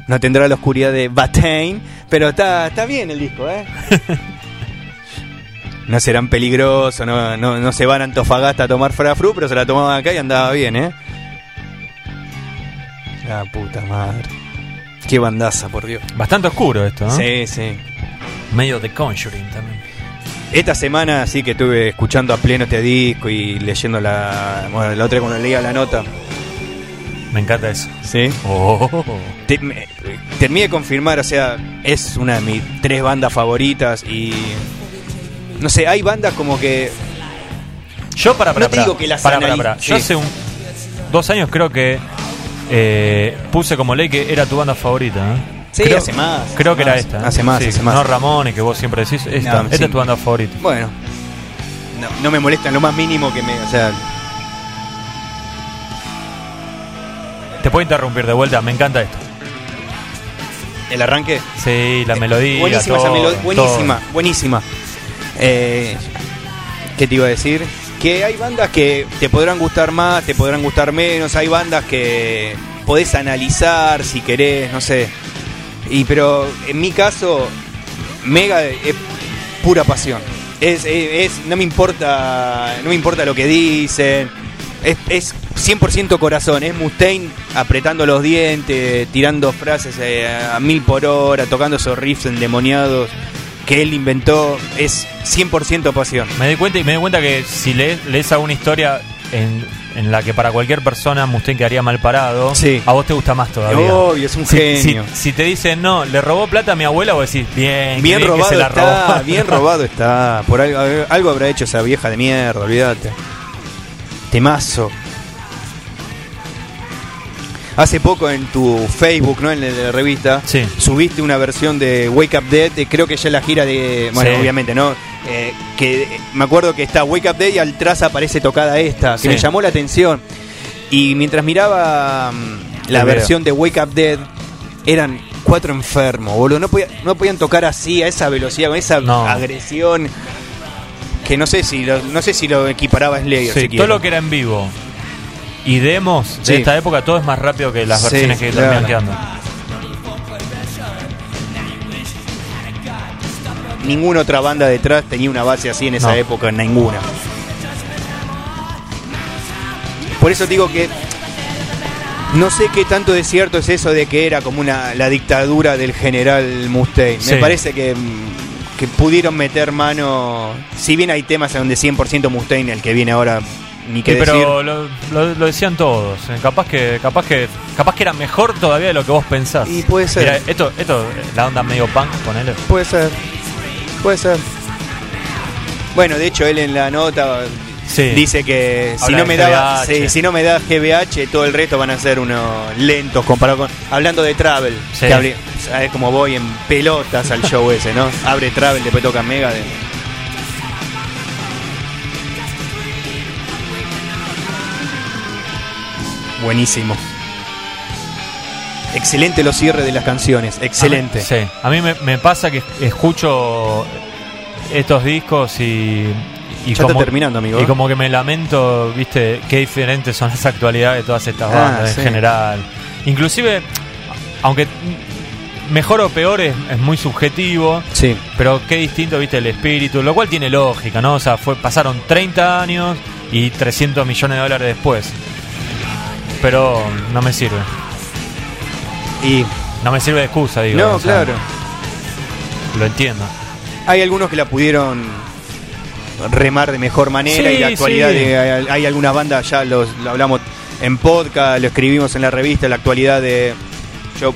No tendrá la oscuridad de Batain, pero está, está bien el disco, ¿eh? no serán peligrosos, no, no, no se van a Antofagasta a tomar frafru, pero se la tomaban acá y andaba bien, ¿eh? La puta madre. Qué bandaza, por Dios. Bastante oscuro esto, ¿no? Sí, sí. Medio de Conjuring también. Esta semana sí que estuve escuchando a pleno este disco y leyendo la. Bueno, la otra cuando leía la nota. Me encanta eso. Sí. Oh. Te- me- terminé de confirmar, o sea, es una de mis tres bandas favoritas y. No sé, hay bandas como que. Yo para, para, No te para, digo que las para, para, para. Yo hace un, dos años creo que eh, puse como ley que era tu banda favorita. ¿eh? Sí, creo, hace más, Creo hace que era esta. ¿eh? hace más, Sí, hace más. No Ramones, que vos siempre decís. Esta, No, esta sí. es tu banda favorita. Bueno. No, no me molesta lo más mínimo que me. O sea. Te puedo interrumpir de vuelta, me encanta esto. El arranque. Sí, la melodía. buenísima esa melodía. Buenísima, todo. buenísima. Eh, ¿Qué te iba a decir? Que hay bandas que te podrán gustar más, te podrán gustar menos. Hay bandas que podés analizar si querés, no sé. Y pero en mi caso, Mega es pura pasión. Es, es- no me importa, no me importa lo que dicen. Es, es 100% corazón, es Mustaine apretando los dientes, tirando frases eh, a mil por hora, tocando esos riffs endemoniados que él inventó, es 100% pasión. Me di cuenta y me di cuenta que si lees, lees alguna historia en, en la que para cualquier persona Mustaine quedaría mal parado, Sí. a vos te gusta más todavía. Obvio, es un Si- genio. Si, si te dicen, no, le robó plata a mi abuela, vos decís, bien, Bien que robado se la está, robó. bien robado está. Por algo, algo habrá hecho esa vieja de mierda, olvídate. Temazo. Hace poco en tu Facebook, ¿no? En la, la revista, Sí. subiste una versión de Wake Up Dead, de- creo que ya es la gira de. Bueno, Sí. obviamente, ¿no? Eh, que me acuerdo que está Wake Up Dead y atrás aparece tocada esta, que Sí. me llamó la atención. Y mientras miraba mm, la versión de Wake Up Dead, eran cuatro enfermos, boludo. No, podía- no podían tocar así, a esa velocidad, con esa No. agresión. Que no sé si lo, no sé si lo equiparaba Slayer. Sí, siquiera. todo lo que era en vivo y demos de Sí. esta época, todo es más rápido que las versiones que claro. terminan quedando. Ninguna otra banda detrás tenía una base así en esa No. época, ninguna. Por eso digo que no sé qué tanto de cierto es eso de que era como una la dictadura del general Mustaine. Sí. Me parece que, que pudieron meter mano. Si bien hay temas en donde 100% Mustaine, el que viene ahora, ni Sí, decir. pero lo, lo- lo decían todos. eh, Capaz que, capaz que, capaz que era mejor todavía de lo que vos pensás. Y puede ser. Mirá, esto, esto, la onda medio punk, ponele. Puede ser. Puede ser. Bueno, de hecho él en la nota Sí. dice que si Habla no me da GBH. si, si no me da GBH todo el resto van a ser unos lentos comparado con hablando de Travel, Sí. que hable- sabes cómo voy en pelotas al show ese, ¿no? Abre Travel, después toca Mega de Buenísimo. Excelente los cierres de las canciones, excelente. A mí- sí, a mí me, me pasa que escucho estos discos y. y Ya está terminando, amigo, Y ¿eh? como que me lamento, viste, qué diferentes son las actualidades de todas estas Ah, bandas sí. en general. Inclusive, aunque mejor o peor es, es muy subjetivo, Sí. pero qué distinto, viste, el espíritu, lo cual tiene lógica, ¿no? O sea, fue, pasaron 30 años y 300 millones de dólares después. Pero no me sirve. Y No me sirve de excusa, digo. no, o sea, claro. Lo entiendo. Hay algunos que la pudieron remar de mejor manera Sí, y la actualidad sí. de, hay, hay algunas bandas ya los, lo hablamos en podcast, lo escribimos en la revista, la actualidad de yo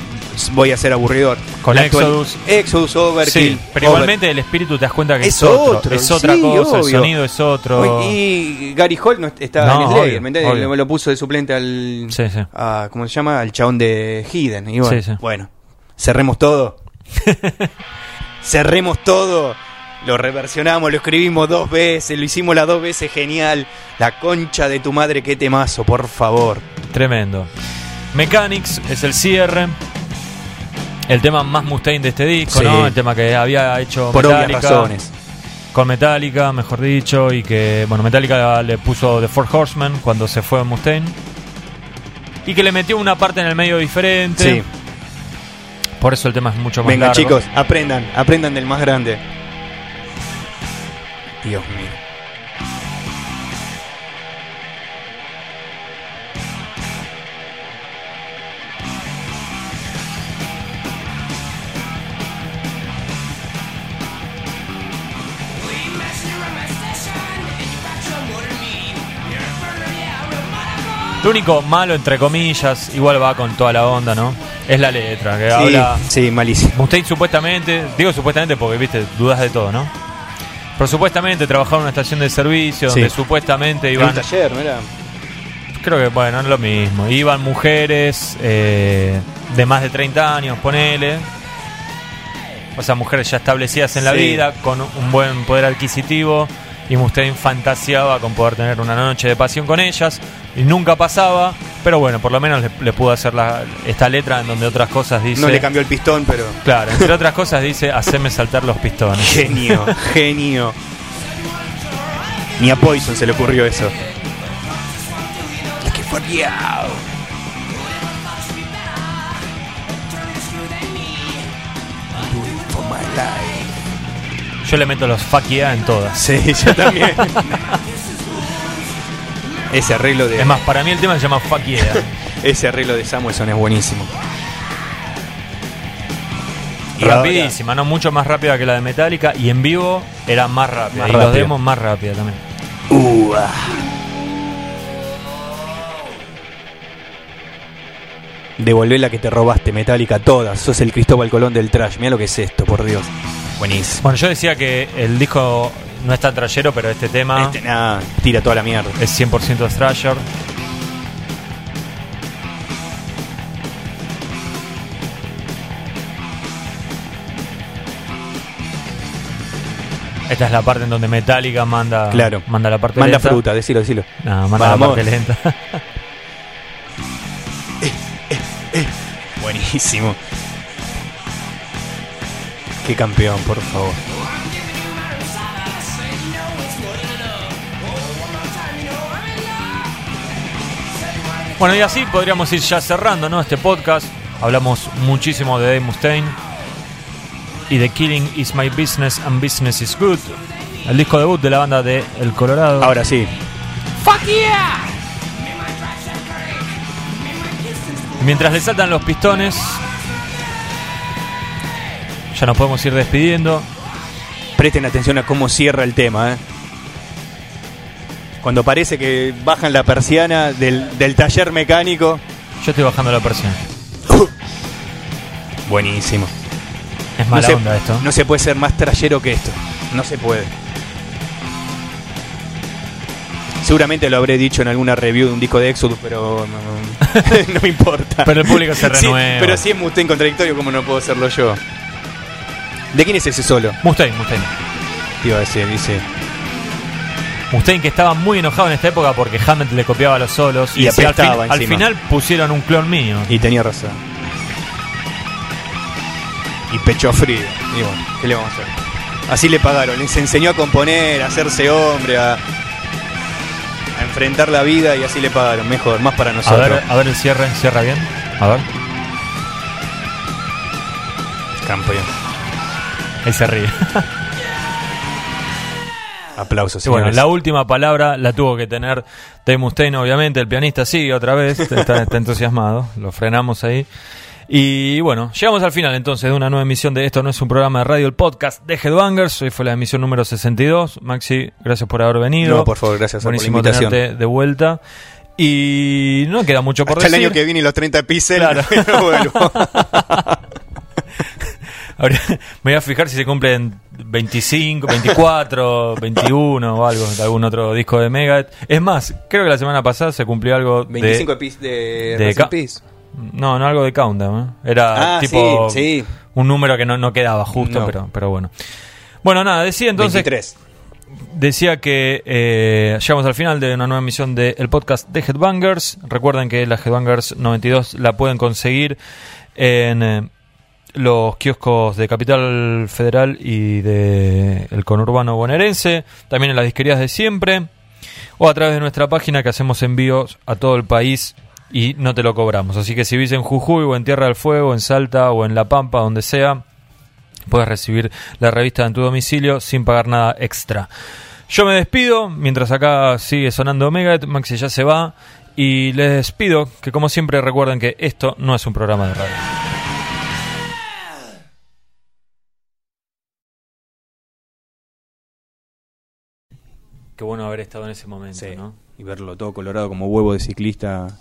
voy a ser aburridor. Con La Exodus. Exodus Overkill. Sí, pero Over- igualmente el espíritu te das cuenta que es, Es otro, otro, es otra sí, cosa, el sonido es otro. Y Gary Holt no está No, en Slayer, obvio, ¿me entiendes? Lo, lo puso de suplente al Sí, sí. a- ¿cómo se llama? Al chabón de Hidden. Y bueno, Sí, sí. bueno, cerremos todo. cerremos todo. Lo reversionamos, lo escribimos dos veces, lo hicimos las dos veces genial. La concha de tu madre, qué temazo, por favor. Tremendo. Mechanics es el cierre. El tema más Mustaine de este disco, Sí. ¿no? El tema que había hecho Por obvias Metallica. razones. Con Metallica, mejor dicho, y que, bueno, Metallica le puso The Four Horsemen cuando se fue Mustaine. Y que le metió una parte en el medio diferente. Sí. Por eso el tema es mucho más Venga, largo. chicos, aprendan, aprendan del más grande. Dios mío. Lo único malo, entre comillas, igual va con toda la onda, ¿no? Es la letra, que Sí, habla. sí, malísimo. Mustaine supuestamente, digo supuestamente porque, viste, dudas de todo, ¿no? Pero supuestamente trabajaba en una estación de servicio Sí. donde supuestamente En iban. un taller, ¿no era? Creo que, bueno, es lo mismo. Iban mujeres eh, de más de 30 años, ponele. O sea, mujeres ya establecidas en la Sí. vida, con un buen poder adquisitivo. Y Mustaine fantaseaba con poder tener una noche de pasión con ellas. Y nunca pasaba. Pero bueno, por lo menos le, le pudo hacer la- esta letra en donde otras cosas dice. No le cambió el pistón, pero. Claro, entre otras cosas dice: Haceme saltar los pistones. Genio, genio. Ni a Poison se le ocurrió eso. Es que fue Yo le meto los fuck yeah en todas. Sí, yo también. Ese arreglo de. Es más, para mí el tema se llama Fuck Yeah. ese arreglo de Samuelson es buenísimo. Y Rapidísima, no mucho más rápida que la de Metallica. Y en vivo era más rápida. Más y los demos más rápida también. Uh, ah. Devolvé la que te robaste, Metallica, todas. Sos el Cristóbal Colón del trash. Mira lo que es esto, por Dios. Buenísimo. Bueno, yo decía que el disco no es tan trayero, pero este tema Este, nada, tira toda la mierda. es 100% Thrasher. Esta es la parte en donde Metallica manda, Claro. manda la parte Manda lenta. fruta, decilo, decilo. No, manda Vamos. la parte lenta. Buenísimo. Qué campeón, por favor. Bueno, y así podríamos ir ya cerrando ¿no? este podcast. Hablamos muchísimo de Dave Mustaine y de Killing is My Business and Business is Good. El disco debut de la banda de El Colorado. Ahora sí. Mientras le saltan los pistones, ya nos podemos ir despidiendo. Presten atención a cómo cierra el tema, ¿eh? Cuando parece que bajan la persiana del, del taller mecánico. Yo estoy bajando la presión. Buenísimo. Es No mala se, onda esto. no se puede ser más trayero que esto. No se puede. Seguramente lo habré dicho en alguna review de un disco de Exodus, pero no, no me importa. Pero el público se Sí, renueva. pero si es Mustaine contradictorio, ¿cómo no puedo hacerlo yo? ¿De quién es ese solo? Mustaine, Mustaine. Te iba a decir, dice. Mustaine que estaba muy enojado en esta época porque Hammett le copiaba los solos Y decía, al, fin- al final pusieron un clon mío. Y tenía razón. Y pecho frío. Y bueno, ¿qué le vamos a hacer? Así le pagaron. Les enseñó a componer, a hacerse hombre, a, a enfrentar la vida y así le pagaron. Mejor, más para A nosotros. ver, a ver el cierre, cierra bien. A ver, Campeón. Ahí se ríe. Aplausos. Sí, bueno, señores. la última palabra la tuvo que tener Dave Mustaine, obviamente. El pianista sigue otra vez, está, está entusiasmado. Lo frenamos ahí. Y bueno, llegamos al final entonces de una nueva emisión de Esto no es un programa de radio, el podcast de Headbangers. Hoy fue la emisión número 62. Maxi, gracias por haber venido. No, por favor, gracias por la Buenísimo invitación. tenerte de vuelta. Y no queda mucho por Hasta el decir. año que viene y los 30 píxeles. Claro. no vuelvo. Ahora, me voy a fijar si se cumplen 25, 24, 21 o algo de algún otro disco de Megadeth. Es más, creo que la semana pasada se cumplió algo 25 de... de, pis- de, de Peace. No, no algo de Countdown. ¿eh? Era Ah, tipo sí, sí. un número que no, no quedaba justo, No. pero, pero bueno. Bueno, nada, decía entonces... 23. Decía que eh, llegamos al final de una nueva emisión del podcast de Headbangers. Recuerden que la Headbangers 92 la pueden conseguir en eh, los kioscos de Capital Federal y de el conurbano bonaerense. También en las disquerías de siempre. O a través de nuestra página que hacemos envíos a todo el país y no te lo cobramos. Así que si vivís en Jujuy o en Tierra del Fuego, en Salta o en La Pampa, donde sea, puedes recibir la revista en tu domicilio sin pagar nada extra. Yo me despido, mientras acá sigue sonando Megadeth, Maxi ya se va, y les pido que como siempre recuerden que esto no es un programa de radio. Qué bueno haber estado en ese momento, Sí. ¿no? Y verlo todo colorado como huevo de ciclista